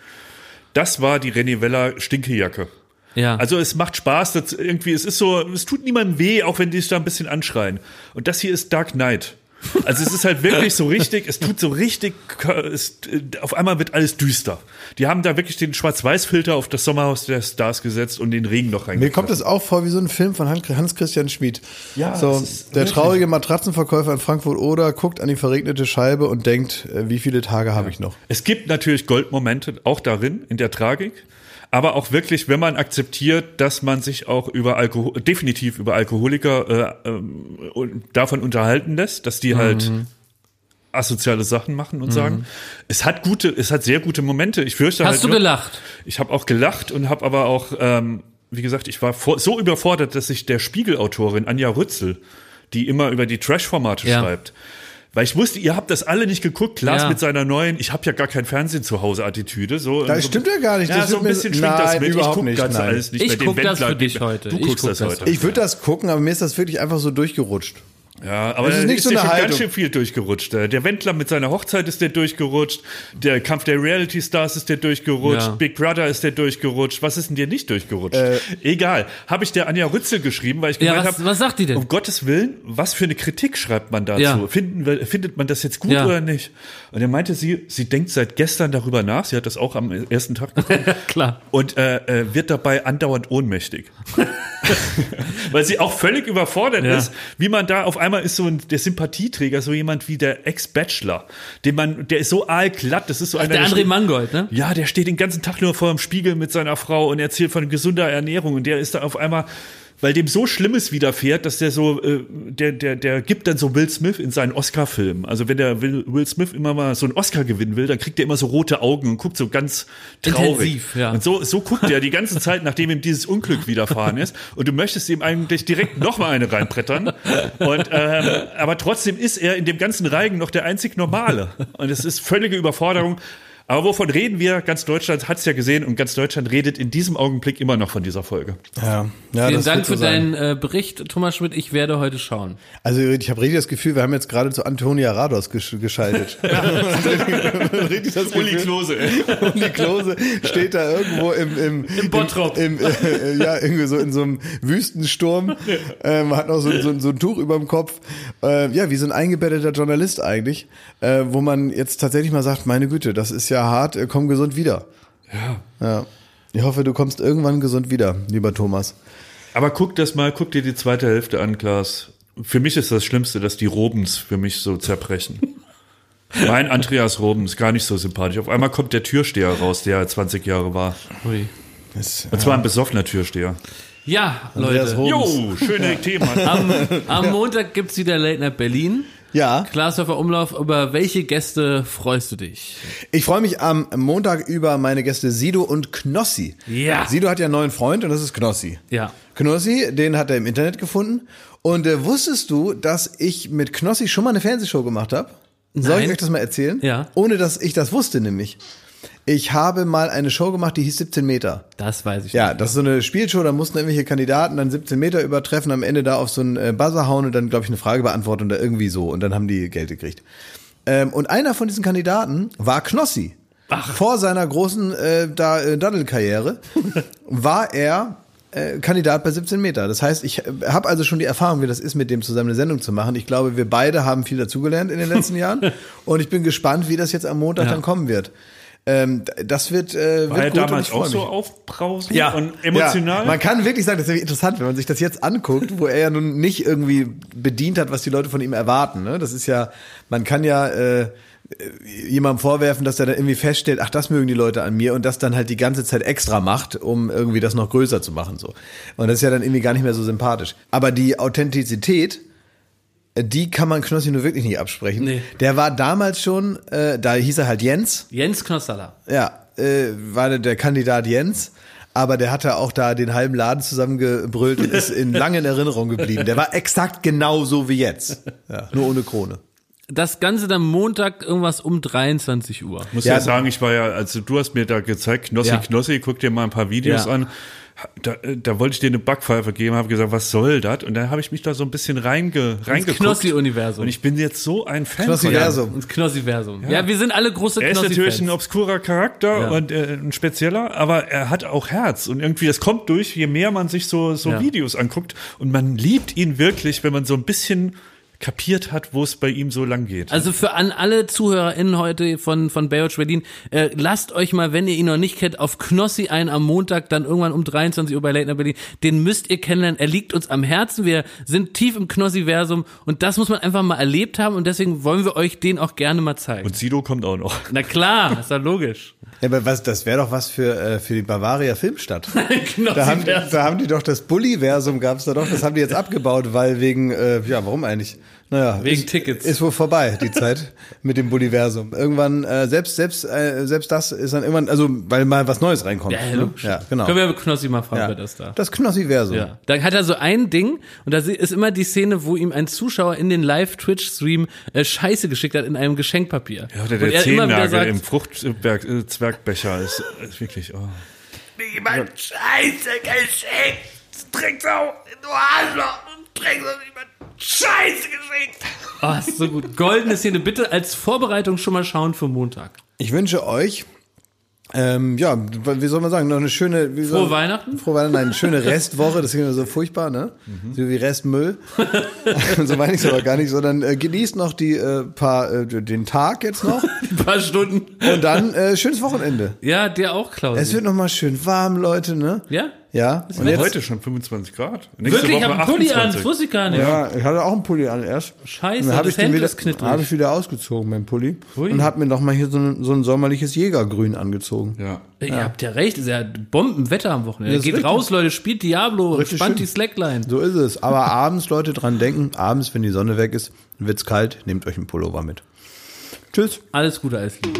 Das war die René Weller Stinkejacke. Ja. Also es macht Spaß, das irgendwie, es ist so, es tut niemandem weh, auch wenn die sich da ein bisschen anschreien. Und das hier ist Dark Knight. Also es ist halt wirklich so richtig, es tut so richtig, es, auf einmal wird alles düster. Die haben da wirklich den Schwarz-Weiß-Filter auf das Sommerhaus der Stars gesetzt und den Regen noch Mir reingekriegt. kommt es auch vor wie so ein Film von Han- Hans-Christian Schmid. Ja, so, der wirklich- traurige Matratzenverkäufer in Frankfurt oder guckt an die verregnete Scheibe und denkt, äh, wie viele Tage habe ich noch? Es gibt natürlich Goldmomente auch darin, in der Tragik. Aber auch wirklich, wenn man akzeptiert, dass man sich auch über Alkohol, definitiv über Alkoholiker äh, und davon unterhalten lässt, dass die halt Mhm. asoziale Sachen machen und sagen, es hat gute, es hat sehr gute Momente. Ich fürchte halt Hast du nur- gelacht? Ich habe auch gelacht und habe aber auch, ähm, wie gesagt, ich war vor, so überfordert, dass ich der Spiegelautorin Anja Rützel, die immer über die Trash-Formate Ja. schreibt, weil ich wusste, ihr habt das alle nicht geguckt. Klaas Ja. mit seiner neuen, ich habe ja gar kein Fernsehen zu Hause Attitüde. So, Das so, stimmt ja gar nicht. Ja, Das so ein bisschen schwingt das Nein, mit. Ich überhaupt guck nicht, ganz nein. alles nicht. Ich bei den guck das Wendlern. für dich heute. Du Ich guckst guck das, das heute. heute. Ich würde das gucken, aber mir ist das wirklich einfach so durchgerutscht. Ja, aber Das ist es nicht ist so ja eine schon Haltung. ganz schön viel durchgerutscht. Äh, Der Wendler mit seiner Hochzeit ist der durchgerutscht. Der Kampf der Reality Stars ist der durchgerutscht. Ja. Big Brother ist der durchgerutscht. Was ist denn dir nicht durchgerutscht? Äh, Egal. Habe ich der Anja Rützel geschrieben, weil ich Ja, gemeint was, habe, was sagt die denn? um Gottes Willen, was für eine Kritik schreibt man dazu? Ja. Finden findet man das jetzt gut Ja. oder nicht? Und er meinte sie, sie denkt seit gestern darüber nach. Sie hat das auch am ersten Tag. Klar. und äh, äh, wird dabei andauernd ohnmächtig. Weil sie auch völlig überfordert Ja. ist, wie man da auf einmal ist so ein, der Sympathieträger, so jemand wie der Ex-Bachelor, den man, der ist so aalglatt, das ist so einer, Der André steht- Mangold, ne? ja, der steht den ganzen Tag nur vor dem Spiegel mit seiner Frau und erzählt von gesunder Ernährung und der ist da auf einmal weil dem so Schlimmes widerfährt, dass der so, äh, der, der, der gibt dann so Will Smith in seinen Oscar-Filmen. Also wenn der Will, Will Smith immer mal so einen Oscar gewinnen will, dann kriegt er immer so rote Augen und guckt so ganz traurig. Intensiv, ja. Und so, so guckt er die ganze Zeit, nachdem ihm dieses Unglück widerfahren ist. Und du möchtest ihm eigentlich direkt noch mal eine reinbrettern. Und, ähm, aber trotzdem ist er in dem ganzen Reigen noch der einzig Normale. Und es ist völlige Überforderung. Aber wovon reden wir? Ganz Deutschland hat's ja gesehen und ganz Deutschland redet in diesem Augenblick immer noch von dieser Folge. Ja, ja Vielen das Dank wird so für sein. deinen äh, Bericht, Thomas Schmidt. Ich werde heute schauen. Also ich habe richtig das Gefühl, wir haben jetzt gerade zu Antonia Rados gesch geschaltet. richtig das Gefühl, Klose. Uli Klose steht da irgendwo im im, Im Bottrop. Im, im, äh, ja, irgendwie so in so einem Wüstensturm. Ähm, hat noch so, so, so ein Tuch über dem Kopf. Äh, ja, wie so ein eingebetteter Journalist eigentlich, äh, wo man jetzt tatsächlich mal sagt, meine Güte, das ist ja hart, äh, komm gesund wieder. Ja. Ja. Ich hoffe, du kommst irgendwann gesund wieder, lieber Thomas. Aber guck das mal, guck dir die zweite Hälfte an, Klaas. Für mich ist das Schlimmste, dass die Robens für mich so zerbrechen. Mein Andreas Robens, gar nicht so sympathisch. Auf einmal kommt der Türsteher raus, der 20 Jahre war. Ui. Das, Und zwar ein besoffener Türsteher. Ja, Leute. Robens. Jo, schöne Themen. Am, am Montag gibt's wieder Late Night Berlin. Ja. Klaasdorfer Umlauf, über welche Gäste freust du dich? Ich freue mich am Montag über meine Gäste Sido und Knossi. Ja. Sido hat ja einen neuen Freund und das ist Knossi. Ja. Knossi, den hat er im Internet gefunden. Und äh, wusstest du, dass ich mit Knossi schon mal eine Fernsehshow gemacht habe? Soll ich euch das mal erzählen? Ja. Ohne dass ich das wusste nämlich. Ich habe mal eine Show gemacht, die hieß 17 Meter. Das weiß ich Ja, nicht. das ist so eine Spielshow, da mussten irgendwelche Kandidaten dann 17 Meter übertreffen, am Ende da auf so einen äh, Buzzer hauen und dann, glaube ich, eine Frage beantworten oder irgendwie so. Und dann haben die Geld gekriegt. Ähm, und einer von diesen Kandidaten war Knossi. Ach. Vor seiner großen äh, da, äh, Daddelkarriere war er äh, Kandidat bei 17 Meter. Das heißt, ich habe also schon die Erfahrung, wie das ist, mit dem zusammen eine Sendung zu machen. Ich glaube, wir beide haben viel dazugelernt in den letzten Jahren. Und ich bin gespannt, wie das jetzt am Montag Ja. dann kommen wird. Ähm, das wird, äh, War wird gut damals auch so aufbrausend Ja. und emotional? Ja. Man kann wirklich sagen, das ist interessant, wenn man sich das jetzt anguckt, wo er ja nun nicht irgendwie bedient hat, was die Leute von ihm erwarten. Ne? Das ist ja, man kann ja äh, jemandem vorwerfen, dass er dann irgendwie feststellt, ach, das mögen die Leute an mir und das dann halt die ganze Zeit extra macht, um irgendwie das noch größer zu machen. so. Und das ist ja dann irgendwie gar nicht mehr so sympathisch. Aber die Authentizität, äh, die kann man Knossi nur wirklich nicht absprechen. Nee. Der war damals schon, äh, da hieß er halt Jens, Jens Knostaller. ja, äh, war der, der Kandidat Jens. Aber der hatte auch da den halben Laden zusammengebrüllt und ist in langen Erinnerung geblieben. Der war exakt genauso wie jetzt. Ja, nur ohne Krone. Das Ganze dann Montag irgendwas um 23 Uhr. muss Ja, ja, sagen, ich war ja, also du hast mir da gezeigt, Knossi, Ja. Knossi, guck dir mal ein paar Videos Ja. an. Da, da wollte ich dir eine Backpfeife geben, habe gesagt, was soll das? Und dann habe ich mich da so ein bisschen reinge, reingeguckt. Knossi-Universum. Und ich bin jetzt so ein Fan Knossi-Versum. von ihm. Ins Knossi-Versum. Ja. wir sind alle große Er ist natürlich ein Knossi-Fans. obskurer Charakter Ja. und äh, ein spezieller, aber er hat auch Herz. Und irgendwie, das kommt durch, je mehr man sich so, so Ja. Videos anguckt. Und man liebt ihn wirklich, wenn man so ein bisschen kapiert hat, wo es bei ihm so lang geht. Also für an alle ZuhörerInnen heute von, von Baywatch Berlin, äh, lasst euch mal, wenn ihr ihn noch nicht kennt, auf Knossi ein am Montag, dann irgendwann um 23 Uhr bei Late Night Berlin. Den müsst ihr kennenlernen. Er liegt uns am Herzen. Wir sind tief im Knossi-Versum und das muss man einfach mal erlebt haben und deswegen wollen wir euch den auch gerne mal zeigen. Und Sido kommt auch noch. Na klar, ist ja logisch. Ja, aber was, das wäre doch was für, äh, für die Bavaria Filmstadt. Da haben, da haben die doch das Bulli-Versum gab's da doch, das haben die jetzt abgebaut, weil wegen, äh, ja, warum eigentlich? Naja, Wegen ist, Tickets. Ist wohl vorbei, die Zeit mit dem Bulliversum. Irgendwann, äh, selbst, selbst, äh, selbst das ist dann irgendwann, also, weil mal was Neues reinkommt. Ja, ne? ja genau. Können wir Knossi mal fragen, ja. wer das da? Das Knossi-Versum. Ja. Da hat er so ein Ding und da ist immer die Szene, wo ihm ein Zuschauer in den Live-Twitch-Stream äh, Scheiße geschickt hat in einem Geschenkpapier. Ja, der er wieder Zehennagel sagt, im Fruchtzwergbecher ist, ist wirklich, oh. Niemand Scheiße geschickt. Drecksau, du Arschloch. Drecksau, niemand Scheiße geschickt. Oh, ist so gut. Goldene Szene, bitte als Vorbereitung schon mal schauen für Montag. Ich wünsche euch, ähm, ja, wie soll man sagen, noch eine schöne, wie soll, Frohe Weihnachten? Frohe Weihnachten, nein, eine schöne Restwoche, das ist immer so furchtbar, ne? So wie Restmüll. so meine ich es aber gar nicht, sondern äh, genießt noch die äh, paar, äh, den Tag jetzt noch Ein paar Stunden. und dann äh, schönes Wochenende. Ja, dir auch, Klaus. Es wird noch mal schön warm, Leute, ne? ja? Ja. Und Und jetzt, heute schon 25 Grad. Nächste Wirklich, ich Woche habe einen Pulli an, 28. das wusste ich gar nicht. ja, ich hatte auch einen Pulli an erst. Scheiße, dann habe das ich den wieder, ist knittrig. habe ich wieder ausgezogen, mein Pulli, Ui. und habe mir noch mal hier so ein, so ein sommerliches Jägergrün angezogen. Ja. Ihr habt ja recht, ist ja Bombenwetter am Wochenende. Geht richtig. raus, Leute, spielt Diablo, Richtig spannt schön. die Slackline. So ist es. Aber abends, Leute, dran denken, abends, wenn die Sonne weg ist, wird's kalt, nehmt euch einen Pullover mit. Tschüss. Alles Gute, alles Liebe.